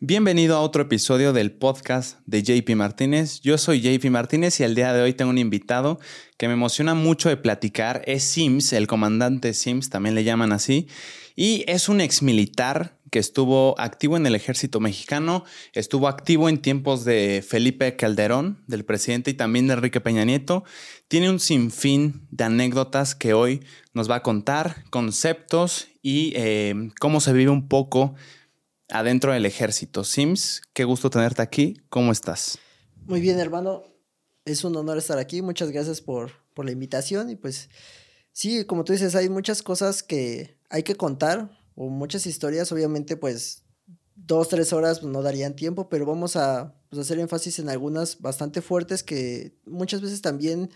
Bienvenido a otro episodio del podcast de JP Martínez. Yo soy JP Martínez y el día de hoy tengo un invitado que me emociona mucho de platicar. Es Sims, el comandante Sims, también le llaman así. Y es un ex militar que estuvo activo en el ejército mexicano, estuvo activo en tiempos de Felipe Calderón, del presidente, y también de Enrique Peña Nieto. Tiene un sinfín de anécdotas que hoy nos va a contar, conceptos y eh, cómo se vive un poco adentro del ejército. Sims, qué gusto tenerte aquí. ¿Cómo estás? Muy bien, hermano. Es un honor estar aquí. Muchas gracias por, por la invitación. Y pues sí, como tú dices, hay muchas cosas que hay que contar o muchas historias. Obviamente, pues dos, tres horas no darían tiempo, pero vamos a pues, hacer énfasis en algunas bastante fuertes que muchas veces también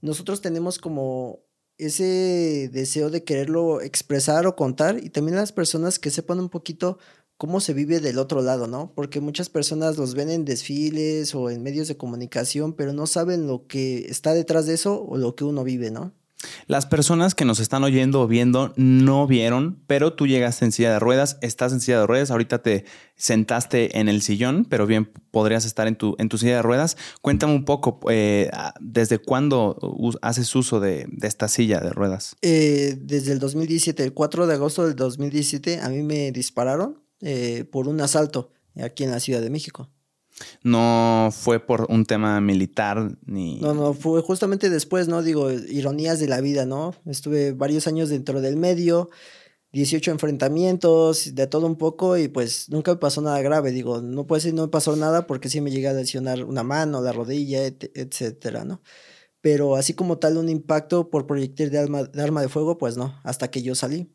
nosotros tenemos como ese deseo de quererlo expresar o contar y también las personas que sepan un poquito cómo se vive del otro lado, ¿no? Porque muchas personas los ven en desfiles o en medios de comunicación, pero no saben lo que está detrás de eso o lo que uno vive, ¿no? Las personas que nos están oyendo o viendo no vieron, pero tú llegaste en silla de ruedas, estás en silla de ruedas, ahorita te sentaste en el sillón, pero bien podrías estar en tu, en tu silla de ruedas. Cuéntame un poco, eh, ¿desde cuándo haces uso de, esta silla de ruedas? Eh, desde el 2017, el 4 de agosto del 2017, a mí me dispararon eh, por un asalto aquí en la Ciudad de México. No fue por un tema militar ni... No, no, fue justamente después, ¿no? Digo, ironías de la vida, ¿no? Estuve varios años dentro del medio, 18 enfrentamientos, de todo un poco y pues nunca me pasó nada grave. Digo, no puede ser no me pasó nada porque sí me llegué a lesionar una mano, la rodilla, etcétera, ¿no? Pero así como tal un impacto por proyectil de arma, de arma de fuego, pues no, hasta que yo salí.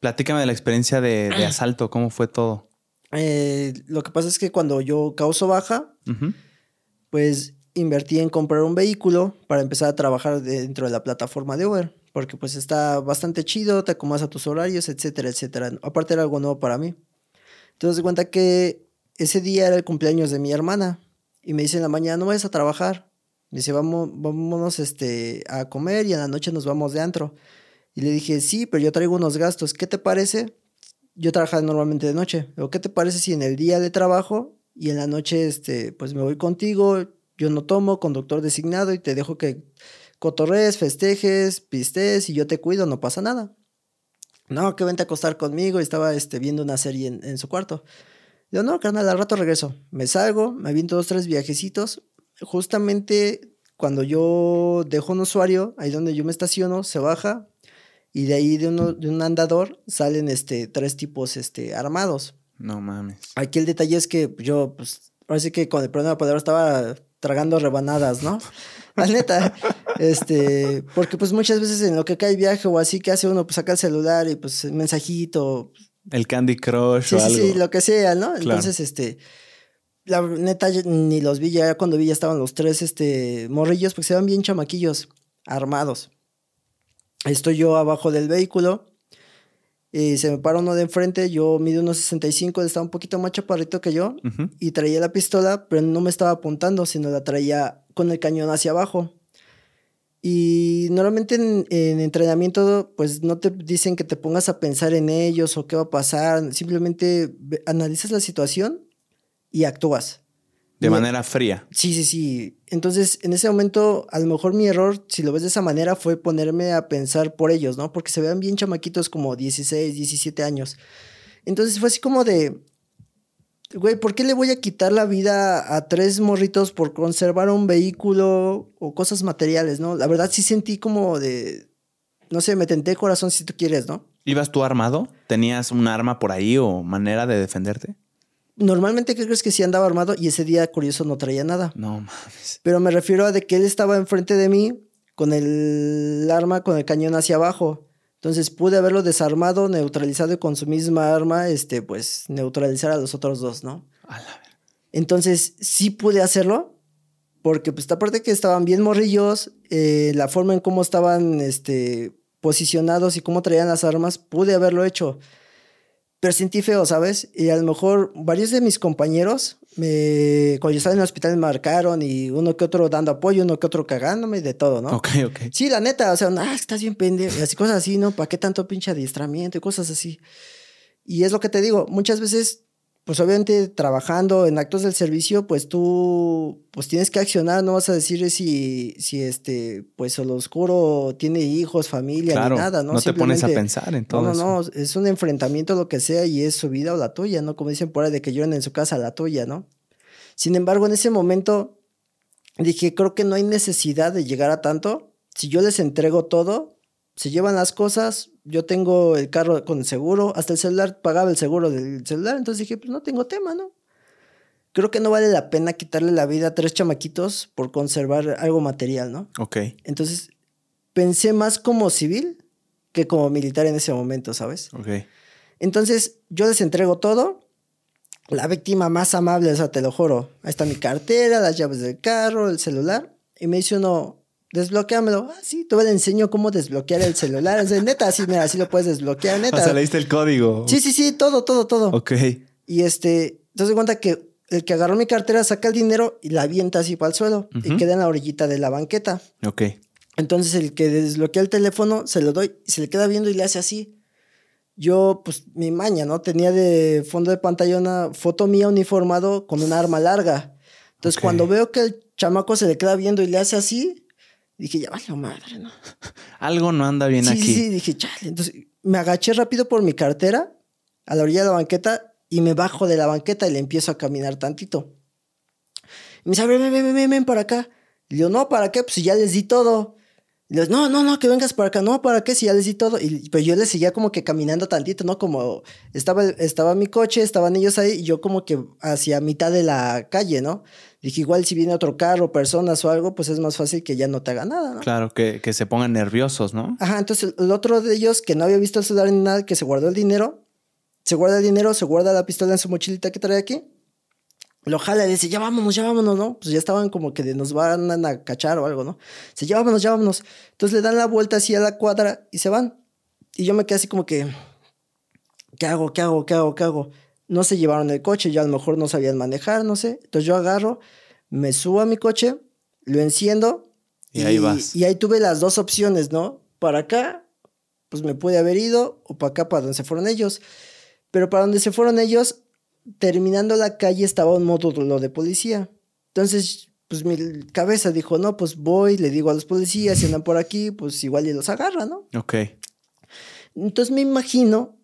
Platícame de la experiencia de, asalto, ¿cómo fue todo? Eh, lo que pasa es que cuando yo causo baja, pues invertí en comprar un vehículo para empezar a trabajar dentro de la plataforma de Uber, porque pues está bastante chido, te acomodas a tus horarios, etcétera, etcétera. Aparte era algo nuevo para mí. Entonces de cuenta que ese día era el cumpleaños de mi hermana y me dice en la mañana, no vayas a trabajar. Me dice, vamos, vámonos este, a comer y en la noche nos vamos de antro. Y le dije, sí, pero yo traigo unos gastos. ¿Qué te parece? Yo trabajaba normalmente de noche. ¿O qué te parece si en el día de trabajo y en la noche, este, pues me voy contigo, yo no tomo, conductor designado y te dejo que cotorrees, festejes, pistes y yo te cuido, no pasa nada. No, que vente a acostar conmigo y estaba este, viendo una serie en, en su cuarto. Yo, no, carnal, al rato regreso. Me salgo, me aviento dos, tres viajecitos. Justamente cuando yo dejo un usuario, ahí donde yo me estaciono, se baja, y de ahí de, uno, de un andador salen este, tres tipos este, armados. No mames. Aquí el detalle es que yo, pues, parece que con el problema de poder estaba tragando rebanadas, ¿no? La neta, este, porque pues muchas veces en lo que cae viaje o así, que hace uno? Pues saca el celular y pues mensajito. El Candy Crush o algo. Sí, sí, lo que sea, ¿no? Entonces, este, la neta ni los vi ya cuando vi ya estaban los tres, este, morrillos, porque se van bien chamaquillos, armados. Estoy yo abajo del vehículo. Y se me para uno de enfrente, yo mido unos 65, estaba un poquito más chaparrito que yo, y traía la pistola, pero no me estaba apuntando, sino la traía con el cañón hacia abajo. Y normalmente en, en, entrenamiento, pues no te dicen que te pongas a pensar en ellos o qué va a pasar, simplemente analizas la situación y actúas. De manera fría. Sí, sí, sí. Entonces, en ese momento, a lo mejor mi error, si lo ves de esa manera, fue ponerme a pensar por ellos, ¿no? Porque se vean bien chamaquitos como 16, 17 años. Entonces fue así como de, güey, ¿por qué le voy a quitar la vida a tres morritos por conservar un vehículo o cosas materiales, ¿no? La verdad sí sentí como de, no sé, me tenté corazón si tú quieres, ¿no? ¿Ibas tú armado? ¿Tenías un arma por ahí o manera de defenderte? Normalmente, ¿qué crees que sí andaba armado? Y ese día, curioso, no traía nada. No mames. Pero me refiero a de que él estaba enfrente de mí con el arma, con el cañón hacia abajo. Entonces pude haberlo desarmado, neutralizado y con su misma arma, este, pues, neutralizar a los otros dos, ¿no? A la Entonces, sí pude hacerlo, porque pues aparte que estaban bien morrillos, eh, la forma en cómo estaban, este, posicionados y cómo traían las armas, pude haberlo hecho pero sentí feo, ¿sabes? Y a lo mejor varios de mis compañeros, me, cuando yo estaba en el hospital, me marcaron y uno que otro dando apoyo, uno que otro cagándome, de todo, ¿no? Ok, ok. Sí, la neta, o sea, ah, estás bien pendejo, y así cosas así, ¿no? ¿Para qué tanto pinche adiestramiento y cosas así? Y es lo que te digo, muchas veces pues obviamente trabajando en actos del servicio, pues tú pues tienes que accionar, no vas a decir si, si este, pues el oscuro tiene hijos, familia, ni nada, ¿no? No te pones a pensar en todo no, no, No, no, es un enfrentamiento lo que sea y es su vida o la tuya, ¿no? Como dicen por ahí de que lloran en su casa la tuya, ¿no? Sin embargo, en ese momento dije, creo que no hay necesidad de llegar a tanto. Si yo les entrego todo, se llevan las cosas, yo tengo el carro con seguro, hasta el celular pagaba el seguro del celular, entonces dije, pues no tengo tema, ¿no? Creo que no vale la pena quitarle la vida a tres chamaquitos por conservar algo material, ¿no? Ok. Entonces, pensé más como civil que como militar en ese momento, ¿sabes? Ok. Entonces, yo les entrego todo. La víctima más amable, o sea, te lo juro. Ahí está mi cartera, las llaves del carro, el celular. Y me dice uno, desbloqueamelo. Ah, sí, te le enseño cómo desbloquear el celular. O sea, neta, así, mira, así lo puedes desbloquear, neta. O sea, leíste el código. Sí, sí, sí, todo, todo, todo. Ok. Y este, entonces cuenta que el que agarró mi cartera saca el dinero y la avienta así para el suelo y queda en la orillita de la banqueta. Ok. Entonces el que desbloquea el teléfono se lo doy y se le queda viendo y le hace así. Yo, pues, mi maña, ¿no? Tenía de fondo de pantalla una foto mía uniformado con una arma larga. Entonces, cuando veo que el chamaco se le queda viendo y le hace así, Dije, ya vale, madre, ¿no? Algo no anda bien aquí. Sí, sí, dije, chale. Entonces me agaché rápido por mi cartera a la orilla de la banqueta y me bajo de la banqueta y le empiezo a caminar tantito. Y me dice, ven, ven, ven, ven, ven para acá. Y yo, no, ¿para qué? Pues si ya les di todo. Y les, no, no, no, que vengas para acá. No, ¿para qué? Si ya les di todo. Y pero yo les seguía como que caminando tantito, ¿no? Como estaba, estaba mi coche, estaban ellos ahí y yo como que hacia mitad de la calle, ¿no? Dije, igual si viene otro carro, personas o algo, pues es más fácil que ya no te haga nada, ¿no? Claro, que, que se pongan nerviosos, ¿no? Ajá, entonces el otro de ellos que no había visto el celular ni nada, que se guardó el dinero, se guarda el dinero, se guarda la pistola en su mochilita que trae aquí, lo jala y dice, ya vámonos, ya vámonos, ¿no? Pues ya estaban como que nos van a cachar o algo, ¿no? Dice, ya vámonos, ya vámonos. Entonces le dan la vuelta así a la cuadra y se van. Y yo me quedé así como que, ¿qué hago? ¿Qué hago? ¿Qué hago? ¿Qué hago? No se llevaron el coche, ya a lo mejor no sabían manejar, no sé. Entonces yo agarro, me subo a mi coche, lo enciendo. Y, ahí vas. Y ahí tuve las dos opciones, ¿no? Para acá, pues me pude haber ido, o para acá, para donde se fueron ellos. Pero para donde se fueron ellos, terminando la calle estaba un módulo de policía. Entonces, pues mi cabeza dijo, no, pues voy, le digo a los policías, si andan por aquí, pues igual y los agarra, ¿no? Ok. Entonces me imagino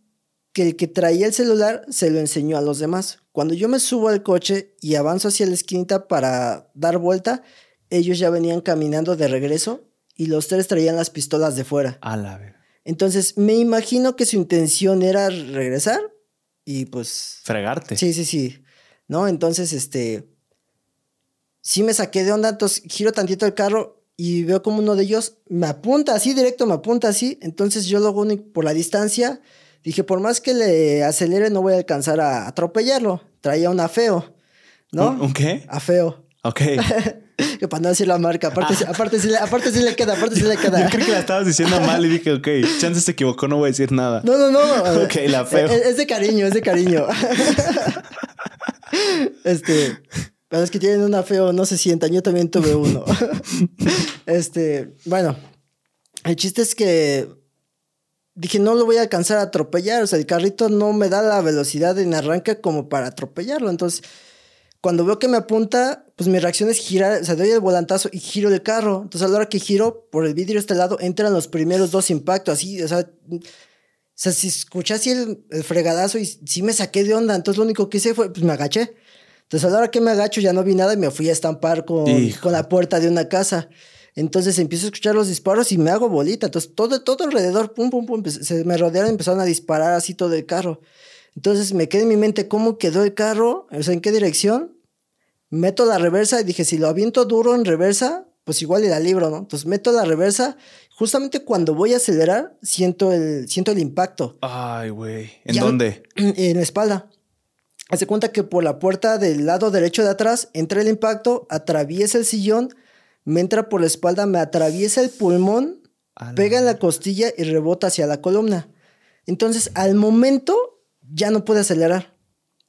que el que traía el celular se lo enseñó a los demás. Cuando yo me subo al coche y avanzo hacia la esquinita para dar vuelta, ellos ya venían caminando de regreso y los tres traían las pistolas de fuera. A la vez. Entonces me imagino que su intención era regresar y pues... Fregarte. Sí, sí, sí. ¿No? Entonces, este... Sí me saqué de onda, entonces giro tantito el carro y veo como uno de ellos me apunta así, directo me apunta así. Entonces yo luego por la distancia Dije, por más que le acelere, no voy a alcanzar a atropellarlo. Traía un afeo, ¿no? ¿Un, qué? Afeo. Ok. que para no decir la marca, aparte, aparte, sí, aparte sí le queda, aparte sí le queda. Yo creo que la estabas diciendo mal y dije, ok, chance se equivocó, no voy a decir nada. No, no, no. ok, la feo. Es, es de cariño, es de cariño. este, pero es que tienen un afeo, no se sientan, yo también tuve uno. este, bueno, el chiste es que dije, no lo voy a alcanzar a atropellar. O sea, el carrito no me da la velocidad en arranque como para atropellarlo. Entonces, cuando veo que me apunta, pues mi reacción es girar, o sea, doy el volantazo y giro el carro. Entonces, a la hora que giro por el vidrio este lado, entran los primeros dos impactos, así, o sea, o sea si escuché así el, fregadazo y sí me saqué de onda. Entonces, lo único que hice fue, pues me agaché. Entonces, a la hora que me agacho, ya no vi nada y me fui a estampar con, con la puerta de una casa. Entonces empiezo a escuchar los disparos y me hago bolita. Entonces todo, todo alrededor, pum, pum, pum, se me rodearon y empezaron a disparar así todo el carro. Entonces me quedé en mi mente cómo quedó el carro, o sea, en qué dirección. Meto la reversa y dije, si lo aviento duro en reversa, pues igual le da libro, ¿no? Entonces meto la reversa. Justamente cuando voy a acelerar, siento el, siento el impacto. Ay, güey. ¿En dónde? En la espalda. Hace cuenta que por la puerta del lado derecho de atrás entra el impacto, atraviesa el sillón me entra por la espalda, me atraviesa el pulmón, pega en la costilla y rebota hacia la columna. Entonces, al momento ya no pude acelerar,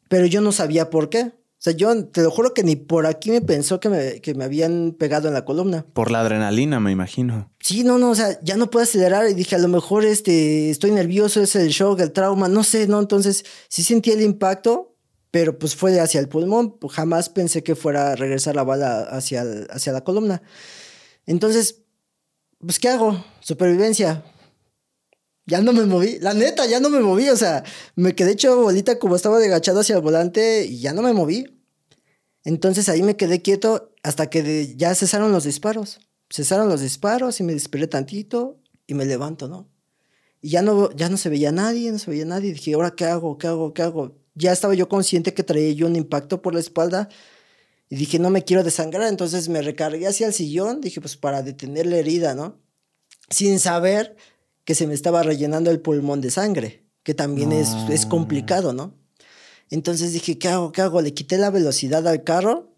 pero yo no sabía por qué. O sea, yo te lo juro que ni por aquí me pensó que me, que me habían pegado en la columna. Por la adrenalina, me imagino. Sí, no, no, o sea, ya no puedo acelerar y dije, a lo mejor este, estoy nervioso, es el shock, el trauma, no sé, ¿no? Entonces, sí sentí el impacto, pero pues fue hacia el pulmón, jamás pensé que fuera a regresar la bala hacia, hacia la columna. Entonces, pues ¿qué hago? Supervivencia. Ya no me moví, la neta, ya no me moví, o sea, me quedé hecho bolita como estaba agachado hacia el volante y ya no me moví. Entonces ahí me quedé quieto hasta que ya cesaron los disparos. Cesaron los disparos y me desperté tantito y me levanto, ¿no? Y ya no, ya no se veía nadie, no se veía nadie. Dije, ¿ahora qué hago? ¿Qué hago? ¿Qué hago? Ya estaba yo consciente que traía yo un impacto por la espalda y dije, no me quiero desangrar. Entonces me recargué hacia el sillón, dije, pues para detener la herida, ¿no? Sin saber que se me estaba rellenando el pulmón de sangre, que también es, es complicado, ¿no? Entonces dije, ¿qué hago? ¿Qué hago? Le quité la velocidad al carro,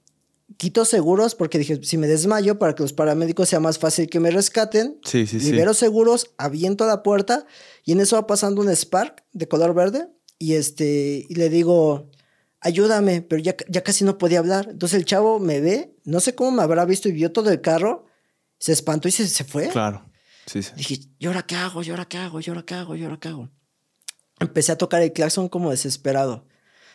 quito seguros porque dije, si me desmayo para que los paramédicos sea más fácil que me rescaten, sí, sí, libero seguros, aviento la puerta y en eso va pasando un Spark de color verde y este y le digo, ayúdame, pero ya, ya casi no podía hablar. Entonces el chavo me ve, no sé cómo me habrá visto y vio todo el carro, se espantó y se, se fue. Claro. Sí, sí. Dije, ¿y ahora qué hago? ¿Y ahora qué hago? ¿Y ahora qué hago? ¿Y ahora qué hago? Empecé a tocar el claxon como desesperado.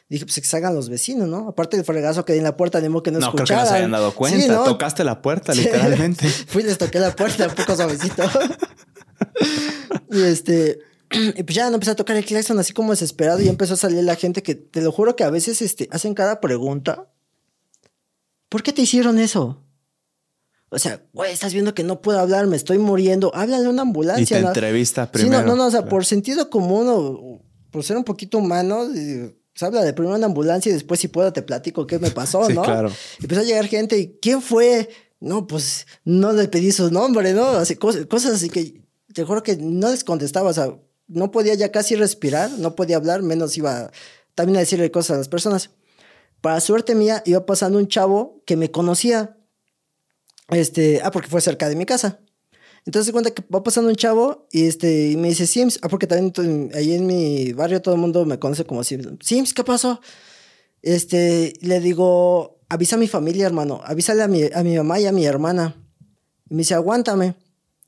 Dije, pues que salgan los vecinos, ¿no? Aparte del fregazo que di en la puerta, ni modo que no, no creo que no se hayan dado cuenta. Tocaste la puerta, literalmente. Fui, les toqué la puerta, un poco suavecito. y este... Y pues ya no empecé a tocar el claxon así como desesperado y empezó a salir la gente que, te lo juro que a veces este, hacen cada pregunta. ¿Por qué te hicieron eso? O sea, güey, estás viendo que no puedo hablar, me estoy muriendo. Háblale a una ambulancia. Y te entrevista primero. Sí, no, no, no, o sea, por sentido común o por ser un poquito humano, pues habla de primero una ambulancia y después si puedo te platico qué me pasó, sí, ¿no? claro. Y empezó a llegar gente y ¿quién fue? No, pues no le pedí su nombre, ¿no? Así, cosas, cosas así que te juro que no les contestaba, o sea, no podía ya casi respirar, no podía hablar, menos iba también a decirle cosas a las personas. Para suerte mía, iba pasando un chavo que me conocía. Este, ah, porque fue cerca de mi casa. Entonces se cuenta que va pasando un chavo y, este, y me dice Sims, ah, porque también ahí en mi barrio todo el mundo me conoce como Sims. Sims, ¿qué pasó? Este, le digo, avisa a mi familia, hermano, avísale a mi, a mi mamá y a mi hermana. Y me dice, aguántame.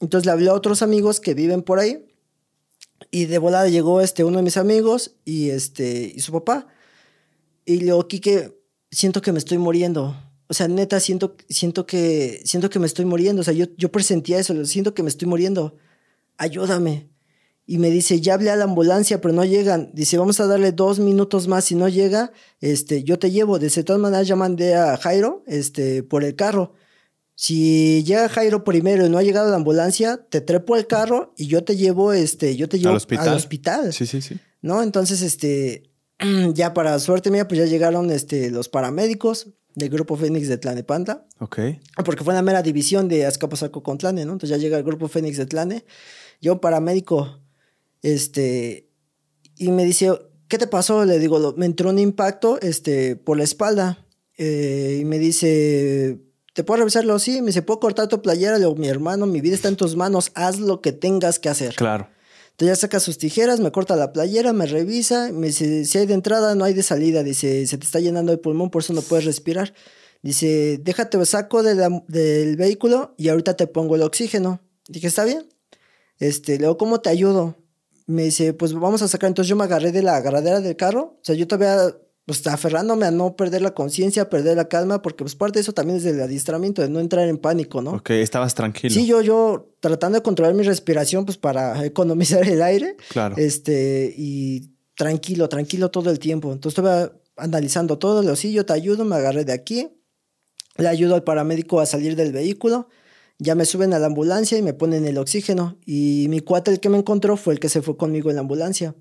Entonces le hablé a otros amigos que viven por ahí y de volada llegó este, uno de mis amigos y, este, y su papá. Y le digo, Kike, siento que me estoy muriendo. O sea, neta, siento, siento, que, siento que me estoy muriendo. O sea, yo, yo presentía eso, siento que me estoy muriendo. Ayúdame. Y me dice, ya hablé a la ambulancia, pero no llegan. Dice, vamos a darle dos minutos más. Si no llega, este, yo te llevo. De todas maneras, ya mandé a Jairo este, por el carro. Si llega Jairo primero y no ha llegado la ambulancia, te trepo al carro y yo te llevo, este, yo te llevo al hospital. Al hospital sí, sí, sí. ¿No? Entonces, este, ya para suerte mía, pues ya llegaron este, los paramédicos del grupo Fénix de Tlanepantla. Ok. Porque fue una mera división de Azcapotzalco con Tlane, ¿no? Entonces ya llega el grupo Fénix de Tlane. Yo, un paramédico, este, y me dice, ¿qué te pasó? Le digo, me entró un impacto, este, por la espalda. Eh, y me dice, ¿te puedo revisarlo? Sí, me dice, ¿puedo cortar tu playera? Le digo, mi hermano, mi vida está en tus manos, haz lo que tengas que hacer. Claro. Entonces ya saca sus tijeras, me corta la playera, me revisa, me dice, si hay de entrada, no hay de salida. Dice, se te está llenando el pulmón, por eso no puedes respirar. Dice, déjate, saco de del vehículo y ahorita te pongo el oxígeno. Dije, ¿está bien? Este, le digo, ¿cómo te ayudo? Me dice, pues vamos a sacar. Entonces yo me agarré de la agarradera del carro. O sea, yo todavía pues aferrándome a no perder la conciencia, perder la calma, porque pues parte de eso también es del adiestramiento, de no entrar en pánico, ¿no? Ok, estabas tranquilo. Sí, yo, yo tratando de controlar mi respiración, pues para economizar el aire. Claro. Este, y tranquilo, tranquilo todo el tiempo. Entonces estaba analizando todo, lo sí, yo te ayudo, me agarré de aquí, le ayudo al paramédico a salir del vehículo, ya me suben a la ambulancia y me ponen el oxígeno. Y mi cuate, el que me encontró, fue el que se fue conmigo en la ambulancia.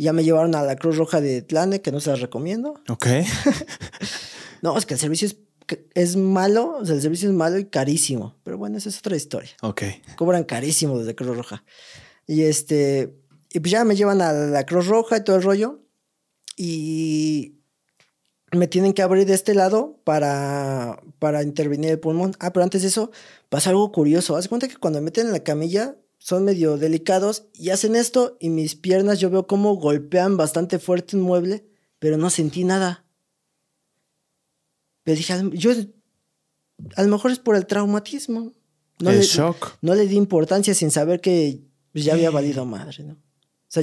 Ya me llevaron a la Cruz Roja de Tlane, que no se las recomiendo. Ok. no, es que el servicio es, es, malo, o sea, el servicio es malo y carísimo. Pero bueno, esa es otra historia. Ok. Cobran carísimo desde Cruz Roja. Y este, y pues ya me llevan a la Cruz Roja y todo el rollo. Y me tienen que abrir de este lado para, para intervenir el pulmón. Ah, pero antes de eso pasa algo curioso. Haz cuenta que cuando me meten en la camilla son medio delicados y hacen esto y mis piernas yo veo como golpean bastante fuerte un mueble, pero no sentí nada. Pero dije, yo a lo mejor es por el traumatismo. No el le, shock. No le di importancia sin saber que ya había valido madre, ¿no? O sea,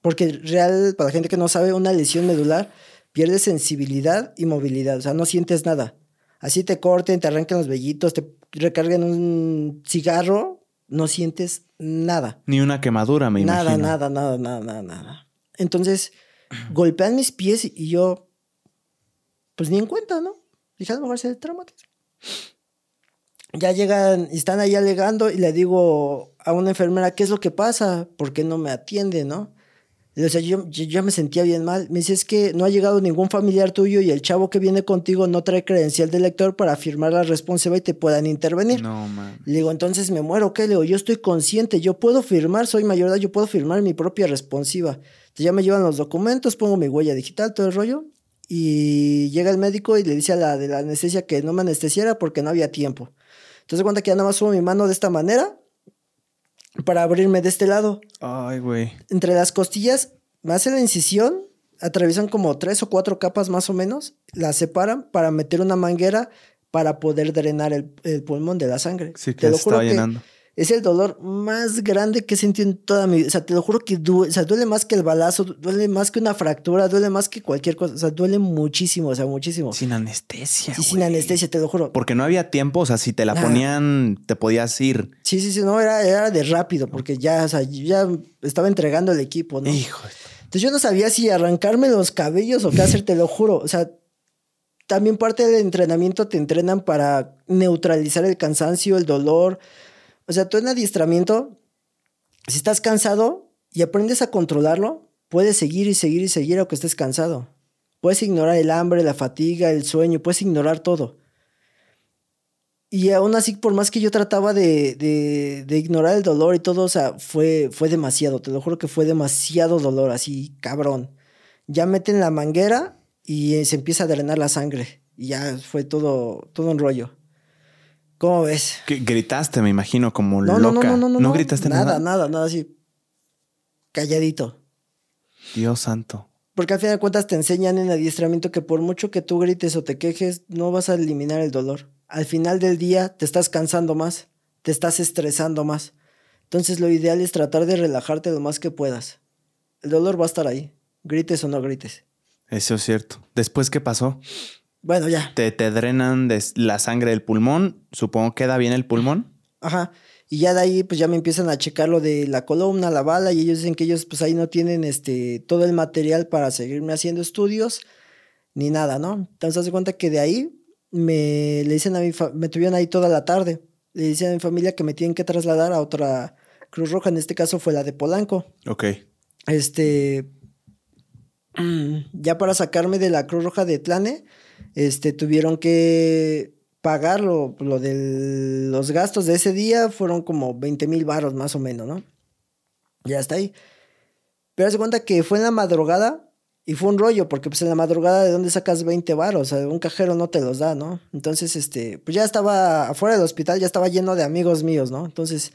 porque real, para la gente que no sabe, una lesión medular pierdes sensibilidad y movilidad, o sea, no sientes nada. Así te corten, te arrancan los vellitos, te recargan un cigarro, no sientes nada. Ni una quemadura, me nada, imagino. Nada, nada, nada, nada, nada. Entonces, golpean mis pies y yo, pues ni en cuenta, ¿no? Dije, a lo mejor se traumatiza. Ya llegan están ahí alegando y le digo a una enfermera, ¿qué es lo que pasa? ¿Por qué no me atiende, no? O sea, yo, yo ya me sentía bien mal. Me dice, es que no ha llegado ningún familiar tuyo y el chavo que viene contigo no trae credencial de lector para firmar la responsiva y te puedan intervenir. No, man. Le digo, entonces me muero, ¿qué? Le digo, yo estoy consciente, yo puedo firmar, soy mayor de edad, yo puedo firmar mi propia responsiva. Entonces ya me llevan los documentos, pongo mi huella digital, todo el rollo. Y llega el médico y le dice a la de la anestesia que no me anestesiara porque no había tiempo. Entonces cuenta que ya nada más subo mi mano de esta manera para abrirme de este lado. Ay, güey. Entre las costillas me hacen la incisión, atraviesan como tres o cuatro capas más o menos, la separan para meter una manguera para poder drenar el, el pulmón de la sangre. Sí, que Te lo que llenando. Es el dolor más grande que he sentido en toda mi vida. O sea, te lo juro que duele, o sea, duele más que el balazo, duele más que una fractura, duele más que cualquier cosa. O sea, duele muchísimo, o sea, muchísimo. Sin anestesia. Sí, sin anestesia, te lo juro. Porque no había tiempo, o sea, si te la Ah. ponían, te podías ir. Sí, sí, sí, no, era, era de rápido, porque ya, o sea, ya estaba entregando el equipo, ¿no? Hijo. Entonces yo no sabía si arrancarme los cabellos o qué hacer, te lo juro. O sea, también parte del entrenamiento te entrenan para neutralizar el cansancio, el dolor. O sea, tú en adiestramiento, si estás cansado y aprendes a controlarlo, puedes seguir y seguir y seguir aunque estés cansado. Puedes ignorar el hambre, la fatiga, el sueño, puedes ignorar todo. Y aún así, por más que yo trataba de, de- de ignorar el dolor y todo, o sea, fue, fue demasiado, te lo juro que fue demasiado dolor, así, cabrón. Ya meten la manguera y se empieza a drenar la sangre. Y ya fue todo, todo un rollo. ¿Cómo ves? Que gritaste, me imagino, como No, no, loca. no, no, no, no. gritaste nada. nada. Nada, nada, así. Calladito. Dios santo. Porque al final de cuentas te enseñan en adiestramiento que por mucho que tú grites o te quejes, no vas a eliminar el dolor. Al final del día te estás cansando más, te estás estresando más. Entonces lo ideal es tratar de relajarte lo más que puedas. El dolor va a estar ahí, grites o no grites. Eso es cierto. Después, ¿qué pasó? Bueno, ya. Te, te drenan des- la sangre del pulmón. Supongo queda bien el pulmón. Ajá. Y ya de ahí, pues ya me empiezan a checar lo de la columna, la bala, y ellos dicen que ellos, pues ahí no tienen este todo el material para seguirme haciendo estudios, ni nada, ¿no? Entonces, haz de cuenta que de ahí me le dicen a mi me tuvieron ahí toda la tarde. Le dicen a mi familia que me tienen que trasladar a otra Cruz Roja, en este caso fue la de Polanco. Ok. Este. Ya para sacarme de la Cruz Roja de Tlane, este, tuvieron que pagar lo, de los gastos de ese día, fueron como 20 mil baros más o menos, ¿no? Ya está ahí. Pero se cuenta que fue en la madrugada y fue un rollo, porque pues en la madrugada de dónde sacas 20 baros, o un cajero no te los da, ¿no? Entonces, este, pues ya estaba afuera del hospital, ya estaba lleno de amigos míos, ¿no? Entonces,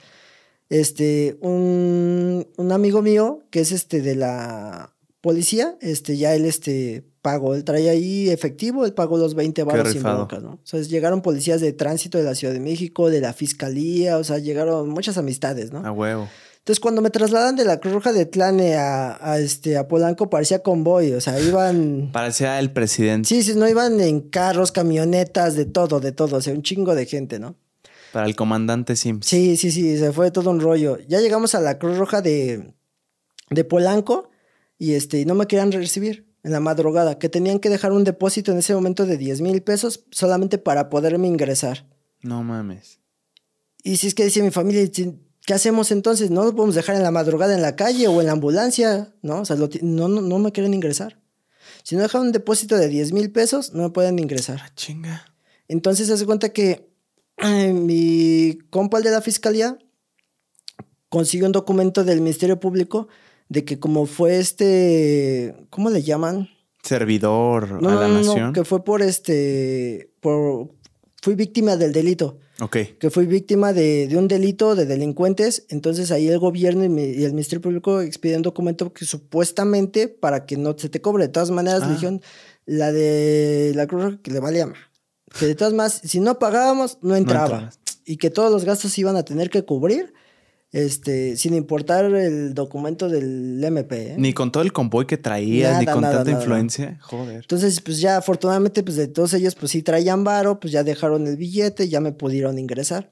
este, un, un amigo mío, que es este de la policía, este, ya él, este, pagó, él traía ahí efectivo, él pagó los 20 baros sin broncas, ¿no? O sea, llegaron policías de tránsito de la Ciudad de México, de la Fiscalía, o sea, llegaron muchas amistades, ¿no? A huevo. Entonces, cuando me trasladan de la Cruz Roja de Tlane a, a, este, a Polanco, parecía convoy, o sea, iban... Parecía el presidente. Sí, sí, no iban en carros, camionetas, de todo, de todo, o sea, un chingo de gente, ¿no? Para el comandante Sims. Sí, sí, sí, se fue todo un rollo. Ya llegamos a la Cruz Roja de, de Polanco y este, no me querían recibir en la madrugada, que tenían que dejar un depósito en ese momento de 10 mil pesos solamente para poderme ingresar. No mames. Y si es que decía mi familia, ¿qué hacemos entonces? ¿No nos podemos dejar en la madrugada en la calle o en la ambulancia? No, o sea, lo no, no, no me quieren ingresar. Si no dejan un depósito de 10 mil pesos, no me pueden ingresar. Ah, chinga. Entonces se hace cuenta que eh, mi compa el de la fiscalía consiguió un documento del Ministerio Público de que como fue este, ¿cómo le llaman? Servidor No, a la no, no, nación. que fue por este, por, fui víctima del delito, Ok. que fui víctima de, de un delito de delincuentes, entonces ahí el gobierno y, mi- y el Ministerio Público expidieron un documento que supuestamente para que no se te cobre, de todas maneras Ah. le dijeron la de la Cruz Roja que le valía más. Que de todas maneras, si no pagábamos, no entraba. y que todos los gastos se iban a tener que cubrir Este, sin importar el documento del MP. ¿eh? Ni con todo el convoy que traías, ni con tanta influencia. Joder. Entonces, pues ya afortunadamente, pues de todos ellos, pues sí traían varo, pues ya dejaron el billete, ya me pudieron ingresar.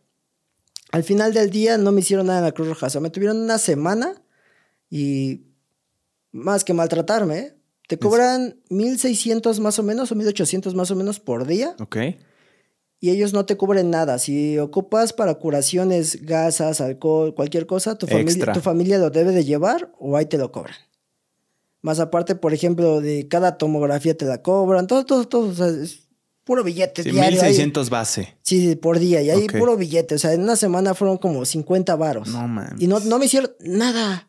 Al final del día no me hicieron nada en la Cruz Roja. O sea, me tuvieron una semana y más que maltratarme, ¿eh? te cobran 1600 más o menos o 1800 más o menos por día. Ok y ellos no te cubren nada. Si ocupas para curaciones, gasas, alcohol, cualquier cosa, tu familia, tu familia lo debe de llevar o ahí te lo cobran. Más aparte, por ejemplo, de cada tomografía te la cobran, todo, todo, todo. O sea, es puro billete sí, 1600 base. Sí, por día. Y ahí puro billete. O sea, en una semana fueron como 50 varos. No, man. Y no, no me hicieron nada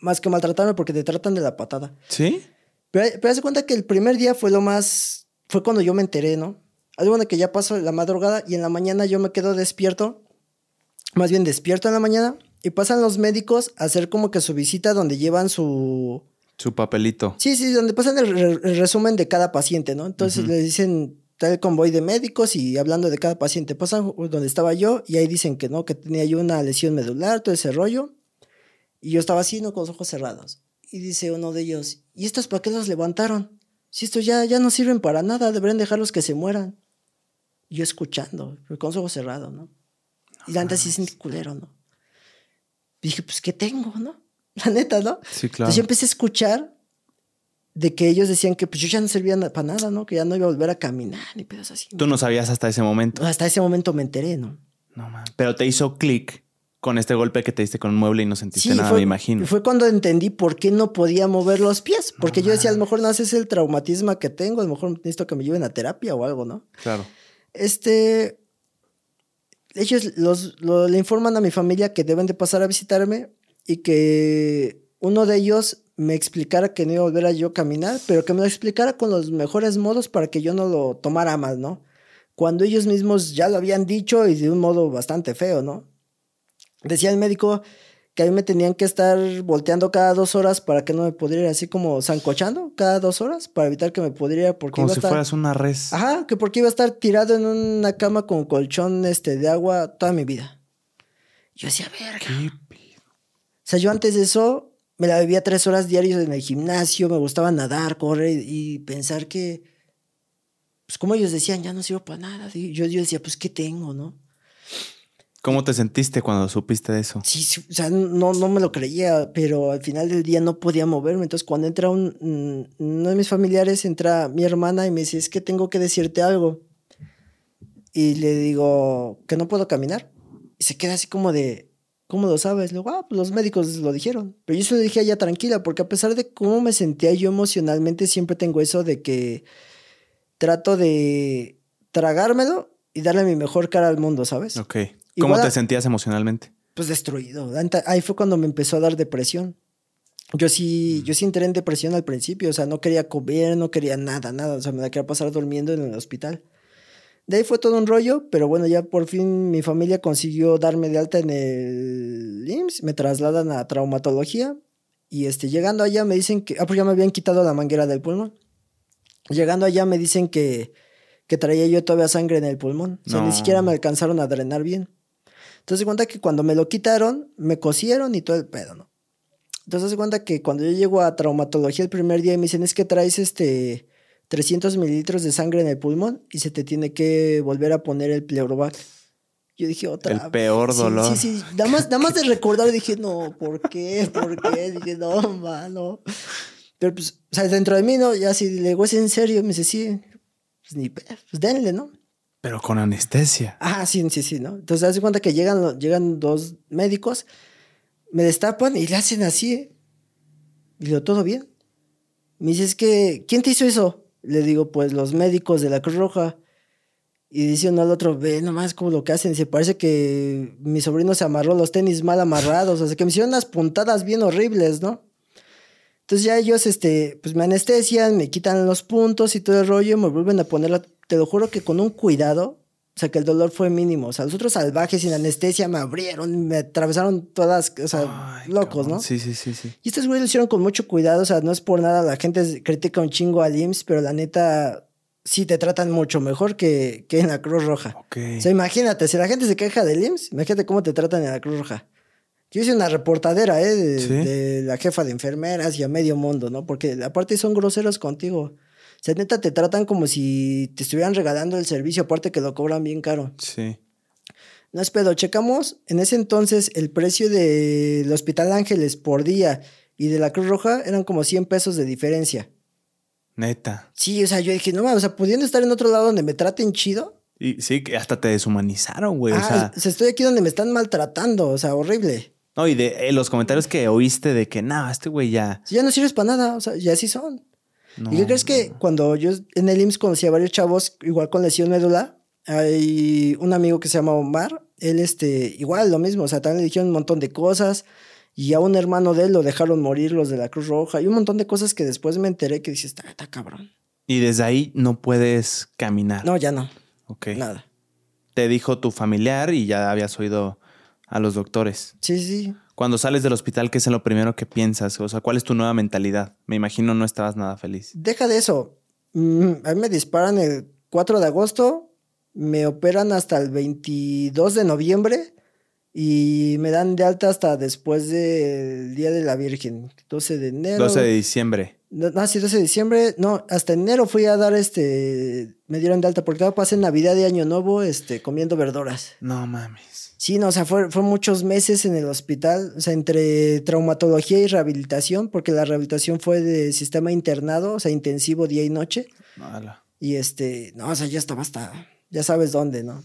más que maltratarme porque te tratan de la patada. ¿Sí? Pero, pero haz cuenta que el primer día fue lo más... Fue cuando yo me enteré, ¿no? Algo de que ya pasó la madrugada y en la mañana yo me quedo despierto, más bien despierto en la mañana, y pasan los médicos a hacer como que su visita donde llevan su... Su papelito. Sí, sí, donde pasan el, resumen de cada paciente, ¿no? Entonces le dicen tal convoy de médicos y hablando de cada paciente. Pasan donde estaba yo y ahí dicen que no, que tenía yo una lesión medular, todo ese rollo. Y yo estaba así, ¿no? Con los ojos cerrados. Y dice uno de ellos, ¿y estos para qué los levantaron? Si estos ya, ya no sirven para nada, deberían dejarlos que se mueran yo escuchando, con los ojos cerrados, ¿no? y la neta sí es culero, ¿no? Y dije, pues, ¿qué tengo, no? La neta, ¿no? Sí, claro. Entonces yo empecé a escuchar de que ellos decían que pues yo ya no servía para nada, ¿no? Que ya no iba a volver a caminar ni pedos así. Tú no sabías hasta ese momento. Hasta ese momento me enteré, ¿no? No, man. Pero te hizo clic con este golpe que te diste con un mueble y no sentiste nada, me imagino. Fue cuando entendí por qué no podía mover los pies. Porque yo decía, a lo mejor no es el traumatismo que tengo, a lo mejor necesito que me lleven a terapia o algo, ¿no? Claro. Este, ellos los, le informan a mi familia que deben de pasar a visitarme y que uno de ellos me explicara que no iba a volver a yo caminar, pero que me lo explicara con los mejores modos para que yo no lo tomara más, ¿no? Cuando ellos mismos ya lo habían dicho y de un modo bastante feo, ¿no? Decía el médico que a mí me tenían que estar volteando cada dos horas para que no me pudiera así como zancochando cada dos horas para evitar que me pudiera porque como iba si fueras una res. Ajá que porque iba a estar tirado en una cama con colchón este de agua toda mi vida. Yo decía verga ¿Qué o sea yo antes de eso me la bebía tres horas diarias en el gimnasio me gustaba nadar correr y, pensar que pues como ellos decían ya no sirvo para nada yo, yo decía pues qué tengo no ¿Cómo te sentiste cuando supiste de eso? Sí, o sea, no, no me lo creía, pero al final del día no podía moverme. Entonces, cuando entra un, mm, uno de mis familiares, entra mi hermana y me dice, es que tengo que decirte algo. Y le digo, que no puedo caminar. Y se queda así como de, ¿cómo lo sabes? Le digo, ah, pues los médicos lo dijeron. Pero yo se lo dije a ella tranquila, porque a pesar de cómo me sentía yo emocionalmente, siempre tengo eso de que trato de tragármelo y darle mi mejor cara al mundo, ¿sabes? Ok. ¿Cómo te sentías emocionalmente? Pues destruido. Ahí fue cuando me empezó a dar depresión. Yo sí, mm. yo sí entré en depresión al principio, o sea, no quería comer, no quería nada, nada, o sea, me la quería pasar durmiendo en el hospital. De ahí fue todo un rollo, pero bueno, ya por fin mi familia consiguió darme de alta en el IMSS, me trasladan a traumatología y este, llegando allá me dicen que, ah, pues ya me habían quitado la manguera del pulmón. Llegando allá me dicen que, que traía yo todavía sangre en el pulmón, o sea, ni siquiera me alcanzaron a drenar bien. Entonces se cuenta que cuando me lo quitaron, me cosieron y todo el pedo, ¿no? Entonces se cuenta que cuando yo llego a traumatología el primer día me dicen es que traes este 300 mililitros de sangre en el pulmón y se te tiene que volver a poner el pleurovac. Yo dije otra El peor dolor. Sí, sí, Nada más, nada más de recordar dije, no, ¿por qué? ¿Por qué? Dije, no, mano. Pero pues, o sea, dentro de mí, ¿no? Ya si le digo, ¿es en serio? Me dice, sí. Pues ni, pues denle, ¿no? Pero con anestesia. Ah, sí, sí, sí, ¿no? Entonces, hace cuenta que llegan, llegan dos médicos, me destapan y le hacen así. Y digo, ¿todo bien? Me dice, es que, ¿quién te hizo eso? Le digo, pues los médicos de la Cruz Roja. Y dice uno al otro, ve nomás como lo que hacen. Se parece que mi sobrino se amarró los tenis mal amarrados. O sea, que me hicieron unas puntadas bien horribles, ¿no? Entonces ya ellos, este, pues me anestesian, me quitan los puntos y todo el rollo, me vuelven a poner la te lo juro que con un cuidado, o sea, que el dolor fue mínimo. O sea, los otros salvajes sin anestesia me abrieron, me atravesaron todas, o sea, locos, ¿no? Sí, sí, sí, sí. Y estos güeyes lo hicieron con mucho cuidado, o sea, no es por nada, la gente critica un chingo al IMSS, pero la neta, sí te tratan mucho mejor que, que en la Cruz Roja. Ok. O sea, imagínate, si la gente se queja del IMSS, imagínate cómo te tratan en la Cruz Roja. Yo hice una reportadera, ¿eh? De, la jefa de enfermeras y a medio mundo, ¿no? Porque aparte son groseros contigo. O sea, neta, te tratan como si te estuvieran regalando el servicio, aparte que lo cobran bien caro. Sí. No es pedo, checamos en ese entonces el precio del Hospital Ángeles por día y de la Cruz Roja eran como 100 pesos de diferencia. Neta. Sí, o sea, yo dije, no mames, o sea, pudiendo estar en otro lado donde me traten chido. Y sí, que hasta te deshumanizaron, güey. Ah, o sea, estoy aquí donde me están maltratando, o sea, horrible. No, y de eh, los comentarios que oíste de que, no, este güey ya. Ya no sirves para nada, o sea, ya sí son. ¿Y qué crees que cuando yo en el IMSS conocí a varios chavos, igual con lesión médula, hay un amigo que se llama Omar, él, este, igual lo mismo, o sea, también le dijeron un montón de cosas. Y a un hermano de él lo dejaron morir los de la Cruz Roja. Y un montón de cosas que después me enteré que dices, está, está cabrón. Y desde ahí no puedes caminar. No, ya no. Ok. Nada. Te dijo tu familiar y ya habías oído a los doctores. Sí, sí. Cuando sales del hospital, ¿qué es lo primero que piensas? O sea, ¿cuál es tu nueva mentalidad? Me imagino no estabas nada feliz. Deja de eso. Mm, a mí me disparan el 4 de agosto, me operan hasta el 22 de noviembre y me dan de alta hasta después del Día de la Virgen, 12 de enero. 12 de diciembre. No, sí, 12 de diciembre. No, hasta enero fui a dar este. Me dieron de alta porque pasé Navidad y Año Nuevo este, comiendo verduras. No mames. Sí, no, o sea, fue, fue muchos meses en el hospital, o sea, entre traumatología y rehabilitación, porque la rehabilitación fue de sistema internado, o sea, intensivo día y noche. Mala. Y este, no, o sea, ya estaba hasta, ya sabes dónde, ¿no?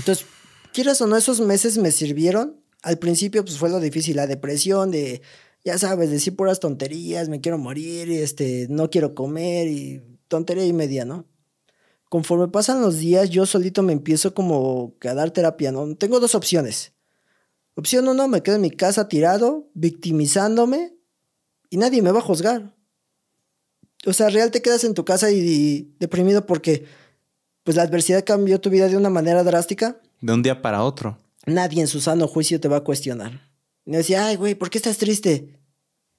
Entonces, quieras o no, esos meses me sirvieron. Al principio, pues fue lo difícil, la depresión de, ya sabes, decir puras tonterías, me quiero morir, y este, no quiero comer y tontería y media, ¿no? Conforme pasan los días, yo solito me empiezo como a dar terapia, ¿no? Tengo dos opciones. Opción uno, me quedo en mi casa tirado, victimizándome, y nadie me va a juzgar. O sea, real te quedas en tu casa y, deprimido porque pues la adversidad cambió tu vida de una manera drástica. De un día para otro. Nadie en su sano juicio te va a cuestionar. Y decía, ay, güey, ¿por qué estás triste?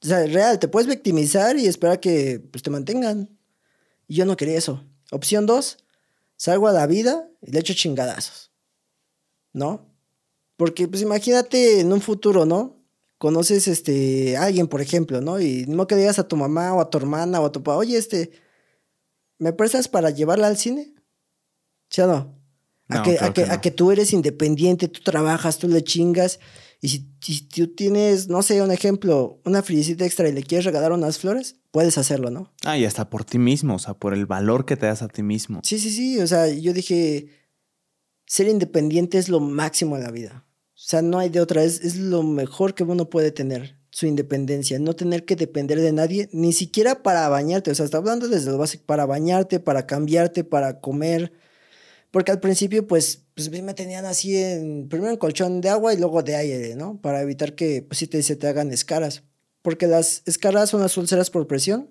O sea, real, te puedes victimizar y esperar que pues, te mantengan. Y yo no quería eso. Opción dos, salgo a la vida y le echo chingadazos. ¿No? Porque, pues imagínate en un futuro, ¿no? Conoces este, a alguien, por ejemplo, ¿no? Y no que digas a tu mamá o a tu hermana o a tu papá, oye, este, ¿me prestas para llevarla al cine? ¿Sí o no? A, que, a, que, a que tú eres independiente, tú trabajas, tú le chingas y si, tú tienes, no sé, un ejemplo, una friecita extra y le quieres regalar unas flores, puedes hacerlo, ¿no? Ah, y hasta por ti mismo, o sea, por el valor que te das a ti mismo. Sí, sí, sí. O sea, yo dije, ser independiente es lo máximo en la vida. O sea, no hay de otra, es, es lo mejor que uno puede tener, su independencia, no tener que depender de nadie, ni siquiera para bañarte, o sea, está hablando desde lo básico, para bañarte, para cambiarte, para comer, porque al principio, pues, pues me tenían así en, primero en colchón de agua y luego de aire, ¿no? Para evitar que, pues, si te, se te hagan escaras. Porque las escaras son las úlceras por presión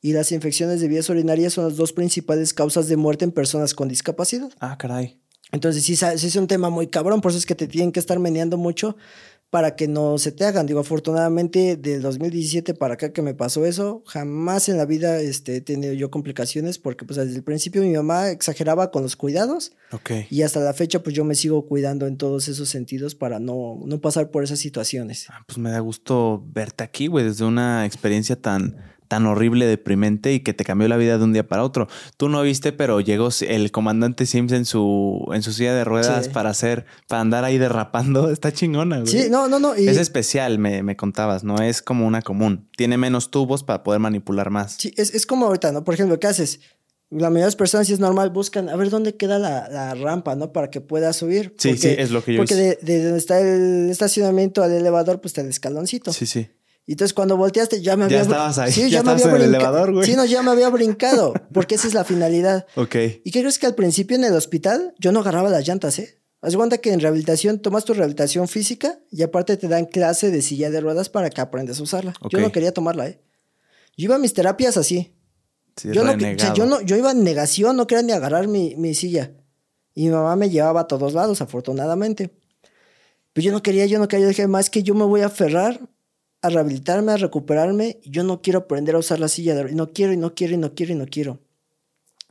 y las infecciones de vías urinarias son las dos principales causas de muerte en personas con discapacidad. Ah, caray. Entonces sí, sí es un tema muy cabrón, por eso es que te tienen que estar meneando mucho para que no se te hagan. Digo, afortunadamente del 2017 para acá que me pasó eso, jamás en la vida este, he tenido yo complicaciones porque pues desde el principio mi mamá exageraba con los cuidados. Ok. Y hasta la fecha pues yo me sigo cuidando en todos esos sentidos para no, no pasar por esas situaciones. Ah, pues me da gusto verte aquí, güey, desde una experiencia tan tan horrible, deprimente y que te cambió la vida de un día para otro. Tú no viste, pero llegó el comandante Sims en su, en su silla de ruedas para hacer, para andar ahí derrapando. Está chingona, güey. Sí, no, no, no. Es especial, me, me, contabas, no es como una común. Tiene menos tubos para poder manipular más. Sí, es, es como ahorita, ¿no? Por ejemplo, ¿qué haces? La mayoría de las personas, si es normal, buscan a ver dónde queda la, la rampa, ¿no? Para que pueda subir. Sí, sí, es lo que yo Porque de, de, donde está el estacionamiento al elevador, pues está el escaloncito. Sí, sí. Y entonces cuando volteaste ya me había... Ya estabas ahí, sí, ya, me había en el elevador, güey. Sí, no, ya me había brincado, porque esa es la finalidad. Ok. ¿Y qué crees que al principio en el hospital yo no agarraba las llantas, eh? Haz cuenta que en rehabilitación tomas tu rehabilitación física y aparte te dan clase de silla de ruedas para que aprendas a usarla. Yo no quería tomarla, ¿eh? Yo iba a mis terapias así. Sí, yo, no, yo, no, yo iba en negación, no quería ni agarrar mi, mi silla. Y mi mamá me llevaba a todos lados, afortunadamente. Pero yo no quería, yo no quería. Yo dije, más que yo me voy a aferrar a rehabilitarme, a recuperarme, yo no quiero aprender a usar la silla de no quiero y no quiero y no quiero y no quiero.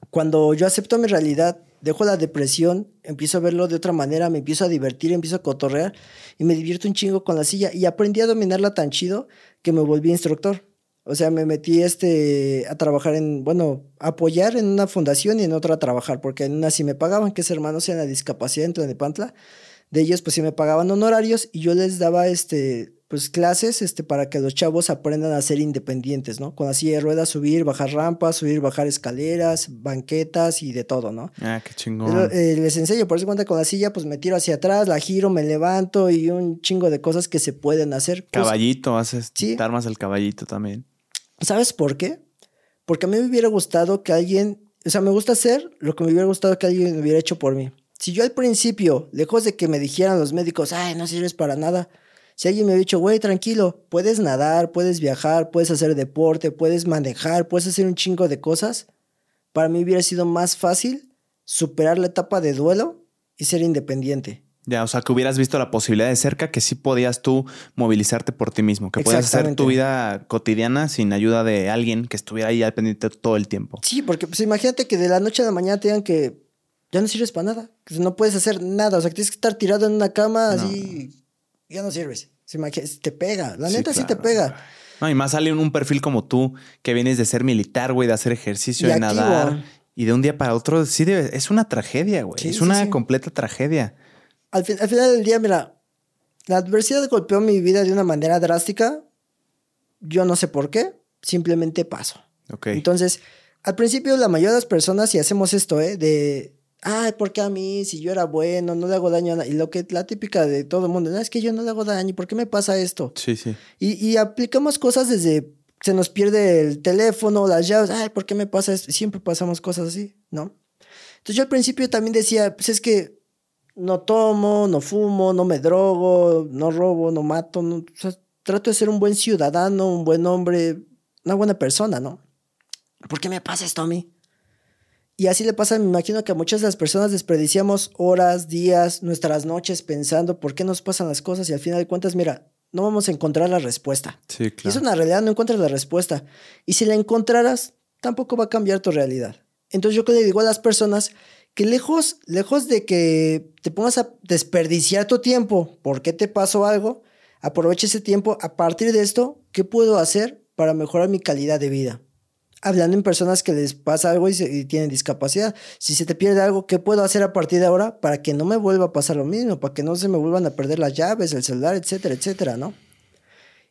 Cuando yo acepto mi realidad dejo la depresión, empiezo a verlo de otra manera, me empiezo a divertir, empiezo a cotorrear y me divierto un chingo con la silla y aprendí a dominarla tan chido que me volví instructor. O sea, me metí este, a trabajar en, bueno, apoyar en una fundación y en otra a trabajar, porque en una sí me pagaban, que es hermanos en la discapacidad en Tlanepantla. De ellos, pues sí me pagaban honorarios y yo les daba este, pues clases este, para que los chavos aprendan a ser independientes, ¿no? Con así de ruedas, subir, bajar rampas, subir, bajar escaleras, banquetas y de todo, ¿no? Ah, qué chingón. Eh, les enseño, por eso cuenta con la silla, pues me tiro hacia atrás, la giro, me levanto y un chingo de cosas que se pueden hacer. Caballito, haces, ¿Sí? armas el caballito también. ¿Sabes por qué? Porque a mí me hubiera gustado que alguien, o sea, me gusta hacer lo que me hubiera gustado que alguien hubiera hecho por mí. Si yo al principio, lejos de que me dijeran los médicos, ay, no sirves para nada, si alguien me hubiera dicho, güey, tranquilo, puedes nadar, puedes viajar, puedes hacer deporte, puedes manejar, puedes hacer un chingo de cosas, para mí hubiera sido más fácil superar la etapa de duelo y ser independiente. Ya, o sea, que hubieras visto la posibilidad de cerca que sí podías tú movilizarte por ti mismo, que podías hacer tu vida cotidiana sin ayuda de alguien que estuviera ahí al pendiente todo el tiempo. Sí, porque pues imagínate que de la noche a la mañana te digan que ya no sirves para nada, que no puedes hacer nada, o sea, que tienes que estar tirado en una cama así, ya no sirves. Te pega, la neta sí, te pega. No, y más sale un perfil como tú, que vienes de ser militar, güey, de hacer ejercicio, de nadar. Y de un día para otro, sí, es una tragedia, güey. es una completa tragedia al, final del día, mira, la adversidad golpeó mi vida de una manera drástica. Yo no sé por qué, simplemente paso. Entonces, al principio la mayoría de las personas, si hacemos esto, ¿eh? De, ay, ¿por qué a mí? Si yo era bueno, no le hago daño a nadie. Y lo que la típica de todo el mundo, no, es que yo no le hago daño, ¿por qué me pasa esto? Sí, sí. Y, y aplicamos cosas desde, se nos pierde el teléfono, las llaves, ay, ¿por qué me pasa esto? Siempre pasamos cosas así, ¿no? Entonces yo al principio también decía, pues es que no tomo, no fumo, no me drogo, no robo, no mato. No, trato de ser un buen ciudadano, un buen hombre, una buena persona, ¿no? ¿Por qué me pasa esto a mí? Y así le pasa, me imagino que a muchas de las personas desperdiciamos horas, días, nuestras noches pensando por qué nos pasan las cosas y al final de cuentas, mira, no vamos a encontrar la respuesta. Sí, claro. es una realidad, no encuentras la respuesta. Y si la encontraras, tampoco va a cambiar tu realidad. Entonces yo que le digo a las personas que lejos, lejos de que te pongas a desperdiciar tu tiempo porque te pasó algo, aprovecha ese tiempo. A partir de esto, ¿qué puedo hacer para mejorar mi calidad de vida? Hablando en personas que les pasa algo y, tienen discapacidad. Si se te pierde algo, ¿qué puedo hacer a partir de ahora para que no me vuelva a pasar lo mismo? Para que no se me vuelvan a perder las llaves, el celular, etcétera, etcétera, ¿no?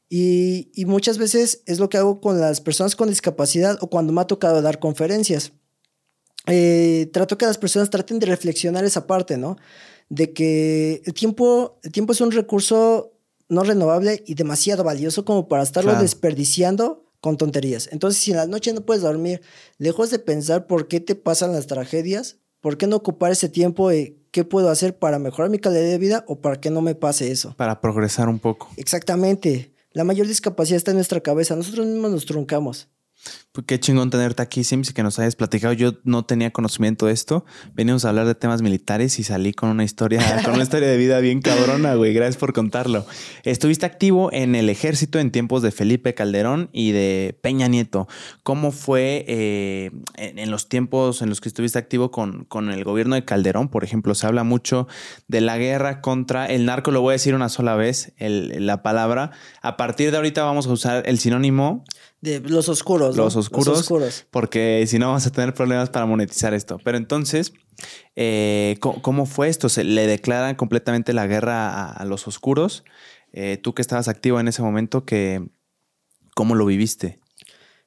Y, y muchas veces es lo que hago con las personas con discapacidad o cuando me ha tocado dar conferencias eh, trato que las personas traten de reflexionar esa parte, ¿no? De que el tiempo, el tiempo es un recurso no renovable y demasiado valioso como para estarlo desperdiciando con tonterías. Entonces, si en la noche no puedes dormir, lejos de pensar por qué te pasan las tragedias, ¿por qué no ocupar ese tiempo de qué puedo hacer para mejorar mi calidad de vida o para que no me pase eso? Para progresar un poco. Exactamente. La mayor discapacidad está en nuestra cabeza. Nosotros mismos nos truncamos. Pues qué chingón tenerte aquí, Sims, y que nos hayas platicado. Yo no tenía conocimiento de esto. Venimos a hablar de temas militares y salí con una historia, con una historia de vida bien cabrona, güey. Gracias por contarlo. Estuviste activo en el ejército en tiempos de Felipe Calderón y de Peña Nieto. ¿Cómo fue eh, en, los tiempos en los que estuviste activo con, con el gobierno de Calderón? Por ejemplo, se habla mucho de la guerra contra el narco. Lo voy a decir una sola vez, la palabra. A partir de ahorita vamos a usar el sinónimo de los oscuros. Los, oscuros, Porque si no vamos a tener problemas para monetizar esto. Pero entonces, eh, ¿cómo, fue esto? ¿Se le declaran completamente la guerra a, los oscuros? Eh, tú que estabas activo en ese momento, que, ¿cómo lo viviste?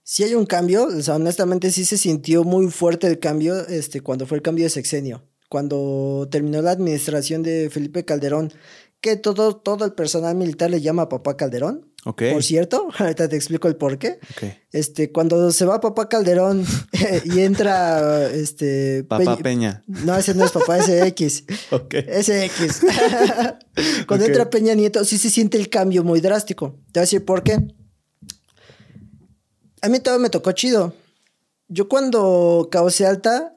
Sí hay un cambio, o sea, honestamente sí se sintió muy fuerte el cambio este, cuando fue el cambio de sexenio. Cuando terminó la administración de Felipe Calderón, que todo, todo el personal militar le llama a papá Calderón. Por cierto, ahorita te explico el por qué. Este, cuando se va papá Calderón y entra este Papá Peña. No, ese no es papá, ese X. Ese X. cuando entra Peña Nieto, sí se siente el cambio muy drástico. Te voy a decir por qué. A mí todo me tocó chido. Yo cuando causé alta,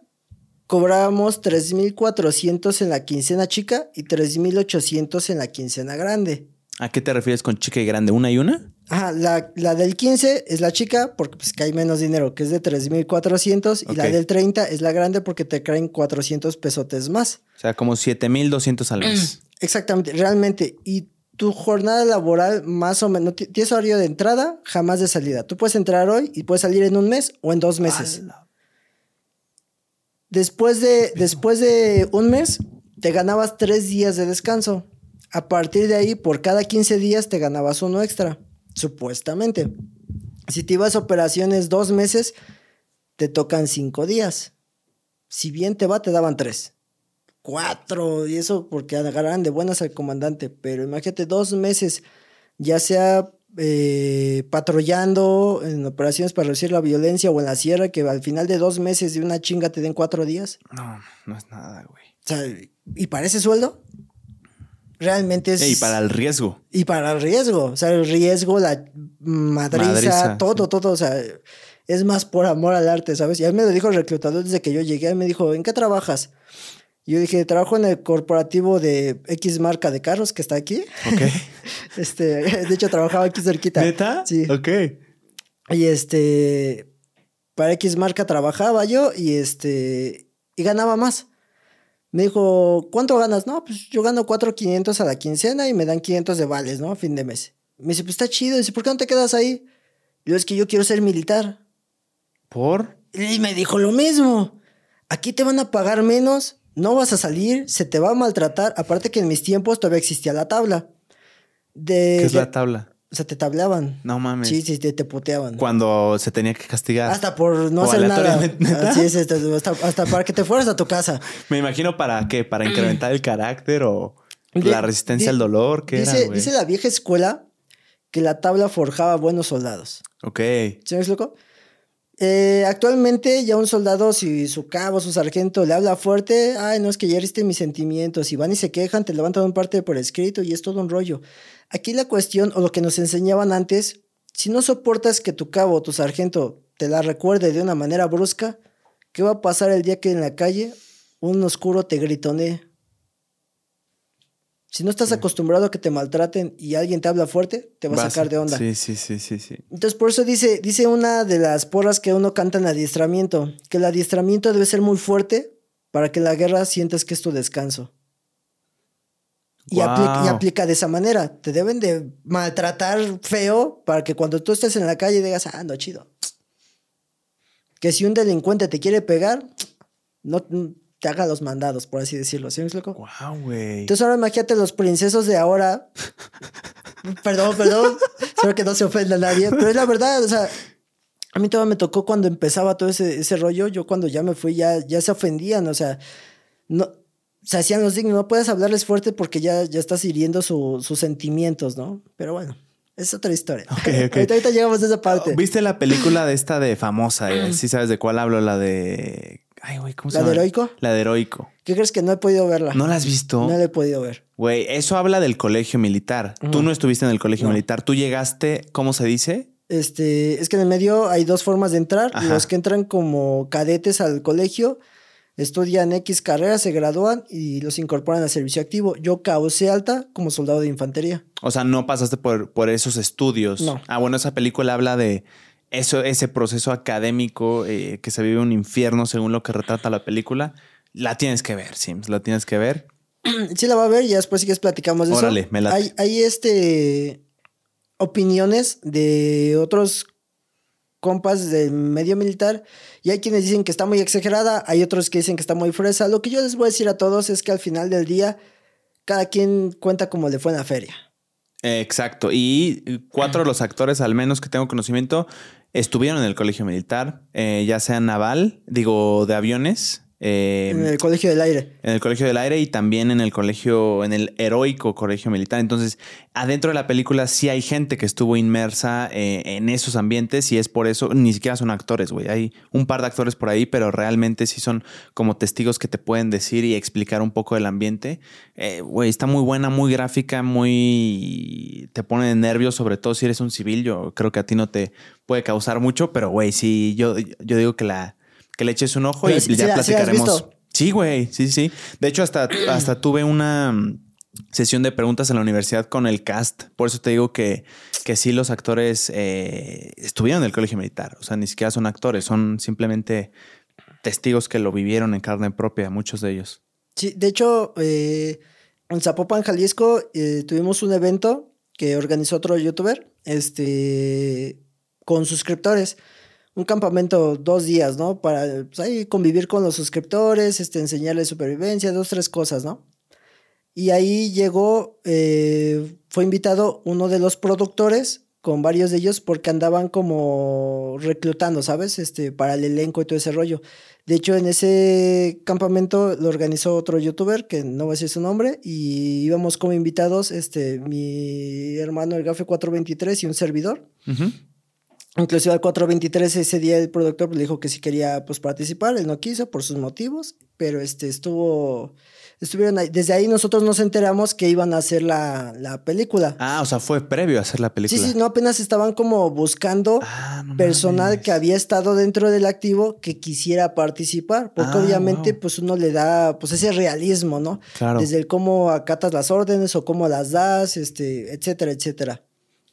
cobrábamos 3.400 en la quincena chica y 3.800 en la quincena grande. ¿A qué te refieres con chica y grande? ¿Una y una? Ajá, la, la del 15 es la chica porque pues cae menos dinero, que es de 3.400. Y la del 30 es la grande porque te caen 400 pesotes más. O sea, como 7200 al mes. Exactamente, realmente. Y tu jornada laboral más o menos, ti- tienes horario de entrada, jamás de salida. Tú puedes entrar hoy y puedes salir en un mes o en dos meses. Después de, después de un mes, te ganabas tres días de descanso. A partir de ahí, por cada 15 días te ganabas uno extra, supuestamente. Si te ibas a operaciones dos meses, te tocan cinco días. Si bien te va, te daban tres. Cuatro, y eso porque agarran de buenas al comandante. Pero imagínate dos meses, ya sea eh, patrullando en operaciones para reducir la violencia o en la sierra, que al final de dos meses de una chinga te den cuatro días. No, no es nada, güey. O sea, ¿y para ese sueldo? Realmente es... Y para el riesgo. Y para el riesgo. O sea, el riesgo, la madriza, Madriza, todo, todo. O sea, es más por amor al arte, ¿sabes? Y a mí me lo dijo el reclutador desde que yo llegué. Él me dijo, ¿en qué trabajas? Y yo dije, trabajo en el corporativo de X marca de carros que está aquí. Ok. Este, de hecho, trabajaba aquí cerquita. ¿Neta? Sí. Ok. Y este, para X marca trabajaba yo y este, y ganaba más. Me dijo, ¿cuánto ganas? No, pues yo gano 4,500 a la quincena y me dan 500 de vales, ¿no? A fin de mes. Me dice, pues está chido. Dice, ¿por qué no te quedas ahí? Yo, es que yo quiero ser militar. ¿Por? Y me dijo lo mismo. Aquí te van a pagar menos, no vas a salir, se te va a maltratar. Aparte que en mis tiempos todavía existía la tabla. De, ¿Qué es la tabla? O sea, te tableaban. No mames. Sí, sí, te, te puteaban. Cuando se tenía que castigar. Hasta por no O hacer nada. Así es, este, hasta, hasta para que te fueras a tu casa. Me imagino para qué, para incrementar el carácter o la resistencia al dolor, ¿qué dice, era, dice la vieja escuela que la tabla forjaba buenos soldados. Ok. ¿Sí me explico? Eh, actualmente ya un soldado, si su cabo, su sargento le habla fuerte, ay, no es que heriste mis sentimientos, y van y se quejan, te levantan un parte por escrito y es todo un rollo. Aquí la cuestión, o lo que nos enseñaban antes, si no soportas que tu cabo o tu sargento te la recuerde de una manera brusca, ¿qué va a pasar el día que en la calle un oscuro te gritonee? Si no estás acostumbrado a que te maltraten y alguien te habla fuerte, te va a Vas- sacar de onda. Sí, sí, sí, sí, sí. Entonces, por eso dice, dice una de las porras que uno canta en adiestramiento, que el adiestramiento debe ser muy fuerte para que la guerra sientas que es tu descanso. Y, aplica, y aplica de esa manera. Te deben de maltratar feo para que cuando tú estés en la calle digas, ah, no, chido. Que si un delincuente te quiere pegar, no te haga los mandados, por así decirlo. ¿Sí me explico? Wow, güey. Entonces ahora imagínate los princesos de ahora. perdón, perdón. Espero que no se ofenda a nadie. Pero es la verdad, o sea, a mí todavía me tocó cuando empezaba todo ese, ese rollo. Yo cuando ya me fui, ya, ya se ofendían. O sea, no, se hacían los dignos. No puedes hablarles fuerte porque ya, ya estás hiriendo su- sus sentimientos, ¿no? Pero bueno, es otra historia. Ok, ok. ahorita, ahorita llegamos a esa parte. ¿Viste la película de esta de famosa? eh? Sí sabes de cuál hablo, la de... Ay, güey, ¿cómo se ¿La llama? de Heroico? La de Heroico. ¿Qué crees que no he podido verla? ¿No la has visto? No la he podido ver. Güey, eso habla del colegio militar. Tú no estuviste en el colegio No. militar. Tú llegaste, ¿cómo se dice? Este, es que en el medio hay dos formas de entrar. Ajá. Los que entran como cadetes al colegio, estudian X carreras, se gradúan y los incorporan al servicio activo. Yo causé alta como soldado de infantería. O sea, no pasaste por, por esos estudios. No. Ah, bueno, esa película habla de eso, ese proceso académico eh, que se vive un infierno según lo que retrata la película. La tienes que ver, Sims, la tienes que ver. Sí la va a ver y después sí que platicamos de Órale, eso. me late. Hay, hay este opiniones de otros compas del medio militar y hay quienes dicen que está muy exagerada, hay otros que dicen que está muy fresa. Lo que yo les voy a decir a todos es que al final del día cada quien cuenta como le fue en la feria. Exacto. Y cuatro de los actores, al menos que tengo conocimiento, estuvieron en el colegio militar, eh, ya sea naval, digo, de aviones. Eh, en el colegio del aire. en el Colegio del Aire y también en el colegio, en el heroico colegio militar. Entonces, adentro de la película sí hay gente que estuvo inmersa eh, en esos ambientes y es por eso, ni siquiera son actores, güey. Hay un par de actores por ahí, pero realmente sí son como testigos que te pueden decir y explicar un poco del ambiente. Eh, Güey, está muy buena, muy gráfica, muy... te pone de nervios, sobre todo si eres un civil. Yo creo que a ti no te puede causar mucho, pero güey, sí, yo, yo digo que la... Que le eches un ojo Pero y ya platicaremos. Sí, güey, sí, sí. De hecho, hasta, hasta tuve una, sesión de preguntas en la universidad con el cast. Por eso te digo que, que sí, los actores eh, estuvieron en el colegio militar. O sea, ni siquiera son actores, son simplemente testigos que lo vivieron en carne propia, muchos de ellos. Sí, de hecho, eh, en Zapopan, Jalisco, eh, tuvimos un evento que organizó otro youtuber, este, con suscriptores. Un campamento dos días, ¿no? Para pues, ahí convivir con los suscriptores, este, enseñarles supervivencia, dos, tres cosas, ¿no? Y ahí llegó, eh, fue invitado uno de los productores con varios de ellos porque andaban como reclutando, ¿sabes? Este, para el elenco y todo ese rollo. De hecho, en ese campamento lo organizó otro youtuber, que no voy a decir su nombre, y íbamos como invitados, este, mi hermano el Gafe 423 y un servidor. Inclusive al 423 ese día el productor le dijo que sí quería pues participar, él no quiso por sus motivos, pero este estuvo estuvieron ahí. Desde ahí nosotros nos enteramos que iban a hacer la, película. Ah, o sea, fue previo a hacer la película. Sí, sí, no, apenas estaban como buscando ah, personal que había estado dentro del activo que quisiera participar, porque ah, obviamente pues uno le da pues ese realismo, ¿no? Claro. Desde el cómo acatas las órdenes o cómo las das, este, etcétera, etcétera.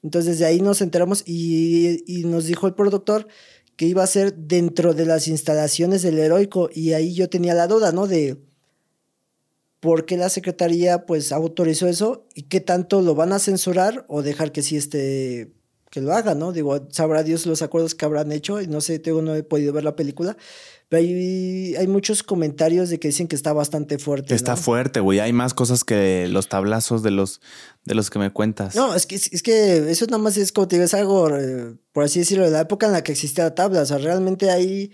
Entonces desde ahí nos enteramos y, y nos dijo el productor que iba a ser dentro de las instalaciones del heroico y ahí yo tenía la duda, ¿no? De por qué la Secretaría pues autorizó eso y qué tanto lo van a censurar o dejar que sí este que lo haga, ¿no? Digo, sabrá Dios los acuerdos que habrán hecho, y no sé, tengo, no he podido ver la película, pero hay, hay muchos comentarios de que dicen que está bastante fuerte. Está fuerte, güey, hay más cosas que los tablazos de los, de los que me cuentas. No, es que, es que eso nada más es como te digo, es algo, eh, por así decirlo, de la época en la que existía la tabla, o sea, realmente hay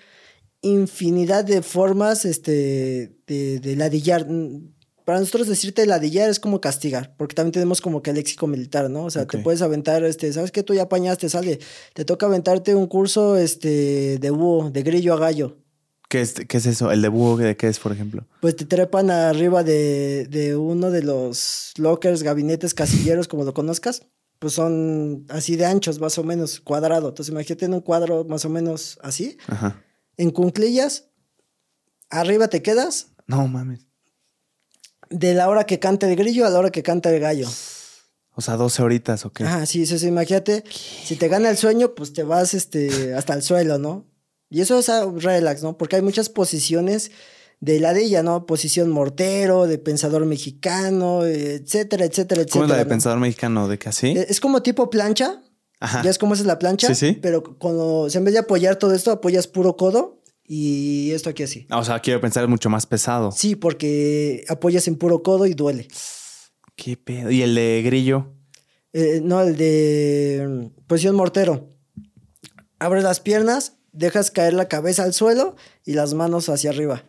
infinidad de formas este, de, de ladillar para nosotros decirte ladillar es como castigar, porque también tenemos como que el léxico militar, ¿no? O sea, te puedes aventar, este, ¿sabes qué? Tú ya apañaste, sale. Te toca aventarte un curso este, de búho, de grillo a gallo. ¿Qué es, ¿Qué es eso? ¿El de búho de qué es, por ejemplo? Pues te trepan arriba de, de uno de los lockers, gabinetes, casilleros, como lo conozcas. Pues son así de anchos, más o menos, cuadrado. Entonces imagínate en un cuadro más o menos así. Ajá. En cunclillas, arriba te quedas. No mames de la hora que canta el grillo a la hora que canta el gallo. O sea, 12 horitas o qué. Ah, sí, eso sí, imagínate. Si te gana el sueño, pues te vas este, hasta el suelo, ¿no? Y eso es relax, ¿no? Porque hay muchas posiciones de la de ella, ¿no? Posición mortero, de pensador mexicano, etcétera, etcétera, etcétera. ¿Cómo es la de pensador mexicano? ¿De qué así? Eh, es como tipo plancha. Ajá. ¿Ya es como es la plancha? Sí, sí. Pero cuando, o sea, en vez de apoyar todo esto, apoyas puro codo y esto aquí así. Ah, o sea, quiero pensar es mucho más pesado. Sí, porque apoyas en puro codo y duele. Qué pedo. ¿Y el de grillo? Eh, no, el de mm, posición mortero. Abres las piernas, dejas caer la cabeza al suelo y las manos hacia arriba.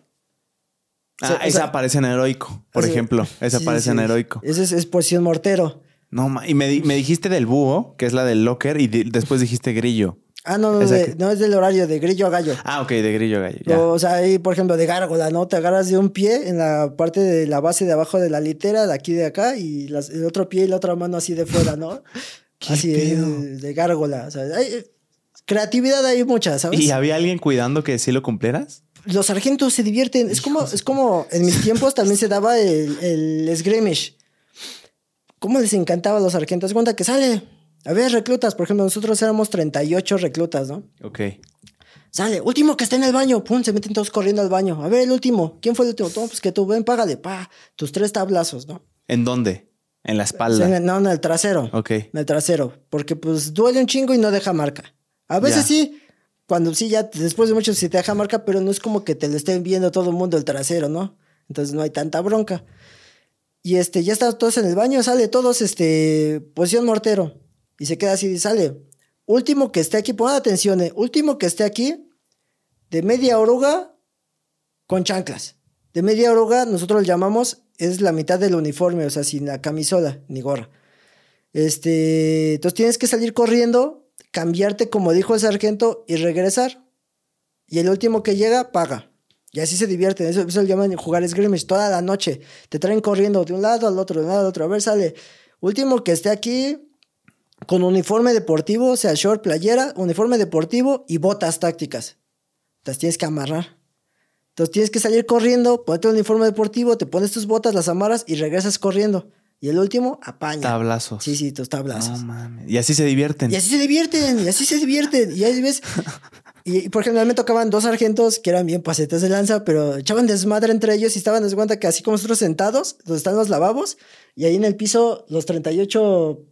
Ah, esa aparece en heroico, por ejemplo. Esa aparece en heroico. Esa es, posición mortero. No, y me, me, dijiste del búho, que es la del locker, y después dijiste grillo. Ah, no, no, no es del horario, de grillo a gallo. Ah, ok, de grillo a gallo. O sea, ahí, por ejemplo, de gárgola, ¿no? Te agarras de un pie en la parte de la base de abajo de la litera, de aquí de acá, y el otro pie y la otra mano así de fuera, ¿no? así de, de, gárgola. O sea, hay, creatividad hay mucha, ¿sabes? ¿Y había alguien cuidando que sí lo cumplieras? Los sargentos se divierten. Es como, es como en mis tiempos también se daba el, el scrimmage. ¿Cómo les encantaba a los sargentos? Cuenta que sale a ver, reclutas, por ejemplo, nosotros éramos 38 reclutas, ¿no? Ok. Sale, último que está en el baño, pum, se meten todos corriendo al baño. A ver, el último, ¿quién fue el último? Toma, pues que tú, ven, págale, pa, tus tres tablazos, ¿no? ¿En dónde? ¿En la espalda? no, en el trasero. Ok. En el trasero, porque pues duele un chingo y no deja marca. A veces sí, cuando sí, ya después de mucho sí te deja marca, pero no es como que te lo estén viendo todo el mundo el trasero, ¿no? Entonces no hay tanta bronca. Y este, ya están todos en el baño, sale todos, este, posición mortero. Y se queda así y sale. Último que esté aquí, pongan atención, eh. último que esté aquí, de media oruga con chanclas. De media oruga, nosotros lo llamamos, es la mitad del uniforme, o sea, sin la camisola ni gorra. Este, entonces tienes que salir corriendo, cambiarte como dijo el sargento y regresar. Y el último que llega, paga. Y así se divierten. Eso, eso lo llaman jugar scrimmage toda la noche. Te traen corriendo de un lado al otro, de un lado al otro. A ver, sale. Último que esté aquí, con uniforme deportivo, o sea, short, playera, uniforme deportivo y botas tácticas. Las tienes que amarrar. Entonces tienes que salir corriendo, ponerte el uniforme deportivo, te pones tus botas, las amarras y regresas corriendo. Y el último, apaña. Tablazos. Sí, sí, tus tablazos. No mames. Y así se divierten. Y así se divierten, y así se divierten. Y ahí ves. Y por ejemplo, me tocaban dos sargentos que eran bien pasetas de lanza, pero echaban desmadre entre ellos y estaban de cuenta que así como nosotros sentados, donde están los lavabos, y ahí en el piso los 38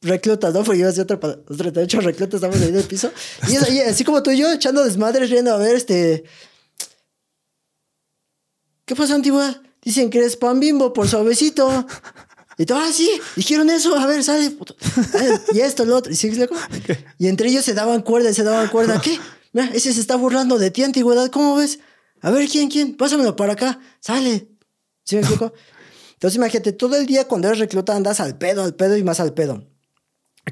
reclutas, ¿no? Porque ibas de otro, los 38 reclutas estaban ahí en el piso. Y es ahí, así como tú y yo, echando desmadre, riendo, a ver, este. ¿Qué pasa, antigua? Dicen que eres pan bimbo por suavecito. Y todo, ah, sí, dijeron eso, a ver, sale. Puto. Y esto, lo otro. ¿Y, loco? y entre ellos se daban cuerda y se daban cuerda. ¿Qué? Mira, ese se está burlando de ti, antigüedad. ¿Cómo ves? A ver, ¿quién, quién? Pásamelo para acá. Sale. ¿Sí me explico? Entonces, imagínate, todo el día cuando eres recluta andas al pedo, al pedo y más al pedo.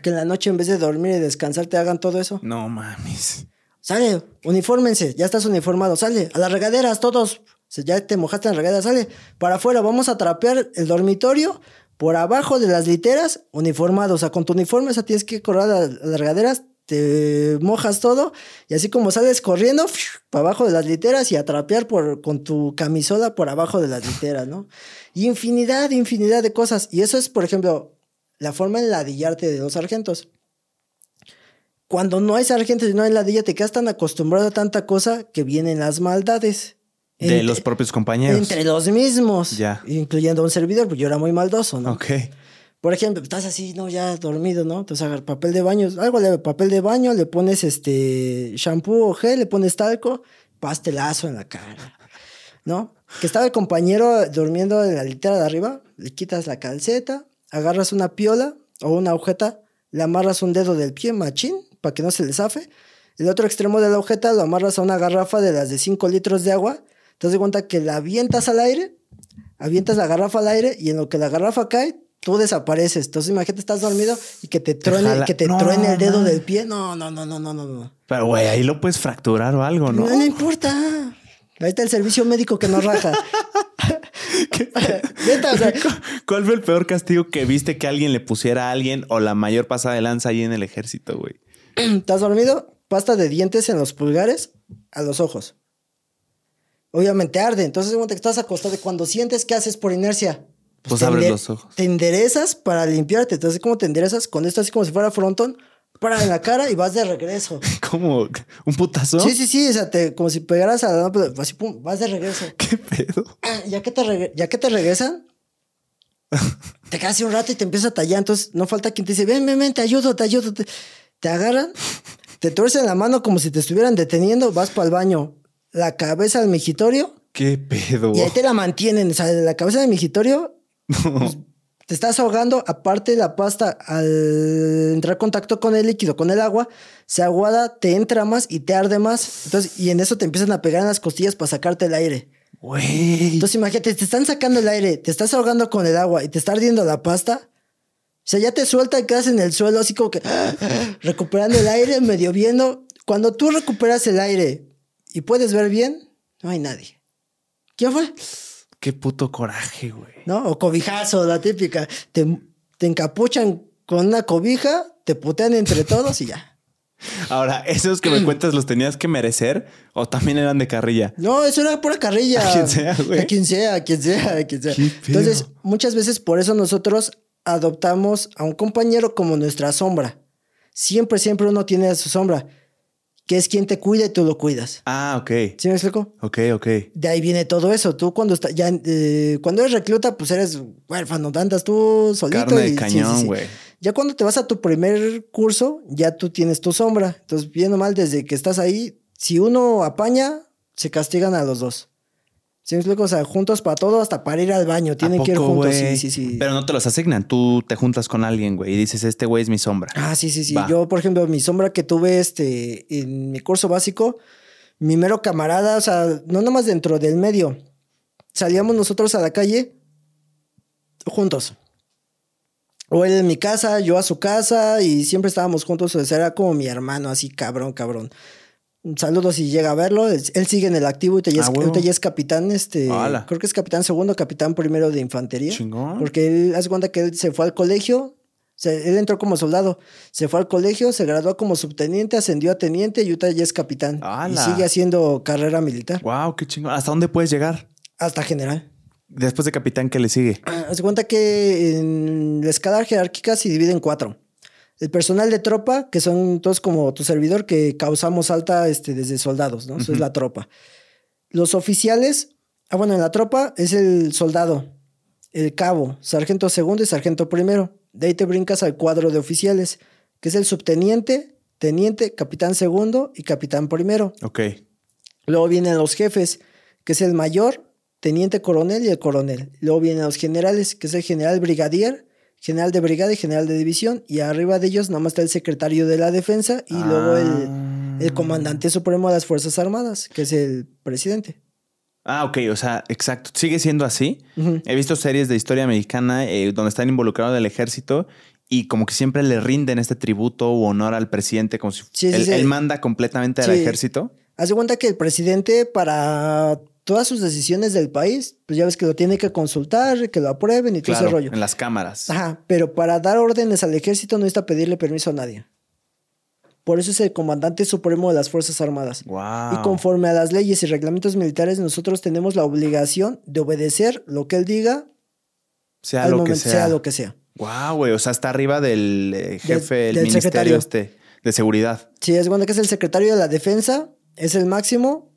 Que en la noche, en vez de dormir y descansar, te hagan todo eso. No mames. Sale, uniformense, ya estás uniformado, sale, a las regaderas, todos. Ya te mojaste en la regadera, sale. Para afuera, vamos a trapear el dormitorio por abajo de las literas, uniformado. O sea, con tu uniforme, o sea, tienes que correr a las regaderas, te mojas todo y así como sales corriendo para abajo de las literas y a trapear por, con tu camisola por abajo de las literas, ¿no? Y infinidad, infinidad de cosas. Y eso es, por ejemplo, la forma en ladillarte de los sargentos. Cuando no hay sargentos y no hay ladilla, te quedas tan acostumbrado a tanta cosa que vienen las maldades. De entre, los propios compañeros. Entre los mismos. Ya. Incluyendo un servidor, porque yo era muy maldoso, ¿no? Ok. Por ejemplo, estás así, ¿no? Ya dormido, ¿no? Entonces agarras papel de baño, algo de papel de baño, le pones este shampoo o gel, le pones talco, pastelazo en la cara, ¿no? Que estaba el compañero durmiendo en la litera de arriba, le quitas la calceta, agarras una piola o una agujeta, le amarras un dedo del pie, machín, para que no se le zafe. El otro extremo de la agujeta lo amarras a una garrafa de las de 5 litros de agua. Te das cuenta que la avientas al aire, avientas la garrafa al aire y en lo que la garrafa cae, tú desapareces. Entonces imagínate, estás dormido y que te truene, que te truene el dedo del pie. No, no, no, no, no, no. Pero, güey, ahí lo puedes fracturar o algo, ¿no? No, no importa. Ahí está el servicio médico que nos raja. ¿Cuál fue el peor castigo que viste que alguien le pusiera a alguien o la mayor pasada de lanza ahí en el ejército, güey? ¿Estás dormido? Pasta de dientes en los pulgares a los ojos. Obviamente arde. Entonces, cuando estás acostado, cuando sientes que haces por inercia, pues, pues abres los ojos. Te enderezas para limpiarte. Entonces, ¿cómo te enderezas? Con esto así como si fuera frontón, para en la cara y vas de regreso. ¿Cómo? ¿Un putazo? Sí, sí, sí. O sea, te, como si pegaras a la... Así, pum, vas de regreso. ¿Qué pedo? Ya que te, ya que te regresan, te quedas un rato y te empieza a tallar. Entonces, no falta quien te dice, ven, ven, ven, te ayudo, te ayudo. Te, te agarran, te tuercen la mano como si te estuvieran deteniendo, vas para el baño, la cabeza al migitorio. ¿Qué pedo? Y ahí te la mantienen. O sea, la cabeza del migitorio pues, te estás ahogando, aparte la pasta al entrar en contacto con el líquido, con el agua, se aguada, te entra más y te arde más. Entonces, y en eso te empiezan a pegar en las costillas para sacarte el aire. Güey. Entonces, imagínate, te están sacando el aire, te estás ahogando con el agua y te está ardiendo la pasta. O sea, ya te suelta y quedas en el suelo así como que recuperando el aire, medio viendo. Cuando tú recuperas el aire y puedes ver bien, no hay nadie. ¿Quién fue? Qué puto coraje, güey. ¿No? O cobijazo, la típica. Te, te encapuchan con una cobija, te putean entre todos y ya. Ahora, ¿esos que me cuentas los tenías que merecer o también eran de carrilla? No, eso era pura carrilla. A quien sea, güey. A quien sea, a quien sea, a quien sea. Entonces, muchas veces por eso nosotros adoptamos a un compañero como nuestra sombra. Siempre, siempre uno tiene a su sombra que es quien te cuida y tú lo cuidas. Ah, ok. ¿Sí me explico? Ok, ok. De ahí viene todo eso. Tú cuando está, ya eh, cuando eres recluta, pues eres huérfano, andas tú solito. Carne de cañón, güey. ya cuando te vas a tu primer curso, ya tú tienes tu sombra. Entonces, bien o mal, desde que estás ahí, si uno apaña, se castigan a los dos. ¿Sí me explico? O sea, juntos para todo, hasta para ir al baño. Tienen que ir juntos. Sí, sí, sí. Pero no te los asignan. Tú te juntas con alguien, güey, y dices, este güey es mi sombra. Ah, sí, sí, sí. Yo, por ejemplo, mi sombra que tuve este, en mi curso básico, mi mero camarada, o sea, no nomás dentro del medio. Salíamos nosotros a la calle juntos. O él en mi casa, yo a su casa, y siempre estábamos juntos. O sea, era como mi hermano, así cabrón, cabrón. Saludos si llega a verlo. Él, sigue en el activo y ya, ah, es, capitán, este. Creo que es capitán segundo, capitán primero de infantería. Chingón. Porque él hace cuenta que él se fue al colegio. él entró como soldado, se fue al colegio, se graduó como subteniente, ascendió a teniente y ahorita ya es capitán. Y sigue haciendo carrera militar. Wow, qué chingón. ¿Hasta dónde puedes llegar? Hasta general. Después de capitán, ¿qué le sigue? Haz cuenta que en la escala jerárquica se divide en cuatro. El personal de tropa, que son todos como tu servidor, que causamos alta este, desde soldados, ¿no? Eso es la tropa. Los oficiales, ah, bueno, en la tropa es el soldado, el cabo, sargento segundo y sargento primero. De ahí te brincas al cuadro de oficiales, que es el subteniente, teniente, capitán segundo y capitán primero. Ok. Luego vienen los jefes, que es el mayor, teniente coronel y el coronel. Luego vienen los generales, que es el general brigadier, general de brigada y general de división. Y arriba de ellos nada más está el secretario de la defensa y luego el, el, Ah. comandante supremo de las Fuerzas Armadas, que es el presidente. Ah, ok, o sea, exacto. Sigue siendo así. He visto series de historia americana eh, donde están involucrados el ejército y como que siempre le rinden este tributo u honor al presidente, como si Sí, sí, él, sí. él manda completamente al ejército. Haz de cuenta que el presidente para todas sus decisiones del país, pues ya ves que lo tiene que consultar, que lo aprueben y todo Claro, ese rollo. en las cámaras. Ajá, pero para dar órdenes al ejército no necesita pedirle permiso a nadie. Por eso es el comandante supremo de las Fuerzas Armadas. Wow. Y conforme a las leyes y reglamentos militares, nosotros tenemos la obligación de obedecer lo que él diga sea lo momento, que sea. sea lo que sea. Wow, güey. O sea, está arriba del eh, jefe, el del ministerio secretario. este de seguridad. Si es bueno que es el secretario de la defensa, es el máximo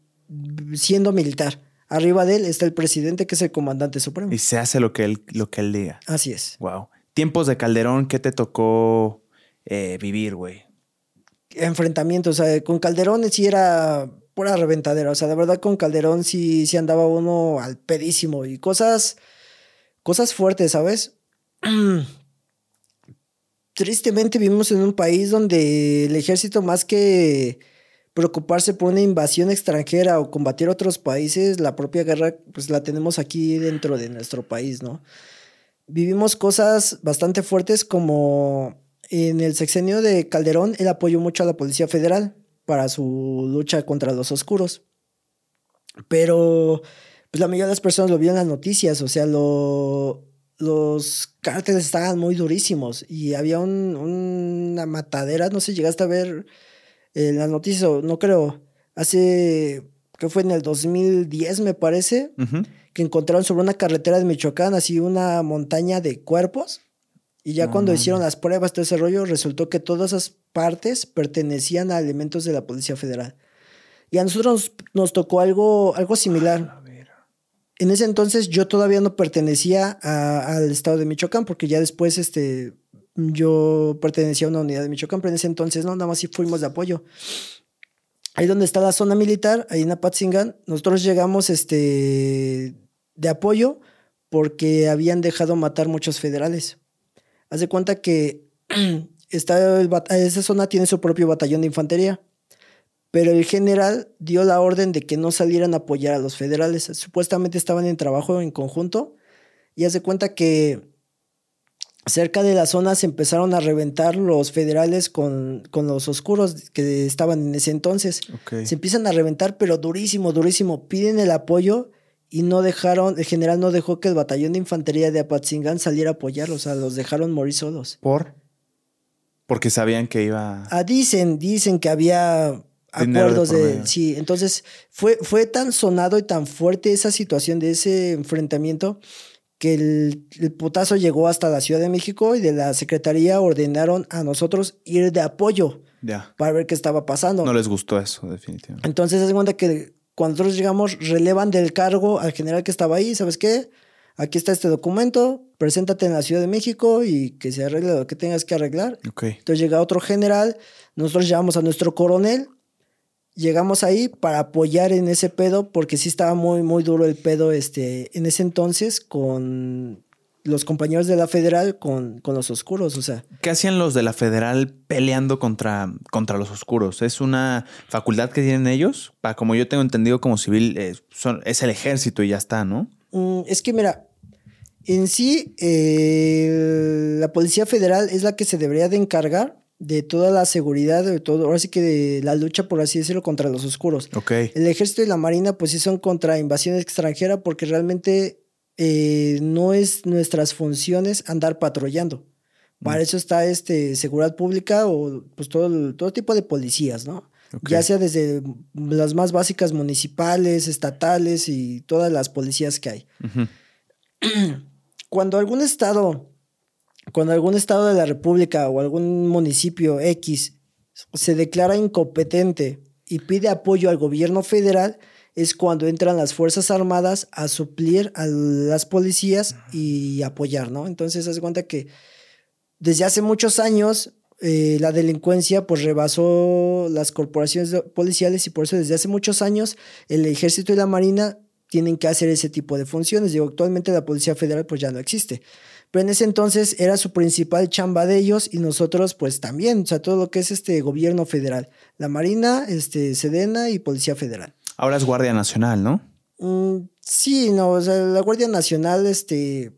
siendo militar. Arriba de él está el presidente, que es el comandante supremo. Y se hace lo que él, lo que él diga. Así es. Wow. Tiempos de Calderón, ¿qué te tocó eh, vivir, güey? Enfrentamientos. O sea, con Calderón sí era pura reventadera. O sea, de verdad con Calderón sí, sí andaba uno al pedísimo. Y cosas, cosas fuertes, ¿sabes? Tristemente vivimos en un país donde el ejército más que preocuparse por una invasión extranjera o combatir otros países, la propia guerra pues la tenemos aquí dentro de nuestro país, ¿no? Vivimos cosas bastante fuertes como en el sexenio de Calderón, él apoyó mucho a la Policía Federal para su lucha contra los oscuros. Pero pues la mayoría de las personas lo vio en las noticias, o sea, lo, los cárteles estaban muy durísimos y había un- una matadera, no sé, llegaste a ver en las noticias, no creo, hace, que fue en el 2010 me parece, que encontraron sobre una carretera de Michoacán así una montaña de cuerpos. Y ya No cuando hicieron las pruebas, todo ese rollo, resultó que todas esas partes pertenecían a elementos de la Policía Federal. Y a nosotros nos, nos tocó algo, algo similar. En ese entonces yo todavía no pertenecía a- al estado de Michoacán, porque ya después este, yo pertenecía a una unidad de Michoacán, pero en ese entonces no, nada más sí fuimos de apoyo. Ahí donde está la zona militar, ahí en Apatzingán, nosotros llegamos este, de apoyo porque habían dejado matar muchos federales. Haz de cuenta que está esa zona tiene su propio batallón de infantería, pero el general dio la orden de que no salieran a apoyar a los federales. Supuestamente estaban en trabajo en conjunto y haz de cuenta que cerca de la zona se empezaron a reventar los federales con, con los oscuros que estaban en ese entonces. Se empiezan a reventar, pero durísimo, durísimo. Piden el apoyo y no dejaron, el general no dejó que el batallón de infantería de Apatzingán saliera a apoyarlos, o sea, los dejaron morir solos. ¿Por? Porque sabían que iba. Ah, dicen, dicen que había Dinero de acuerdos de, medio. sí, entonces fue, fue tan sonado y tan fuerte esa situación de ese enfrentamiento que el, el putazo llegó hasta la Ciudad de México y de la Secretaría ordenaron a nosotros ir de apoyo para ver qué estaba pasando. No les gustó eso, definitivamente. Entonces, se cuenta que cuando nosotros llegamos, relevan del cargo al general que estaba ahí, ¿sabes qué? Aquí está este documento, preséntate en la Ciudad de México y que se arregle lo que tengas que arreglar. Ok. Entonces llega otro general, nosotros llamamos a nuestro coronel, llegamos ahí para apoyar en ese pedo, porque sí estaba muy, muy duro el pedo este, en ese entonces con los compañeros de la federal, con, con los oscuros, o sea. ¿Qué hacían los de la federal peleando contra, contra los oscuros? ¿Es una facultad que tienen ellos? Para como yo tengo entendido como civil, eh, son, es el ejército y ya está, ¿no? Mm, es que mira, en sí, eh, la Policía Federal es la que se debería de encargar de toda la seguridad, de todo, ahora sí que de la lucha, por así decirlo, contra los oscuros. El ejército y la marina, pues sí son contra invasión extranjera, porque realmente eh, no es nuestras funciones andar patrullando. Para Mm. eso está este seguridad pública o pues todo, todo tipo de policías, ¿no? Ya sea desde las más básicas municipales, estatales y todas las policías que hay. Cuando algún estado, cuando algún estado de la República o algún municipio X se declara incompetente y pide apoyo al gobierno federal, es cuando entran las Fuerzas Armadas a suplir a las policías y apoyar, ¿no? Entonces, haz cuenta que desde hace muchos años eh, la delincuencia pues rebasó las corporaciones policiales y por eso desde hace muchos años el ejército y la marina tienen que hacer ese tipo de funciones. Digo, actualmente la Policía Federal pues ya no existe. Pero en ese entonces era su principal chamba de ellos y nosotros pues también, o sea, todo lo que es este gobierno federal, la Marina, este Sedena y Policía Federal. Ahora es Guardia Nacional, ¿no? Mm, sí, no, o sea, la Guardia Nacional, este,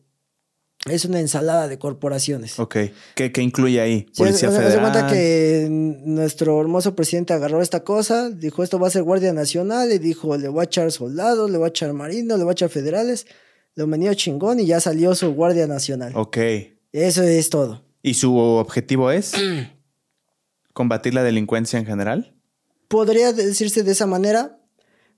es una ensalada de corporaciones. Ok. ¿Qué, incluye ahí? Policía Federal. Se cuenta que nuestro hermoso presidente agarró esta cosa, dijo esto va a ser Guardia Nacional, y dijo le voy a echar soldados, le voy a echar marinos, le voy a echar federales, lo venido chingón y ya salió su Guardia Nacional. Ok. Eso es todo. ¿Y su objetivo es combatir la delincuencia en general? Podría decirse de esa manera,